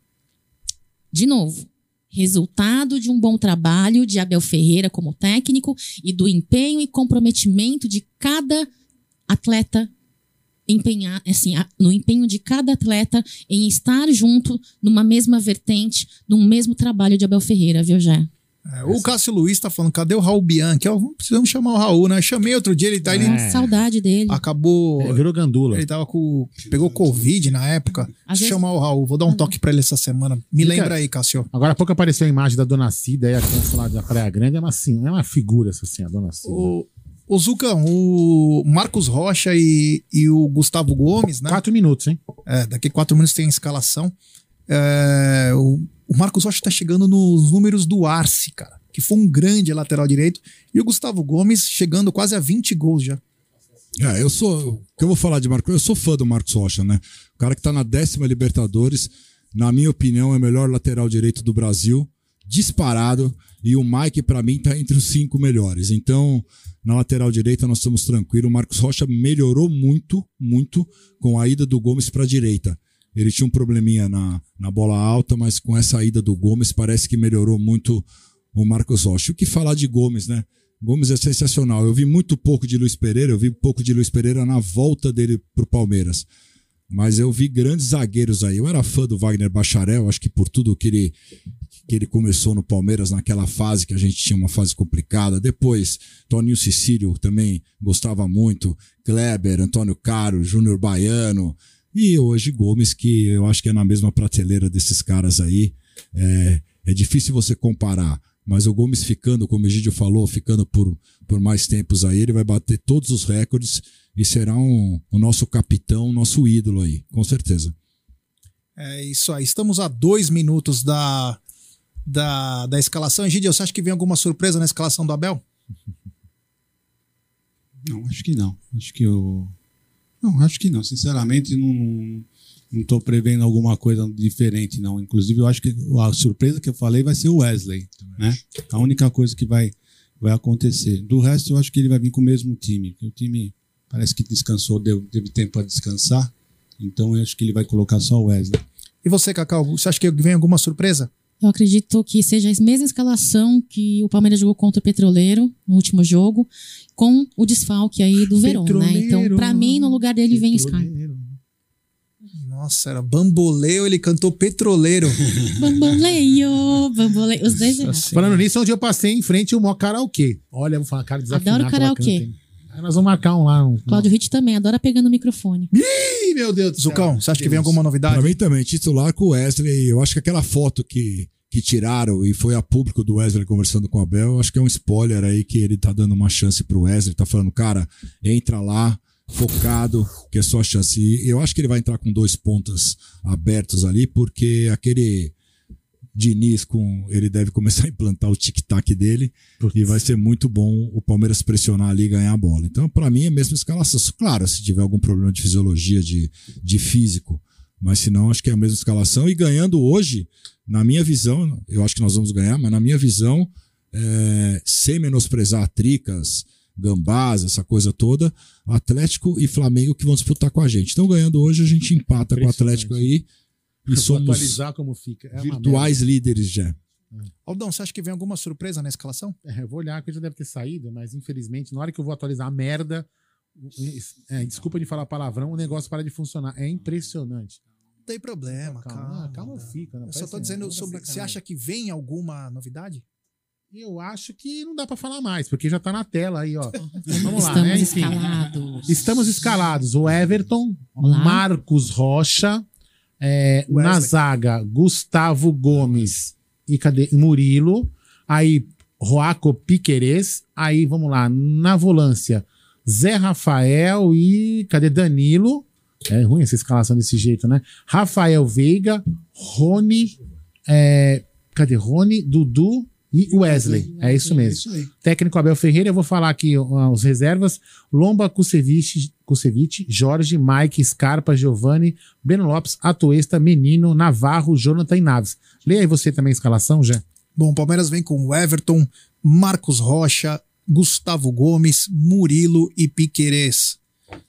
De novo, resultado de um bom trabalho de Abel Ferreira como técnico e do empenho e comprometimento de cada atleta empenhar, assim, a- no empenho de cada atleta em estar junto numa mesma vertente, num mesmo trabalho de Abel Ferreira, viu, Jé? É, o Cássio Luiz tá falando, cadê o Raul Bianchi? Ó, precisamos chamar o Raul, né? Chamei outro dia, ele tá ele É. Saudade dele. Acabou. Ele virou gandula. Ele tava com. Pegou Covid na época. Às vezes- chamar o Raul. Vou dar um toque pra ele essa semana. Me Fica- lembra aí, Cássio. Agora há pouco apareceu a imagem da Dona Cida aí, a consulada da Praia Grande. É uma, assim, é uma figura essa assim, a Dona Cida. O, o Zucão, o Marcos Rocha e, e o Gustavo Gomes, né? Quatro minutos, hein? É, daqui quatro minutos tem a escalação. É, o, o Marcos Rocha tá chegando nos números do Arce, cara, que foi um grande lateral direito. E o Gustavo Gomes chegando quase a 20 gols já. É, eu sou. O que eu vou falar de Marcos? Eu sou fã do Marcos Rocha, né? O cara que tá na décima Libertadores, na minha opinião, é o melhor lateral direito do Brasil, disparado. E o Mike, pra mim, tá entre os cinco melhores. Então, na lateral direita, nós estamos tranquilos. O Marcos Rocha melhorou muito, muito com a ida do Gomes pra direita. Ele tinha um probleminha na, na bola alta, mas com essa ida do Gomes, parece que melhorou muito o Marcos Rocha. O que falar de Gomes, né? Gomes é sensacional. Eu vi muito pouco de Luiz Pereira, eu vi pouco de Luiz Pereira na volta dele pro Palmeiras. Mas eu vi grandes zagueiros aí. Eu era fã do Wagner Bacharel, acho que por tudo que ele, que ele começou no Palmeiras naquela fase que a gente tinha uma fase complicada. Depois, Toninho Cecílio também gostava muito. Kleber, Antônio Caro, Júnior Baiano. E hoje Gomes, que eu acho que é na mesma prateleira desses caras aí. É, é difícil você comparar. Mas o Gomes ficando, como o Egídio falou, ficando por, por mais tempos aí, ele vai bater todos os recordes e será um, o nosso capitão, nosso ídolo aí, com certeza. É isso aí. Estamos a dois minutos da, da, da escalação. Egidio, você acha que vem alguma surpresa na escalação do Abel? Não, acho que não. Acho que eu. Não, acho que não. Sinceramente, não. não tô prevendo alguma coisa diferente, não. Inclusive, eu acho que a surpresa que eu falei vai ser o Wesley, né? A única coisa que vai, vai acontecer. Do resto, eu acho que ele vai vir com o mesmo time. O time parece que descansou, deu, teve tempo para descansar. Então, eu acho que ele vai colocar só o Wesley. E você, Cacau, você acha que vem alguma surpresa? Eu acredito que seja a mesma escalação que o Palmeiras jogou contra o Petroleiro no último jogo, com o desfalque aí do Verón, né? Então, para mim, no lugar dele vem Scarpa. Nossa, era bamboleio, ele cantou petroleiro. [LAUGHS] bamboleio, bamboleio. Os dois errados. Falando nisso, onde eu passei em frente o maior karaokê. Olha, eu vou falar, cara desafinado. Adoro karaokê. Aí nós vamos marcar um lá. Um, Cláudio Ritt também, adora pegando o microfone. Ih, meu Deus do céu. Zucão, você acha que vem alguma novidade? Pra mim também, titular com o Wesley. Eu acho que aquela foto que, que tiraram e foi a público do Wesley conversando com o Abel, eu acho que é um spoiler aí que ele tá dando uma chance pro Wesley. Tá falando, cara, entra lá, focado, que é só a chance. E eu acho que ele vai entrar com dois pontas abertos ali, porque aquele Diniz com ele deve começar a implantar o tic-tac dele e vai ser muito bom o Palmeiras pressionar ali e ganhar a bola. Então, para mim, é a mesma escalação. Claro, se tiver algum problema de fisiologia, de, de físico, mas se não, acho que é a mesma escalação. E ganhando hoje, na minha visão, eu acho que nós vamos ganhar, mas na minha visão, é, sem menosprezar tricas, gambás, essa coisa toda, Atlético e Flamengo que vão disputar com a gente. Então, ganhando hoje, a gente empata com o Atlético aí e Eu somos atualizar como fica. É virtuais líderes já. Aldão, você acha que vem alguma surpresa na escalação? É, eu vou olhar que já deve ter saído, mas infelizmente, na hora que eu vou atualizar a merda, é, desculpa de falar palavrão, o negócio para de funcionar. É impressionante. Não tem problema, Calma, calma. calma, fica. Não Eu só tô dizendo não sobre. Você acha que vem alguma novidade? Eu acho que não dá pra falar mais, porque já tá na tela aí, ó. [LAUGHS] Vamos lá, Estamos né? Enfim. escalados. Estamos escalados. O Everton, Olá. Marcos Rocha, é, na zaga, Gustavo Gomes e cadê? Murilo. Aí, Roaco Piquerez. Aí, vamos lá, na volância, Zé Rafael e cadê Danilo? É ruim essa escalação desse jeito, né? Rafael Veiga, Rony, é, cadê? Rony, Dudu Wesley. É isso mesmo. Técnico Abel Ferreira, eu vou falar aqui ó, os reservas: Lomba, Kusevich, Kusevich, Jorge, Mike, Scarpa, Giovanni, Breno Lopes, Atuesta, Menino, Navarro, Jonathan e Naves. Leia aí você também a escalação, já. Bom, o Palmeiras vem com o Everton, Marcos Rocha, Gustavo Gomes, Murilo e Piquerez.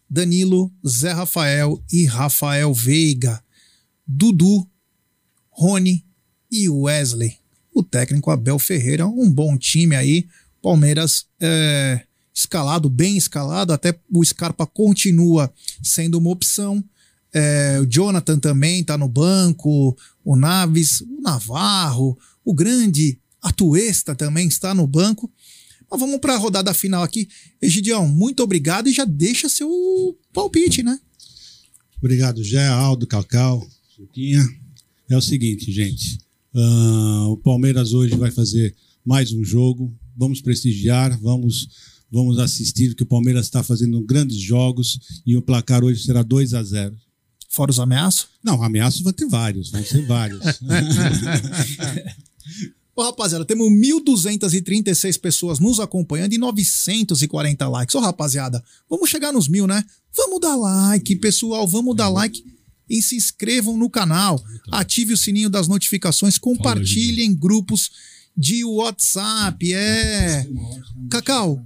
Danilo, Zé Rafael e Rafael Veiga. Dudu, Rony e Wesley. O técnico Abel Ferreira, um bom time aí. Palmeiras é, escalado, bem escalado, até o Scarpa continua sendo uma opção. É, o Jonathan também está no banco, o Naves, o Navarro, o grande Atuesta também está no banco. Mas vamos para a rodada final aqui. Egidião, muito obrigado e já deixa seu palpite, né? Obrigado, Gé, Aldo, Cacau, Suquinha. É o seguinte, gente. Ah, o Palmeiras hoje vai fazer mais um jogo. Vamos prestigiar, vamos, vamos assistir, que o Palmeiras está fazendo grandes jogos e o placar hoje será 2 a 0 Fora os ameaços? Não, ameaços vai ter vários, vão ser vários. [LAUGHS] Ô, rapaziada, temos 1.236 pessoas nos acompanhando e 940 likes. Ô, rapaziada, vamos chegar nos mil, né? Vamos dar like, pessoal, vamos dar like e se inscrevam no canal. Ative o sininho das notificações, compartilhe em grupos de WhatsApp. É. Cacau,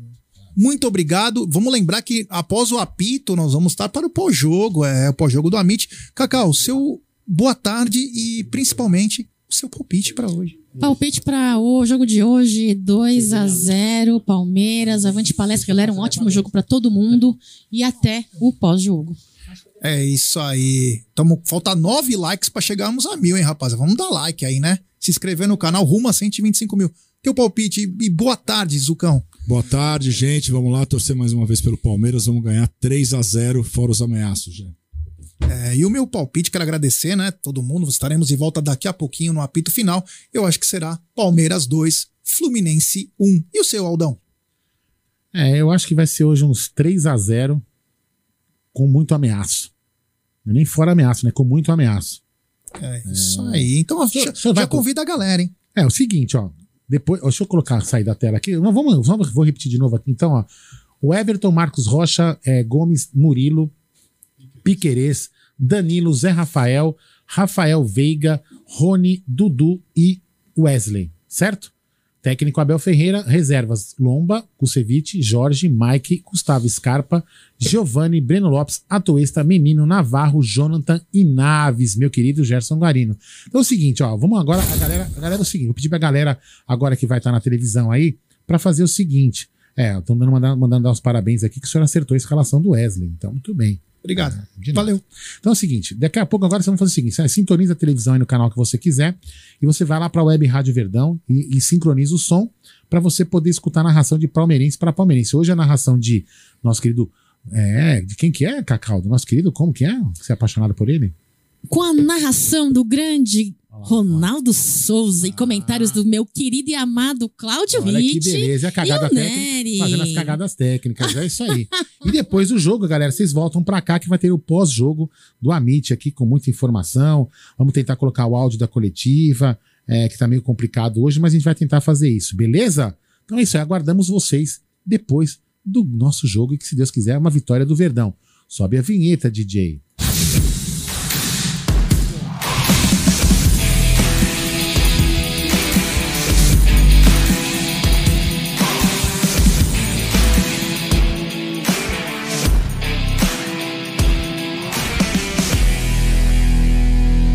muito obrigado. Vamos lembrar que após o apito, nós vamos estar para o pós-jogo, é o pós-jogo do Amit. Cacau, seu boa tarde e principalmente o seu palpite para hoje. Palpite para o jogo de hoje, 2 a 0 Palmeiras, avante palestra, galera, um ótimo jogo para todo mundo e até o pós-jogo. É isso aí. Tamo, falta nove likes para chegarmos a mil, hein, rapaz? Vamos dar like aí, né? Se inscrever no canal, rumo a 125 mil. Teu palpite e boa tarde, Zucão. Boa tarde, gente. Vamos lá torcer mais uma vez pelo Palmeiras. Vamos ganhar 3 a 0 fora os ameaços, já. É, e o meu palpite, quero agradecer, né? Todo mundo, estaremos de volta daqui a pouquinho no apito final. Eu acho que será Palmeiras 2, Fluminense 1. E o seu, Aldão? É, eu acho que vai ser hoje uns 3 a 0 com muito ameaço. Não é Nem fora ameaço, né? Com muito ameaço. É isso aí. Então já convida a galera, hein? É o seguinte, ó. Depois, ó, deixa eu colocar, sair da tela aqui. Não, vamos, vamos, vou repetir de novo aqui. Então, ó. O Everton, Marcos Rocha, é, Gomes, Murilo, Piquerez, Danilo, Zé Rafael, Rafael Veiga, Rony, Dudu e Wesley, certo? Técnico Abel Ferreira, reservas Lomba, Kusevich, Jorge, Mike, Gustavo Scarpa, Giovanni, Breno Lopes, Atoesta, Menino, Navarro, Jonathan e Naves, meu querido Gerson Guarino. Então é o seguinte, ó, vamos agora, a galera, a galera é o seguinte, vou pedir pra galera agora que vai estar na televisão aí, para fazer o seguinte, é, estão mandando, mandando dar os parabéns aqui que o senhor acertou a escalação do Wesley, então muito bem. Obrigado. É, Valeu. Então é o seguinte, daqui a pouco agora você vai fazer o seguinte, você sintoniza a televisão aí no canal que você quiser e você vai lá para a Web Rádio Verdão e, e sincroniza o som para você poder escutar a narração de palmeirense para palmeirense. Hoje a narração de nosso querido é, de quem que é, Cacau? Do nosso querido, como que é? Você é apaixonado por ele? Com a narração do grande Ronaldo Souza e comentários do meu querido e amado Cláudio Olha que beleza, e a cagada o técnica, fazendo as cagadas técnicas, é isso aí. e depois do jogo, galera, vocês voltam pra cá que vai ter o pós-jogo do Amit aqui com muita informação. Vamos tentar colocar o áudio da coletiva, é, que tá meio complicado hoje, mas a gente vai tentar fazer isso, beleza? Então é isso aí, aguardamos vocês depois do nosso jogo e que, se Deus quiser, é uma vitória do Verdão. Sobe a vinheta, DJ.